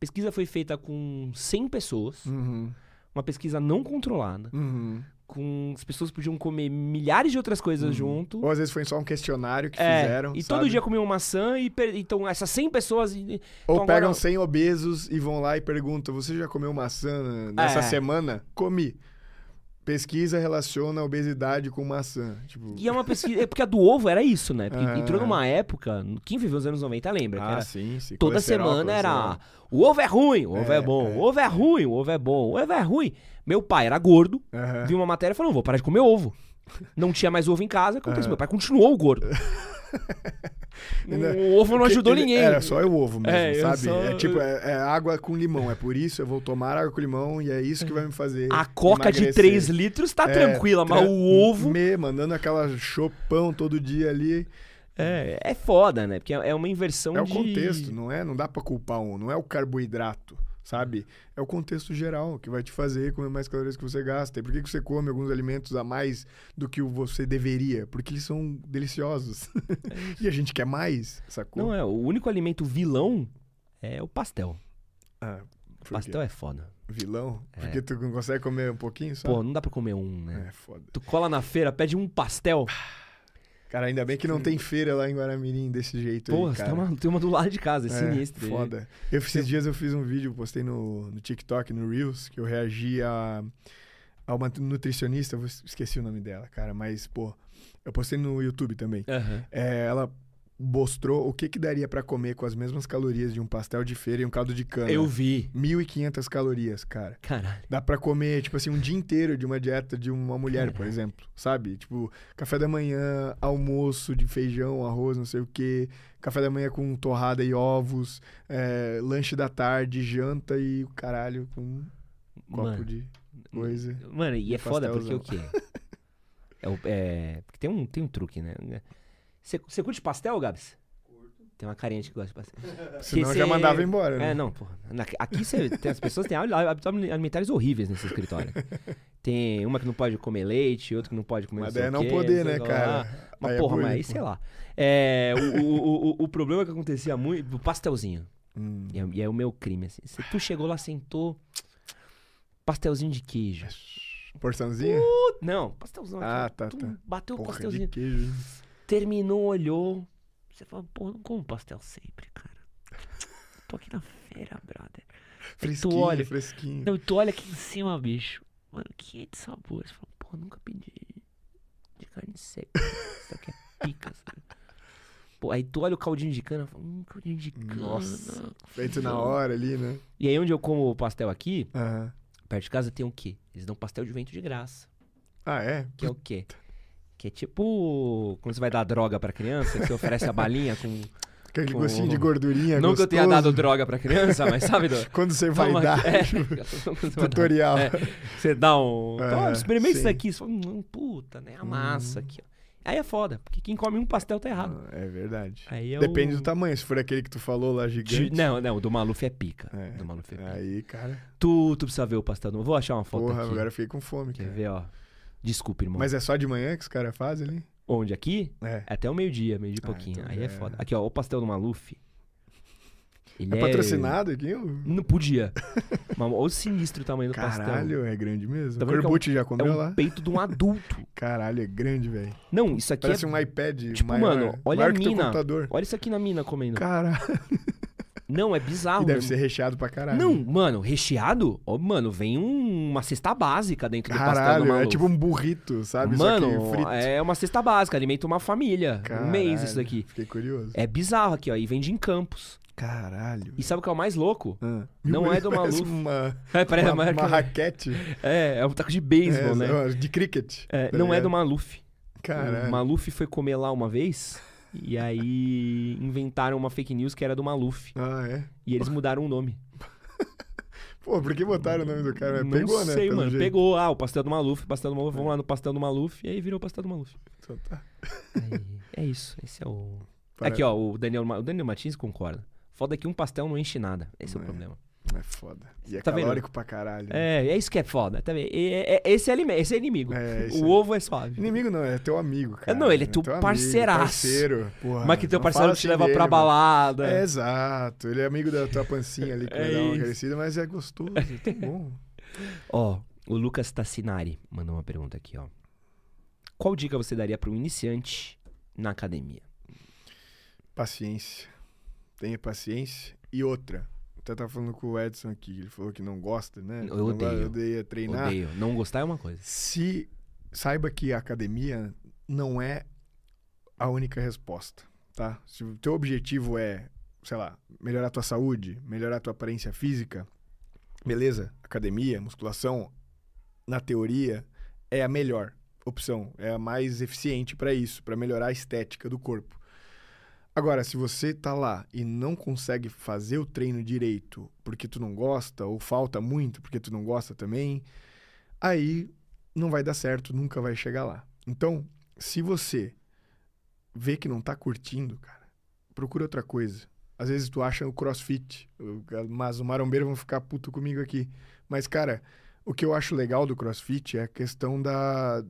Speaker 1: Pesquisa foi feita com 100 pessoas,
Speaker 2: Uhum.
Speaker 1: uma pesquisa não controlada,
Speaker 2: Uhum.
Speaker 1: com as pessoas podiam comer milhares de outras coisas junto.
Speaker 2: Ou às vezes foi só um questionário que
Speaker 1: É,
Speaker 2: fizeram.
Speaker 1: e
Speaker 2: sabe?
Speaker 1: todo dia comiam maçã e per- então essas 100 pessoas e-
Speaker 2: Ou
Speaker 1: então
Speaker 2: pegam
Speaker 1: agora-
Speaker 2: 100 obesos e vão lá e perguntam: Você já comeu maçã nessa
Speaker 1: É.
Speaker 2: semana? Comi. Pesquisa relaciona a obesidade com maçã. Tipo,
Speaker 1: E é uma pesquisa. É porque a do ovo era isso, né? Porque
Speaker 2: Aham.
Speaker 1: entrou numa época. Quem viveu os anos 90 lembra?
Speaker 2: ah, sim, sim.
Speaker 1: toda semana era. O ovo é ruim, o ovo é,
Speaker 2: É,
Speaker 1: bom,
Speaker 2: é.
Speaker 1: o ovo é ruim, o ovo é bom, o ovo é ruim. Meu pai era gordo, viu uma matéria e falou: vou parar de comer ovo. Não tinha mais ovo em casa, aconteceu. Meu pai continuou gordo. o ovo não ajudou
Speaker 2: ele-
Speaker 1: ninguém.
Speaker 2: Era só o ovo mesmo,
Speaker 1: É,
Speaker 2: sabe?
Speaker 1: só-
Speaker 2: É tipo, é, é água com limão. É por isso eu vou tomar água com limão e é isso que vai me fazer.
Speaker 1: A coca de
Speaker 2: emagrecer.
Speaker 1: 3 litros tá
Speaker 2: É,
Speaker 1: tranquila, mas o ovo.
Speaker 2: Me, mandando aquela chopão todo dia ali.
Speaker 1: É, é foda, né? Porque é uma inversão
Speaker 2: É o
Speaker 1: de.
Speaker 2: contexto, não é? Não dá pra culpar um, não é o carboidrato, sabe? É o contexto geral que vai te fazer comer mais calorias que você gasta. E por que, que você come alguns alimentos a mais do que o você deveria? Porque eles são deliciosos. e a gente quer mais, sacou?
Speaker 1: Não é, o único alimento vilão é o pastel.
Speaker 2: Ah, por quê?
Speaker 1: Pastel é foda.
Speaker 2: Vilão?
Speaker 1: É.
Speaker 2: Porque tu não consegue comer um pouquinho só?
Speaker 1: Pô, não dá pra comer um, né?
Speaker 2: É foda.
Speaker 1: Tu cola na feira, pede um pastel.
Speaker 2: Cara, ainda bem que não tem feira lá em Guaramirim desse jeito
Speaker 1: Pô,
Speaker 2: aí,
Speaker 1: você
Speaker 2: cara.
Speaker 1: tem uma, tem uma do lado de casa, é, sinistro.
Speaker 2: Foda. Eu, esses dias eu fiz um vídeo, postei no, no TikTok, no Reels, que eu reagi a, a uma nutricionista, eu esqueci o nome dela, cara, mas, pô, eu postei no YouTube também.
Speaker 1: Aham.
Speaker 2: É, ela mostrou o que que daria pra comer com as mesmas calorias de um pastel de feira e um caldo de cana.
Speaker 1: Eu vi.
Speaker 2: 1.500 calorias, cara.
Speaker 1: Caralho.
Speaker 2: Dá pra comer, tipo assim, um dia inteiro de uma dieta de uma mulher, por exemplo, sabe? Tipo, café da manhã, almoço de feijão, arroz, não sei o quê, café da manhã com torrada e ovos, é, lanche da tarde, janta e o caralho com um copo
Speaker 1: Mano,
Speaker 2: de coisa.
Speaker 1: mano, e
Speaker 2: e
Speaker 1: é foda porque o quê? É, o- é, porque tem um, tem um truque, né? Você você curte pastel, Gabs? Tem uma carinha de que gosta de pastel.
Speaker 2: Senão
Speaker 1: cê-
Speaker 2: já mandava embora, né?
Speaker 1: É, não, porra. Aqui cê, tem, as pessoas têm hábitos alimentares horríveis nesse escritório. Tem uma que não pode comer leite, outra que não pode comer
Speaker 2: Mas é não
Speaker 1: quê,
Speaker 2: poder, né,
Speaker 1: lá.
Speaker 2: cara?
Speaker 1: Mas
Speaker 2: Aí é
Speaker 1: porra,
Speaker 2: bullying,
Speaker 1: mas
Speaker 2: pô.
Speaker 1: sei lá. É, o, o, o, o problema que acontecia muito, o pastelzinho.
Speaker 2: Hum.
Speaker 1: E é, e é o meu crime, assim. Cê- tu chegou lá, sentou, pastelzinho de queijo.
Speaker 2: Porçãozinha?
Speaker 1: Não, pastelzão.
Speaker 2: Ah, tá, tá.
Speaker 1: Bateu o pastelzinho.
Speaker 2: de queijo.
Speaker 1: Terminou, olhou. Você fala, pô, não como pastel sempre, cara. Tô aqui na feira, brother. Aí tu
Speaker 2: Fresquinho,
Speaker 1: olha.
Speaker 2: fresquinho.
Speaker 1: Não, tu olha aqui em cima, bicho. Mano, 500 sabores. Fala, pô, nunca pedi de carne seca. Isso aqui é pica, sabe? Pô, aí tu olha o caldinho de cana, fala, hum, caldinho de cana.
Speaker 2: Nossa, Feito na hora ali, né?
Speaker 1: E aí onde eu como o pastel aqui,
Speaker 2: Aham.
Speaker 1: perto de casa tem o quê? Eles dão pastel de vento de graça.
Speaker 2: Ah, é?
Speaker 1: Que é o quê? Que é tipo quando você vai dar droga pra criança, que você oferece a balinha com.
Speaker 2: Aquele
Speaker 1: Com-
Speaker 2: gostinho de gordurinha
Speaker 1: Não que eu tenha
Speaker 2: gostoso.
Speaker 1: dado droga pra criança, mas sabe? Do...
Speaker 2: Quando você vai
Speaker 1: Toma
Speaker 2: dar.
Speaker 1: É,
Speaker 2: tutorial.
Speaker 1: É, você dá um.
Speaker 2: É,
Speaker 1: experimenta isso aqui. Você fala, hum, puta, né? A massa aqui, ó. Aí é foda, porque quem come um pastel tá errado.
Speaker 2: Ah, É verdade. Depende do tamanho. Se for aquele que tu falou lá, gigante.
Speaker 1: Não, não, o do Maluf é pica.
Speaker 2: É,
Speaker 1: Do Maluf é pica.
Speaker 2: Aí, cara.
Speaker 1: Tu, tu precisa ver o pastel do. Vou achar uma foto
Speaker 2: Porra,
Speaker 1: aqui.
Speaker 2: agora eu fiquei com fome,
Speaker 1: Quer
Speaker 2: cara.
Speaker 1: ver, ó. Desculpa, irmão.
Speaker 2: Mas é só de manhã que os caras fazem ali?
Speaker 1: Onde? Aqui?
Speaker 2: É.
Speaker 1: É até o meio-dia, meio de
Speaker 2: Ah,
Speaker 1: pouquinho.
Speaker 2: então
Speaker 1: Aí é
Speaker 2: é.
Speaker 1: foda. Aqui, ó, o pastel do Maluf. Ele
Speaker 2: É patrocinado aqui?
Speaker 1: Não podia. Mas olha o sinistro tamanho do pastel.
Speaker 2: Caralho, é grande mesmo.
Speaker 1: Tá
Speaker 2: o
Speaker 1: vendo que é um-
Speaker 2: Corbucci já
Speaker 1: É
Speaker 2: comeu
Speaker 1: um
Speaker 2: lá?
Speaker 1: peito de um adulto.
Speaker 2: Caralho, é grande, velho.
Speaker 1: Não, isso aqui
Speaker 2: Parece
Speaker 1: é...
Speaker 2: um iPad
Speaker 1: Tipo,
Speaker 2: maior.
Speaker 1: mano, olha
Speaker 2: maior
Speaker 1: a mina. Olha isso aqui na mina comendo.
Speaker 2: Caralho.
Speaker 1: Não, é bizarro.
Speaker 2: E deve
Speaker 1: mesmo.
Speaker 2: ser recheado pra caralho.
Speaker 1: Não, mano, recheado? Ó, mano, vem um- uma cesta básica dentro do pastel do
Speaker 2: Caralho, é tipo um burrito, sabe?
Speaker 1: Mano,
Speaker 2: frito.
Speaker 1: é uma cesta básica, alimenta uma família. Um mês isso
Speaker 2: Caralho,
Speaker 1: daqui.
Speaker 2: Fiquei curioso.
Speaker 1: É bizarro aqui, ó, e vende em Campos.
Speaker 2: Caralho.
Speaker 1: E sabe o que é o mais louco?
Speaker 2: Ah.
Speaker 1: Não é do Maluf.
Speaker 2: Uma,
Speaker 1: É, parece
Speaker 2: uma,
Speaker 1: uma-
Speaker 2: uma raquete.
Speaker 1: É, é um taco de beisebol,
Speaker 2: É,
Speaker 1: né?
Speaker 2: De cricket.
Speaker 1: É,
Speaker 2: tá
Speaker 1: não é do Maluf.
Speaker 2: Caralho.
Speaker 1: O Maluf foi comer lá uma vez e aí inventaram uma fake news que era do Maluf.
Speaker 2: Ah, é?
Speaker 1: E eles mudaram o nome.
Speaker 2: Pô, por que botaram o nome do cara?
Speaker 1: não
Speaker 2: Pegou, né?
Speaker 1: sei, mano.
Speaker 2: jeito.
Speaker 1: Pegou, ah, o pastel do Maluf, pastel do Maluf, vamos lá no pastel do Maluf, e aí virou o pastel do Maluf.
Speaker 2: Então tá.
Speaker 1: Aí, é isso, esse é o... Aqui, ó, o Daniel, o Daniel Martins concorda. Foda que um pastel não enche nada. Esse é o
Speaker 2: É.
Speaker 1: problema.
Speaker 2: É foda. E é
Speaker 1: Tá vendo?
Speaker 2: calórico pra caralho.
Speaker 1: É, é isso que é foda. Tá vendo? É- é- esse, é esse é inimigo.
Speaker 2: É, esse
Speaker 1: o
Speaker 2: é.
Speaker 1: ovo é suave.
Speaker 2: Inimigo não, é teu amigo, cara.
Speaker 1: não, ele é teu
Speaker 2: amigo,
Speaker 1: parceiraço.
Speaker 2: Parceiro. Porra,
Speaker 1: Mas que teu parceiro te
Speaker 2: assim
Speaker 1: leva
Speaker 2: dele,
Speaker 1: pra balada.
Speaker 2: É, exato. Ele é amigo da tua pancinha ali, que
Speaker 1: É
Speaker 2: vai dar uma crescida, mas é gostoso, é tão bom.
Speaker 1: Ó, o Lucas Tassinari mandou uma pergunta aqui, ó. Qual dica você daria para um iniciante na academia?
Speaker 2: Paciência. Tenha paciência. E outra. Até tava falando com o Edson aqui, ele falou que não gosta, né?
Speaker 1: Eu
Speaker 2: Não
Speaker 1: odeio.
Speaker 2: odeia treinar.
Speaker 1: Odeio. Não gostar é uma coisa.
Speaker 2: Se saiba que a academia não é a única resposta, tá? Se o teu objetivo é, sei lá, melhorar a tua saúde, melhorar a tua aparência física, beleza? Academia, musculação, na teoria é a melhor opção, é a mais eficiente para isso, para melhorar a estética do corpo. Agora, se você tá lá e não consegue fazer o treino direito porque tu não gosta ou falta muito porque tu não gosta também, aí não vai dar certo, nunca vai chegar lá. Então, se você vê que não tá curtindo, cara, procura outra coisa. Às vezes tu acha o crossfit, mas o marombeiro vão ficar puto comigo aqui. Mas, cara, o que eu acho legal do crossfit é a questão da,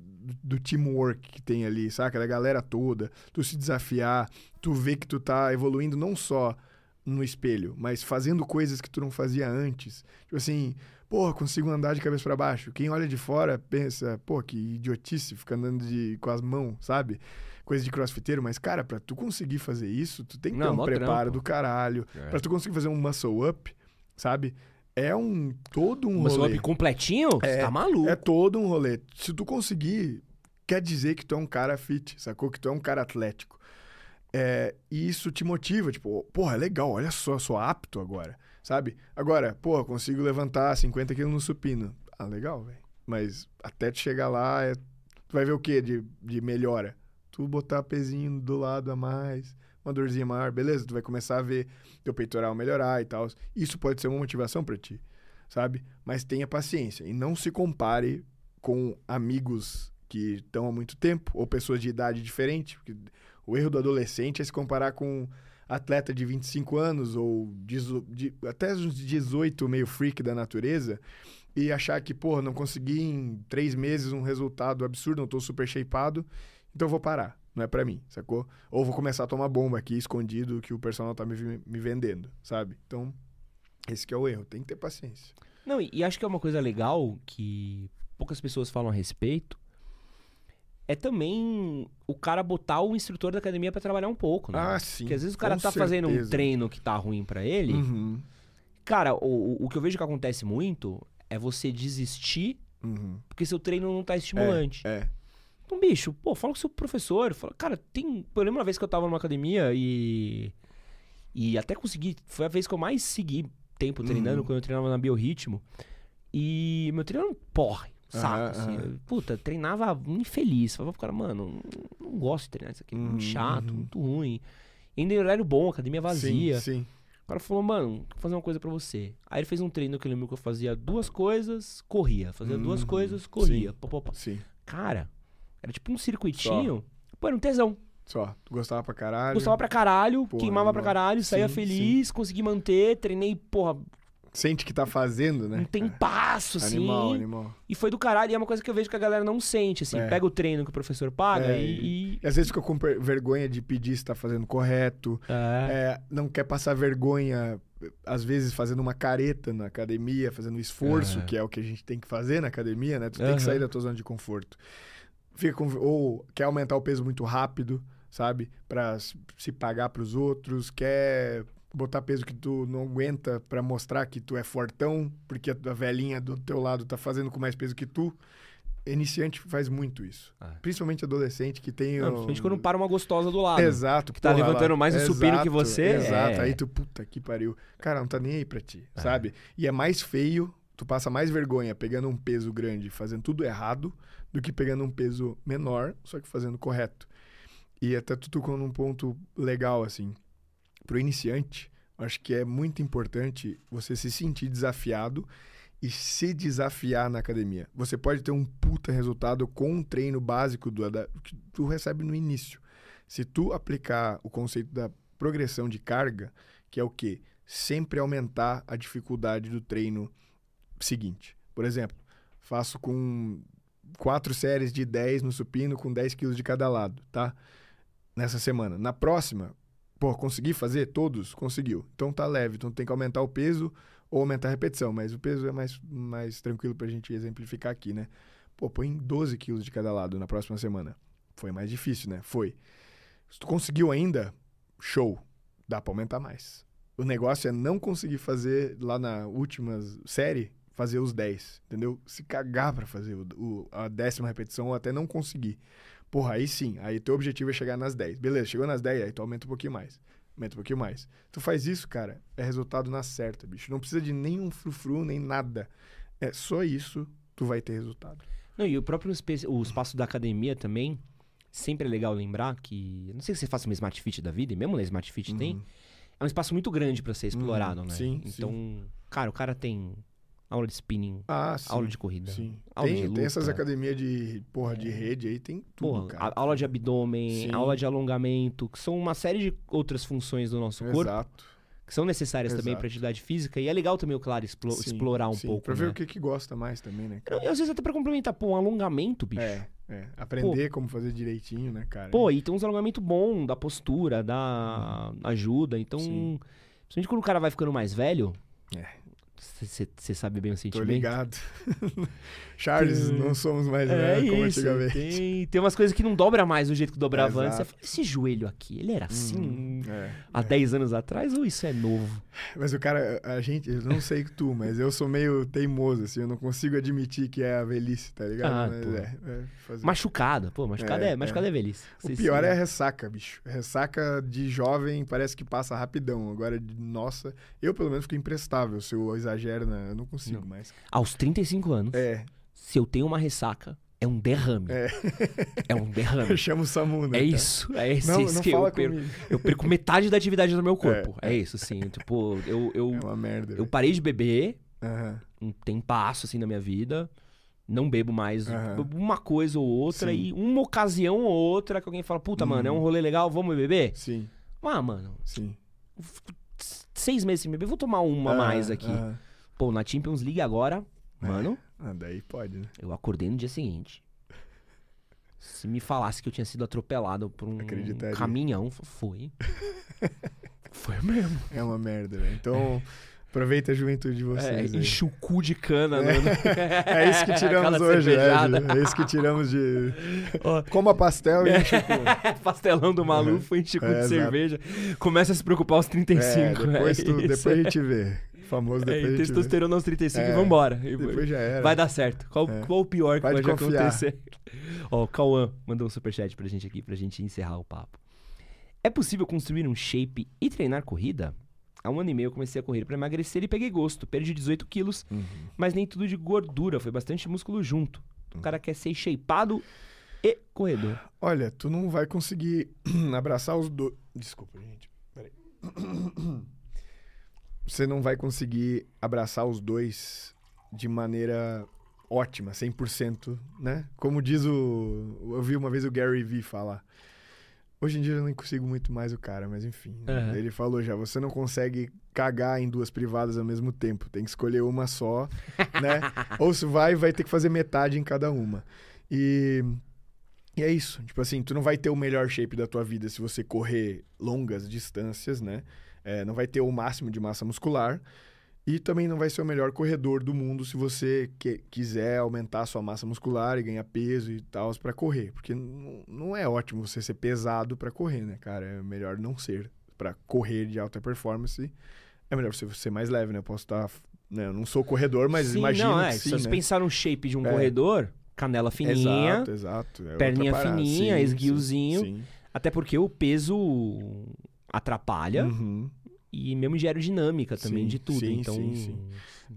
Speaker 2: do teamwork que tem ali, saca? Da galera toda, tu se desafiar, tu vê que tu tá evoluindo não só no espelho, mas fazendo coisas que tu não fazia antes. Tipo assim, pô, consigo andar de cabeça para baixo. Quem olha de fora pensa, pô, que idiotice, fica andando de, com as mãos, sabe? Coisa de crossfiteiro, mas, cara, pra tu conseguir fazer isso, tu tem que
Speaker 1: Não,
Speaker 2: ter um preparo
Speaker 1: trampo.
Speaker 2: do caralho.
Speaker 1: É.
Speaker 2: Pra tu conseguir fazer um muscle up, sabe? É um todo um
Speaker 1: Mas
Speaker 2: rolê.
Speaker 1: up completinho? Você
Speaker 2: É,
Speaker 1: tá maluco.
Speaker 2: É todo um rolê. Se tu conseguir, quer dizer que tu é um cara fit, sacou? Que tu é um cara atlético. É, e isso te motiva, tipo, porra, é legal, olha só, sou apto agora, sabe? Agora, porra, consigo levantar 50 quilos no supino. Ah, legal, velho. Mas até tu chegar lá, é- tu vai ver o quê de, de melhora? Tu botar pezinho do lado a mais, uma dorzinha maior, beleza? Tu vai começar a ver teu peitoral melhorar e tal. Isso pode ser uma motivação pra ti, sabe? Mas tenha paciência e não se compare com amigos que estão há muito tempo ou pessoas de idade diferente. Porque o erro do adolescente é se comparar com atleta de 25 anos ou de- até uns 18 meio freak da natureza e achar que, porra, não consegui em três meses um resultado absurdo, não tô super shapeado, então vou parar. Não é pra mim, sacou? Ou vou começar a tomar bomba aqui escondido que o personal tá me, me vendendo, sabe? Então, esse que é o erro. Tem que ter paciência.
Speaker 1: Não, e, e acho que é uma coisa legal que poucas pessoas falam a respeito. É também o cara botar o instrutor da academia pra trabalhar um pouco, né?
Speaker 2: Ah, sim.
Speaker 1: Porque às vezes o cara tá fazendo um
Speaker 2: certeza.
Speaker 1: treino que tá ruim pra ele.
Speaker 2: Uhum,
Speaker 1: Cara, o, o- que eu vejo que acontece muito é você desistir
Speaker 2: uhum.
Speaker 1: porque seu treino não tá estimulante.
Speaker 2: É.
Speaker 1: Então, bicho, pô, fala com o seu professor. Fala, cara, tem. Eu lembro uma vez que eu tava numa academia e. E até consegui. Foi a vez que eu mais segui tempo treinando,
Speaker 2: Uhum.
Speaker 1: quando eu treinava na Biorritmo. E meu treino era um porre. Saco, assim. Eu, puta, treinava infeliz. Falava pro cara, mano, não, não gosto de treinar isso aqui. é Muito
Speaker 2: Uhum,
Speaker 1: chato,
Speaker 2: uhum.
Speaker 1: muito ruim. Ainda em horário bom, academia vazia.
Speaker 2: Sim, sim.
Speaker 1: O cara falou, mano, vou fazer uma coisa pra você. Aí ele fez um treino que eu lembro que eu fazia duas coisas, corria. Fazia duas
Speaker 2: Uhum,
Speaker 1: coisas, corria.
Speaker 2: sim.
Speaker 1: Pô, pô. Cara, era tipo um circuitinho. Pô, era um tesão.
Speaker 2: Só. Tu gostava pra caralho.
Speaker 1: Gostava pra caralho,
Speaker 2: Porra,
Speaker 1: queimava pra
Speaker 2: animal.
Speaker 1: caralho, saía
Speaker 2: Sim,
Speaker 1: feliz, consegui manter, treinei, porra,
Speaker 2: Sente que tá fazendo, né?
Speaker 1: um tempasso, assim.
Speaker 2: Animal, animal.
Speaker 1: E foi do caralho, e é uma coisa que eu vejo que a galera não sente, assim.
Speaker 2: É.
Speaker 1: Pega o treino que o professor paga
Speaker 2: É,
Speaker 1: e... e-
Speaker 2: E às vezes fica com vergonha de pedir se tá fazendo correto.
Speaker 1: É.
Speaker 2: É, não quer passar vergonha, às vezes fazendo uma careta na academia, fazendo esforço,
Speaker 1: É.
Speaker 2: que é o que a gente tem que fazer na academia, né? Tu tem
Speaker 1: Aham.
Speaker 2: que sair da tua zona de conforto. Fica com- ou quer aumentar o peso muito rápido, sabe? Pra s- se pagar pros outros, quer botar peso que tu não aguenta pra mostrar que tu é fortão, porque a velhinha do teu lado tá fazendo com mais peso que tu. Iniciante faz muito isso.
Speaker 1: É.
Speaker 2: Principalmente adolescente que tem.
Speaker 1: Não,
Speaker 2: o-
Speaker 1: principalmente quando para uma gostosa do lado.
Speaker 2: Exato.
Speaker 1: que tá
Speaker 2: porra,
Speaker 1: levantando mais o supino que você,
Speaker 2: Exato.
Speaker 1: é.
Speaker 2: Aí tu, puta que pariu. Cara, não tá nem aí pra ti,
Speaker 1: É.
Speaker 2: sabe? E é mais feio, tu passa mais vergonha pegando um peso grande, fazendo tudo errado, do que pegando um peso menor, só que fazendo correto. E até tu tocou num ponto legal, assim. Pro iniciante, acho que é muito importante você se sentir desafiado e se desafiar na academia. Você pode ter um puta resultado com um treino básico do, que tu recebe no início. Se tu aplicar o conceito da progressão de carga, que é o quê? Sempre aumentar a dificuldade do treino seguinte. Por exemplo, faço com quatro séries de 10 no supino com 10 quilos de cada lado, tá? Nessa semana. Na próxima, pô, consegui fazer todos? Conseguiu. Então tá leve, então tem que aumentar o peso ou aumentar a repetição, mas o peso é mais, mais tranquilo pra gente exemplificar aqui, né? Pô, põe 12 quilos de cada lado na próxima semana. Foi mais difícil, né? Foi. Se tu conseguiu ainda, show. Dá pra aumentar mais. O negócio é não conseguir fazer lá na última série, fazer os 10, entendeu? Se cagar pra fazer o, o- a décima repetição ou até não conseguir. Porra, aí sim. Aí teu objetivo é chegar nas 10. Beleza, chegou nas 10, aí tu aumenta um pouquinho mais. Aumenta um pouquinho mais. Tu faz isso, cara, é resultado na certa, bicho. Não precisa de nenhum frufru, nem nada. É só isso, tu vai ter resultado.
Speaker 1: Não, e o próprio o espaço da academia também, sempre é legal lembrar que, não sei se você faça uma Smart Fit da vida, e mesmo na Smart Fit tem,
Speaker 2: Uhum.
Speaker 1: é um espaço muito grande pra ser explorado,
Speaker 2: Uhum,
Speaker 1: né?
Speaker 2: sim,
Speaker 1: Então, cara, o cara tem aula de spinning,
Speaker 2: Ah, sim.
Speaker 1: aula de corrida,
Speaker 2: Sim.
Speaker 1: aula
Speaker 2: Tem,
Speaker 1: de
Speaker 2: tem essas
Speaker 1: luta.
Speaker 2: academias de, porra, de rede aí, tem tudo,
Speaker 1: porra,
Speaker 2: cara.
Speaker 1: a- aula de abdômen,
Speaker 2: Sim.
Speaker 1: aula de alongamento, que são uma série de outras funções do nosso corpo
Speaker 2: Exato.
Speaker 1: que são necessárias também
Speaker 2: Exato.
Speaker 1: pra atividade física. E é legal também, claro, explo-
Speaker 2: Sim,
Speaker 1: explorar um pouco.
Speaker 2: Pra ver
Speaker 1: né?
Speaker 2: o que que gosta mais também, né, cara?
Speaker 1: E às vezes até pra complementar, pô, um alongamento, bicho.
Speaker 2: É, é. Aprender como fazer direitinho, né, cara?
Speaker 1: Pô, e tem uns alongamentos bons, da postura, da ajuda. Então,
Speaker 2: Sim.
Speaker 1: principalmente quando o cara vai ficando mais velho,
Speaker 2: É.
Speaker 1: você sabe bem o
Speaker 2: Tô
Speaker 1: sentimento.
Speaker 2: ligado. Charles,
Speaker 1: Tem-
Speaker 2: não somos mais
Speaker 1: É
Speaker 2: velhos como
Speaker 1: isso,
Speaker 2: antigamente.
Speaker 1: tem, tem umas coisas que não dobra mais do jeito que dobrava antes.
Speaker 2: Exato.
Speaker 1: fala, esse joelho aqui, ele era assim
Speaker 2: Hum, é.
Speaker 1: há 10 anos atrás ou isso é novo?
Speaker 2: Mas o cara, a gente, eu não sei tu, mas eu sou meio teimoso, assim, eu não consigo admitir que é a velhice, tá ligado?
Speaker 1: Ah,
Speaker 2: mas
Speaker 1: pô.
Speaker 2: é, é fazer.
Speaker 1: Machucada, pô, machucada é,
Speaker 2: É,
Speaker 1: machucada é, velhice.
Speaker 2: O
Speaker 1: Cê-
Speaker 2: pior é a ressaca, bicho. Ressaca de jovem parece que passa rapidão. Agora, de nossa, eu pelo menos fico imprestável se eu exagero, né? Eu não consigo
Speaker 1: Não.
Speaker 2: mais.
Speaker 1: Aos 35 anos,
Speaker 2: É,
Speaker 1: se eu tenho uma ressaca, é um derrame.
Speaker 2: É.
Speaker 1: É um derrame.
Speaker 2: eu chamo o Samu, né?
Speaker 1: É isso, é esse,
Speaker 2: Não,
Speaker 1: esse
Speaker 2: não
Speaker 1: que eu perco.
Speaker 2: comigo.
Speaker 1: Eu perco metade da atividade do meu corpo. É,
Speaker 2: É,
Speaker 1: isso, sim. Tipo, eu, eu,
Speaker 2: É uma merda.
Speaker 1: eu
Speaker 2: velho.
Speaker 1: parei de beber,
Speaker 2: Aham.
Speaker 1: um tempasso assim na minha vida. Não bebo mais bebo uma coisa ou outra.
Speaker 2: Sim.
Speaker 1: E uma ocasião ou outra que alguém fala, puta, mano, é um
Speaker 2: Uhum.
Speaker 1: rolê legal, vamos beber?
Speaker 2: Sim,
Speaker 1: Ah, mano,
Speaker 2: sim.
Speaker 1: Seis meses sem beber, vou tomar uma a mais
Speaker 2: Ah,
Speaker 1: aqui.
Speaker 2: aham.
Speaker 1: Pô, na Champions League agora,
Speaker 2: É.
Speaker 1: mano,
Speaker 2: Ah, daí pode, né?
Speaker 1: eu acordei no dia seguinte. Se me falasse que eu tinha sido atropelado por um caminhão, foi. foi mesmo.
Speaker 2: É uma merda, velho. Então, aproveita a juventude de
Speaker 1: É,
Speaker 2: vocês. aí.
Speaker 1: enche o cu de cana.
Speaker 2: É.
Speaker 1: no-
Speaker 2: É isso que tiramos hoje, né? É isso que tiramos de.
Speaker 1: Ó.
Speaker 2: Coma pastel e enche o cu.
Speaker 1: Pastelão do Malufo, enche o cu
Speaker 2: É,
Speaker 1: de
Speaker 2: exato.
Speaker 1: cerveja. Começa a se preocupar aos 35.
Speaker 2: É, depois,
Speaker 1: é
Speaker 2: tu- depois a gente vê. Famoso
Speaker 1: É,
Speaker 2: depois gente vê.
Speaker 1: testosterona aos 35 e
Speaker 2: É,
Speaker 1: vambora. E
Speaker 2: Depois já era.
Speaker 1: Vai dar certo. Qual,
Speaker 2: É.
Speaker 1: qual o pior que
Speaker 2: confiar.
Speaker 1: acontecer? Ó, o Cauã mandou um superchat pra gente aqui, pra gente encerrar o papo. É possível construir um shape e treinar corrida? Há um ano e meio eu comecei a correr pra emagrecer e peguei gosto. Perdi 18 quilos,
Speaker 2: Uhum.
Speaker 1: mas nem tudo de gordura, foi bastante músculo junto. O cara quer ser shapeado e corredor.
Speaker 2: Olha, tu não vai conseguir abraçar os dois. Desculpa, gente. Peraí. Você não vai conseguir abraçar os dois de maneira ótima, 100%, né? Como diz o. Eu vi uma vez o Gary Vee falar. Hoje em dia eu nem consigo muito mais o cara, mas enfim.
Speaker 1: Aham.
Speaker 2: Ele falou já: você não consegue cagar em duas privadas ao mesmo tempo. Tem que escolher uma só, né? Ou se vai, vai ter que fazer metade em cada uma. E. E é isso. Tipo assim, tu não vai ter o melhor shape da tua vida se você correr longas distâncias, né? É, não vai ter o máximo de massa muscular. E também não vai ser o melhor corredor do mundo se você que- quiser aumentar a sua massa muscular e ganhar peso e tal para correr. Porque não, é ótimo você ser pesado para correr, né, cara? É melhor não ser. Para correr de alta performance, é melhor você ser mais leve, né? Eu posso estar. né, eu não sou corredor, mas
Speaker 1: sim,
Speaker 2: imagino
Speaker 1: não, é.
Speaker 2: sim,
Speaker 1: Se você
Speaker 2: né?
Speaker 1: pensar no shape de um
Speaker 2: É.
Speaker 1: corredor, canela fininha,
Speaker 2: Exato, exato. É
Speaker 1: perninha fininha,
Speaker 2: Sim,
Speaker 1: esguiozinho.
Speaker 2: Sim.
Speaker 1: até porque o peso atrapalha
Speaker 2: Uhum.
Speaker 1: E mesmo gera dinâmica também
Speaker 2: Sim,
Speaker 1: de tudo.
Speaker 2: sim,
Speaker 1: então,
Speaker 2: sim, sim.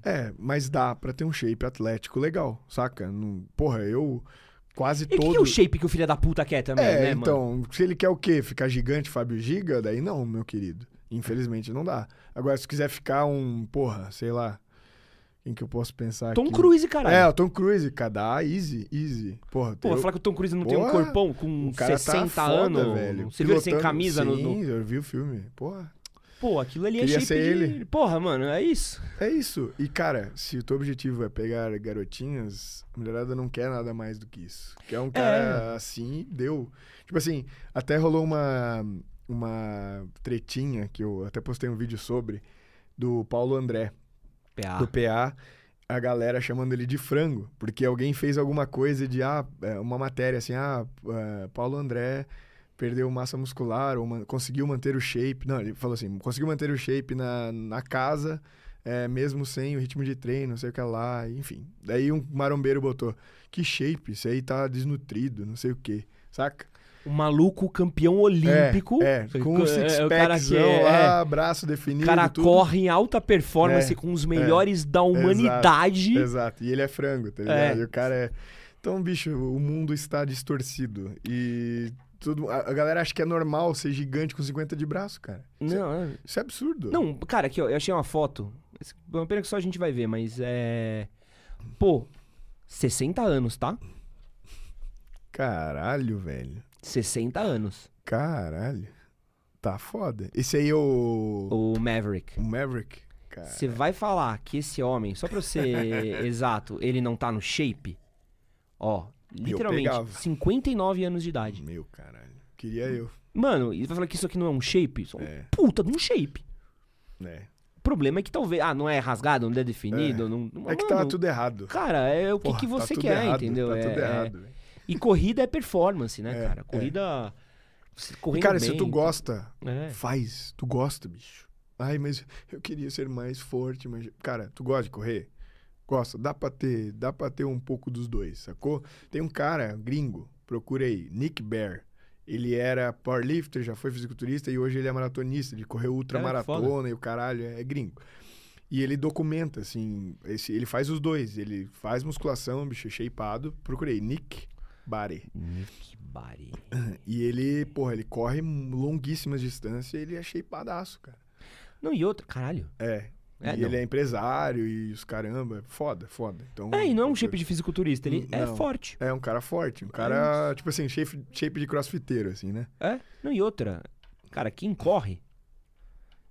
Speaker 2: É, mas dá pra ter um shape atlético legal, saca? Não- porra, eu quase
Speaker 1: E
Speaker 2: todo.
Speaker 1: que é o shape que o filho da puta quer também,
Speaker 2: É,
Speaker 1: né, mano?
Speaker 2: então, se ele quer o quê? Ficar gigante, Fábio Giga? Daí não, meu querido. Infelizmente não dá. Agora, se quiser ficar um, porra, sei lá. Quem que eu posso pensar
Speaker 1: Tom
Speaker 2: aqui?
Speaker 1: Cruise, caralho.
Speaker 2: É, o Tom Cruise, cara, dá easy, easy. Porra,
Speaker 1: Pô,
Speaker 2: eu-
Speaker 1: falar que o Tom Cruise não tem um
Speaker 2: Porra,
Speaker 1: corpão com
Speaker 2: o cara
Speaker 1: 60
Speaker 2: tá foda,
Speaker 1: anos.
Speaker 2: velho.
Speaker 1: Você viu ele sem
Speaker 2: Pilotando-
Speaker 1: camisa no,
Speaker 2: Sim,
Speaker 1: no-
Speaker 2: eu vi o filme. Porra.
Speaker 1: Pô, aquilo ali é
Speaker 2: Queria
Speaker 1: shape
Speaker 2: ser
Speaker 1: de...
Speaker 2: ele.
Speaker 1: Porra, mano, é isso.
Speaker 2: É isso. E, cara, se o teu objetivo é pegar garotinhas, a mulherada não quer nada mais do que isso. Quer um cara assim, deu. Tipo assim, até rolou uma, uma tretinha que eu até postei um vídeo sobre, do Paulo André,
Speaker 1: PA.
Speaker 2: do PA, a galera chamando ele de frango, porque alguém fez alguma coisa de, ah, é, uma matéria assim, ah, é, Paulo André perdeu massa muscular ou man- conseguiu manter o shape. Não, ele falou assim, conseguiu manter o shape na, na casa, é, mesmo sem o ritmo de treino, não sei o que lá, enfim. Daí um marombeiro botou, que shape, isso aí tá desnutrido, não sei o que, saca?
Speaker 1: O maluco campeão olímpico.
Speaker 2: É, é, com um
Speaker 1: É, o cara que
Speaker 2: six-packzão
Speaker 1: é-
Speaker 2: lá, braço
Speaker 1: O
Speaker 2: definido,
Speaker 1: cara
Speaker 2: tudo.
Speaker 1: corre em alta performance
Speaker 2: É,
Speaker 1: com os melhores da humanidade.
Speaker 2: Exato, e ele é frango, tá ligado?
Speaker 1: É.
Speaker 2: E o cara é. Então, bicho, o mundo está distorcido. E tudo. A, a galera acha que é normal ser gigante com 50 de braço, cara. Isso, é,
Speaker 1: Não, é-
Speaker 2: isso é absurdo.
Speaker 1: não, cara, aqui, ó, eu achei uma foto. Esse- Uma pena que só a gente vai ver, mas é. Pô, 60 anos, tá?
Speaker 2: Caralho, velho.
Speaker 1: 60 anos.
Speaker 2: Caralho. Tá foda. Esse aí é o.
Speaker 1: O Maverick.
Speaker 2: O Maverick.
Speaker 1: Você vai falar que esse homem, só pra eu ser exato, ele não tá no shape? Ó, literalmente,
Speaker 2: pegava.
Speaker 1: 59 anos de idade.
Speaker 2: Meu caralho. Queria eu.
Speaker 1: Mano, e vai falar que isso aqui não é um shape? Isso é um
Speaker 2: É.
Speaker 1: puta de um shape.
Speaker 2: né?
Speaker 1: O problema é que talvez. Ah, não é rasgado, não é definido. Não, não-
Speaker 2: É que
Speaker 1: mano,
Speaker 2: tá tudo errado.
Speaker 1: Cara, é o que,
Speaker 2: Porra,
Speaker 1: que
Speaker 2: tá
Speaker 1: você
Speaker 2: tudo
Speaker 1: quer,
Speaker 2: errado,
Speaker 1: entendeu?
Speaker 2: Tá
Speaker 1: É-
Speaker 2: tudo
Speaker 1: é-
Speaker 2: errado.
Speaker 1: E corrida é performance, né,
Speaker 2: É,
Speaker 1: cara?
Speaker 2: é.
Speaker 1: Corrida. você
Speaker 2: E,
Speaker 1: Correndo
Speaker 2: cara,
Speaker 1: bem,
Speaker 2: se tu gosta,
Speaker 1: É.
Speaker 2: Faz, tu gosta, bicho. Ai, mas eu queria ser mais forte, mas cara, tu gosta de correr? Gosta, dá pra ter, dá para ter um pouco dos dois, sacou? Tem um cara gringo, procurei, Nick Bear. Ele era powerlifter, já foi fisiculturista e hoje ele é maratonista, ele correu ultramaratona e o caralho, é, é gringo. E ele documenta, assim, esse, ele faz os dois, ele faz musculação, bicho, shapeado. Procurei, Nick Bari.
Speaker 1: Nick Bari.
Speaker 2: E ele, porra, ele corre longuíssimas distâncias e ele é shapeadaço, cara.
Speaker 1: Não, e outra, caralho.
Speaker 2: É.
Speaker 1: É,
Speaker 2: e
Speaker 1: não.
Speaker 2: ele é empresário e os caramba. Foda, foda. Então,
Speaker 1: É, e não é um shape de fisiculturista, ele é
Speaker 2: Não.
Speaker 1: forte.
Speaker 2: É um cara forte. Um cara, tipo assim, shape, shape de crossfiteiro, assim, né?
Speaker 1: É? Não, e outra, cara, quem corre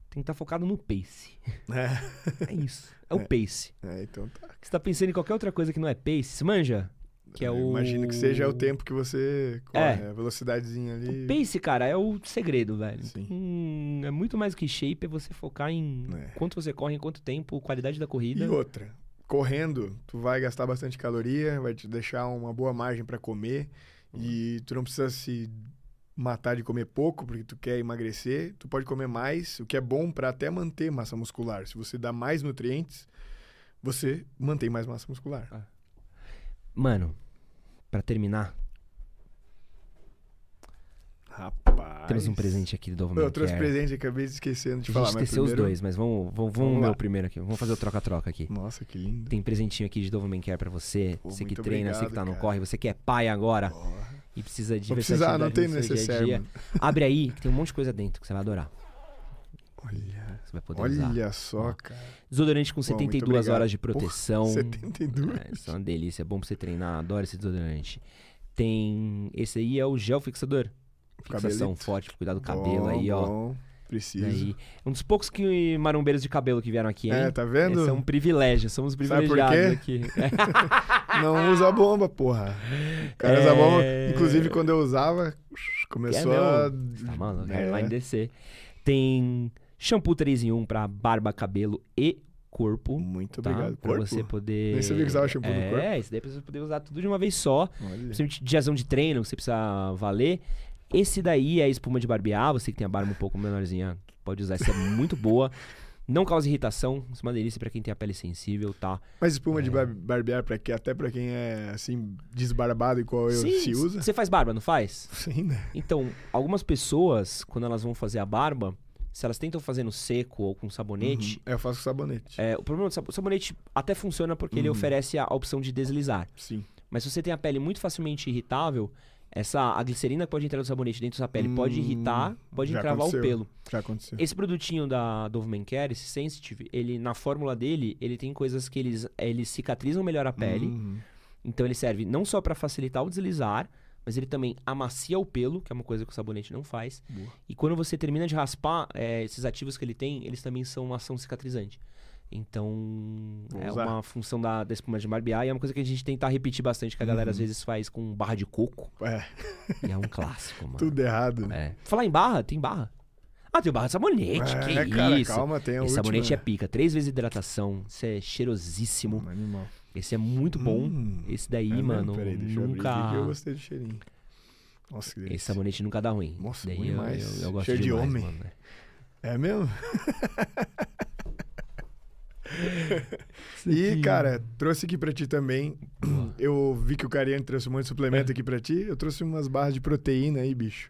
Speaker 1: tem que estar focado no pace.
Speaker 2: É.
Speaker 1: É isso. É o pace.
Speaker 2: É, então tá.
Speaker 1: Você tá pensando em qualquer outra coisa que não é pace, manja? Que é o.
Speaker 2: Imagino que seja o tempo que você corre,
Speaker 1: É.
Speaker 2: a velocidadezinha ali.
Speaker 1: O pace, cara, é o segredo, velho.
Speaker 2: Sim.
Speaker 1: Hum, é muito mais que shape, é você focar em
Speaker 2: É.
Speaker 1: quanto você corre, em quanto tempo, qualidade da corrida.
Speaker 2: E outra, correndo, tu vai gastar bastante caloria, vai te deixar uma boa margem pra comer e tu não precisa se matar de comer pouco porque tu quer emagrecer, tu pode comer mais, o que é bom pra até manter massa muscular. Se você dá mais nutrientes, você mantém mais massa muscular.
Speaker 1: Mano, pra terminar.
Speaker 2: Rapaz.
Speaker 1: Temos um presente aqui do Dovo
Speaker 2: Eu trouxe presente, acabei esquecendo de
Speaker 1: A
Speaker 2: falar.
Speaker 1: gente
Speaker 2: mas
Speaker 1: esqueceu os dois, mas vamos, vamos, vamos,
Speaker 2: Vamos
Speaker 1: primeiro aqui. Vamos fazer o troca-troca aqui.
Speaker 2: Nossa, que lindo.
Speaker 1: Tem presentinho aqui de Doberman Care pra você.
Speaker 2: Pô,
Speaker 1: você que treina, você que
Speaker 2: obrigado,
Speaker 1: tá no
Speaker 2: cara.
Speaker 1: corre, você que é pai agora
Speaker 2: Porra.
Speaker 1: e precisa de
Speaker 2: Vou precisar, não tem necessário.
Speaker 1: Abre aí, que tem um monte de coisa dentro que você vai adorar.
Speaker 2: Olha,
Speaker 1: Você vai poder usar.
Speaker 2: olha só,
Speaker 1: Ó,
Speaker 2: cara.
Speaker 1: Desodorante com
Speaker 2: muito
Speaker 1: 72
Speaker 2: obrigado.
Speaker 1: horas de
Speaker 2: Porra,
Speaker 1: proteção.
Speaker 2: 72.
Speaker 1: É, isso é uma delícia, é bom pra você treinar, adoro esse desodorante. Tem. Esse aí é o gel fixador. Fixação
Speaker 2: Cabelito.
Speaker 1: forte cuidar do cabelo
Speaker 2: Bom,
Speaker 1: aí, ó.
Speaker 2: bom. Preciso.
Speaker 1: Um dos poucos que marombeiros de cabelo que vieram aqui, hein?
Speaker 2: É, tá vendo?
Speaker 1: Esse é um privilégio, somos privilegiados aqui.
Speaker 2: Não usa bomba, porra. O cara usa
Speaker 1: É.
Speaker 2: bomba. Inclusive, quando eu usava, começou
Speaker 1: É
Speaker 2: a.
Speaker 1: Tá maluco,
Speaker 2: É.
Speaker 1: descer. Tem shampoo 3 em 1 pra barba, cabelo e corpo.
Speaker 2: Muito
Speaker 1: Tá?
Speaker 2: obrigado.
Speaker 1: Pra
Speaker 2: Corpo?
Speaker 1: você poder.
Speaker 2: Nem sabia que usava shampoo no
Speaker 1: é,
Speaker 2: corpo.
Speaker 1: É, isso daí pra você poder usar tudo de uma vez só.
Speaker 2: Olha.
Speaker 1: Principalmente diazão de treino, que você precisa valer. Esse daí é espuma de barbear. Você que tem a barba um pouco menorzinha, pode usar. Essa é muito boa. Não causa irritação. Isso é uma delícia pra quem tem a pele sensível, tá?
Speaker 2: Mas espuma de
Speaker 1: É.
Speaker 2: bar- barbear pra quê? Até pra quem é, assim, desbarbado igual eu,
Speaker 1: Sim,
Speaker 2: se usa?
Speaker 1: Você faz barba, não faz?
Speaker 2: Sim, né?
Speaker 1: Então, algumas pessoas, quando elas vão fazer a barba, se elas tentam fazer no seco ou com sabonete,
Speaker 2: Uhum. Eu faço com sabonete.
Speaker 1: é, o problema do sab- o sabonete até funciona porque ele
Speaker 2: Uhum.
Speaker 1: oferece a, a opção de deslizar.
Speaker 2: Sim.
Speaker 1: Mas se você tem a pele muito facilmente irritável, essa a glicerina que pode entrar no sabonete dentro da pele pode
Speaker 2: Hum,
Speaker 1: irritar, pode encravar o pelo.
Speaker 2: Já aconteceu.
Speaker 1: Esse produtinho da Dove Men Care, esse Sensitive, ele na fórmula dele, ele tem coisas que eles, eles cicatrizam melhor a pele.
Speaker 2: Uhum.
Speaker 1: Então ele serve não só pra facilitar o deslizar, mas ele também amacia o pelo, que é uma coisa que o sabonete não faz.
Speaker 2: Boa.
Speaker 1: E quando você termina de raspar, é, esses ativos que ele tem, eles também são uma ação cicatrizante. Então,
Speaker 2: Vou
Speaker 1: é
Speaker 2: usar.
Speaker 1: uma função da, da espuma de barbear e é uma coisa que a gente tenta repetir bastante, que a galera às
Speaker 2: Uhum.
Speaker 1: vezes faz com barra de coco.
Speaker 2: É,
Speaker 1: E é um clássico, mano.
Speaker 2: tudo errado.
Speaker 1: É. Falar em barra, tem barra. Ah, tem barra de sabonete, que
Speaker 2: é, cara,
Speaker 1: isso.
Speaker 2: calma, tem a
Speaker 1: Esse
Speaker 2: última.
Speaker 1: sabonete é pica. Três vezes hidratação. Isso é cheirosíssimo.
Speaker 2: Um animal.
Speaker 1: Esse é muito bom.
Speaker 2: Hum,
Speaker 1: Esse daí,
Speaker 2: é
Speaker 1: mano,
Speaker 2: Peraí, deixa eu abrir
Speaker 1: nunca.
Speaker 2: aqui que eu gostei do cheirinho. Nossa, que delícia.
Speaker 1: Esse sabonete nunca dá ruim.
Speaker 2: Nossa,
Speaker 1: Daí
Speaker 2: bom
Speaker 1: eu,
Speaker 2: demais.
Speaker 1: eu, eu gosto
Speaker 2: Cheiro de
Speaker 1: demais,
Speaker 2: homem.
Speaker 1: mano.
Speaker 2: É mesmo? E, cara, trouxe aqui pra ti também.
Speaker 1: Boa.
Speaker 2: Eu vi que o Cariani trouxe um monte de suplemento aqui pra ti. Eu trouxe umas barras de proteína aí, bicho.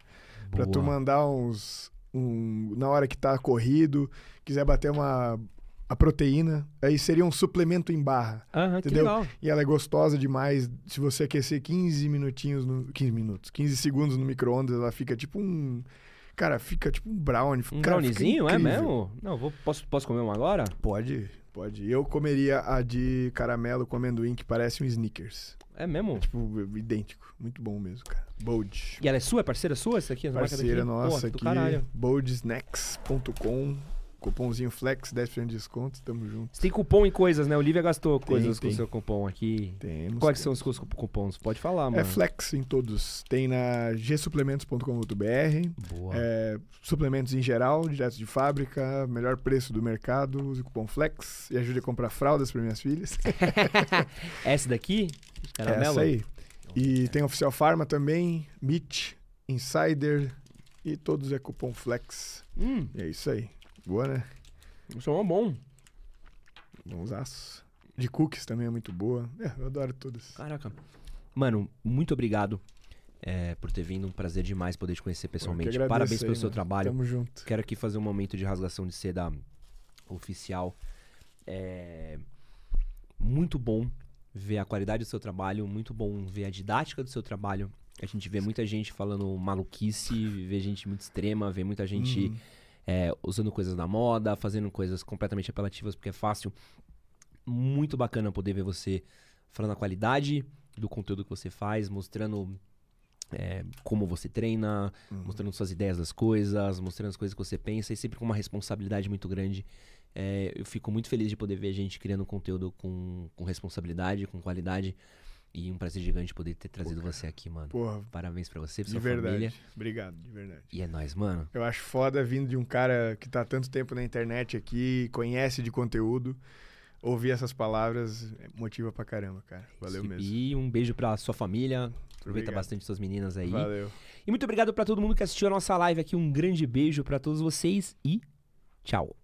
Speaker 2: Pra tu
Speaker 1: Boa.
Speaker 2: mandar uns. Um, na hora que tá corrido, quiser bater uma. A proteína, aí seria um suplemento em barra.
Speaker 1: Aham, que
Speaker 2: Entendeu?
Speaker 1: legal.
Speaker 2: E ela é gostosa demais. Se você aquecer 15 minutinhos, no, 15 minutos, 15 segundos no micro-ondas, ela fica tipo um. Cara, fica tipo um brownie.
Speaker 1: Um
Speaker 2: Cara,
Speaker 1: browniezinho, é mesmo? Não, vou, posso, posso comer um agora?
Speaker 2: Pode, pode. Eu comeria a de caramelo com amendoim, que parece um Snickers.
Speaker 1: É mesmo?
Speaker 2: Tipo, idêntico. Muito bom mesmo, cara. Bold.
Speaker 1: E ela é sua? É parceira sua? Essa aqui? Essa
Speaker 2: Parceira nossa
Speaker 1: do
Speaker 2: aqui. boldsnacks.com. Cupomzinho Flex, 10% de desconto. Tamo junto.
Speaker 1: Você tem cupom e coisas, né? O Olivia gastou
Speaker 2: Tem,
Speaker 1: coisas com
Speaker 2: tem.
Speaker 1: o seu cupom aqui.
Speaker 2: Temos.
Speaker 1: Quais são os seus cup- cupons? Pode falar, mano.
Speaker 2: É Flex em todos. Tem na gsuplementos.com.br.
Speaker 1: Boa.
Speaker 2: É, suplementos em geral, direto de fábrica, melhor preço do mercado, use o cupom Flex e ajude a comprar fraldas para minhas filhas.
Speaker 1: Essa daqui? Caramelo?
Speaker 2: Essa aí. E tem Oficial Pharma também, Meet, Insider e todos é cupom Flex.
Speaker 1: Hum,
Speaker 2: E é isso aí. Boa, né?
Speaker 1: isso é um bom.
Speaker 2: Bonsaço. De cookies também é muito boa. É, eu adoro todas.
Speaker 1: Caraca. Mano, muito obrigado é, por ter vindo. Um prazer demais poder te conhecer pessoalmente.
Speaker 2: agradeço
Speaker 1: Parabéns
Speaker 2: aí,
Speaker 1: pelo seu
Speaker 2: mano.
Speaker 1: trabalho.
Speaker 2: Tamo junto.
Speaker 1: Quero aqui fazer um momento de rasgação de seda oficial. É muito bom ver a qualidade do seu trabalho, muito bom ver a didática do seu trabalho. A gente vê muita gente falando maluquice, vê gente muito extrema, vê muita gente
Speaker 2: Uhum.
Speaker 1: É, usando coisas da moda, fazendo coisas completamente apelativas porque é fácil. Muito bacana poder ver você falando a qualidade do conteúdo que você faz, mostrando é, como você treina,
Speaker 2: Uhum.
Speaker 1: mostrando suas ideias das coisas, mostrando as coisas que você pensa e sempre com uma responsabilidade muito grande. É, eu fico muito feliz de poder ver gente criando conteúdo com, com responsabilidade, com qualidade. E um prazer gigante poder ter trazido você aqui, mano.
Speaker 2: Porra,
Speaker 1: Parabéns pra você, pra
Speaker 2: de
Speaker 1: sua
Speaker 2: verdade.
Speaker 1: família.
Speaker 2: Obrigado, de verdade.
Speaker 1: E é nóis, mano.
Speaker 2: Eu acho foda vindo de um cara que tá tanto tempo na internet aqui, conhece de conteúdo. Ouvir essas palavras é, motiva pra caramba, cara. Valeu mesmo.
Speaker 1: E um beijo pra sua família. Aproveita
Speaker 2: Obrigado.
Speaker 1: bastante suas meninas aí.
Speaker 2: Valeu.
Speaker 1: E muito obrigado pra todo mundo que assistiu a nossa live aqui. Um grande beijo pra todos vocês e tchau.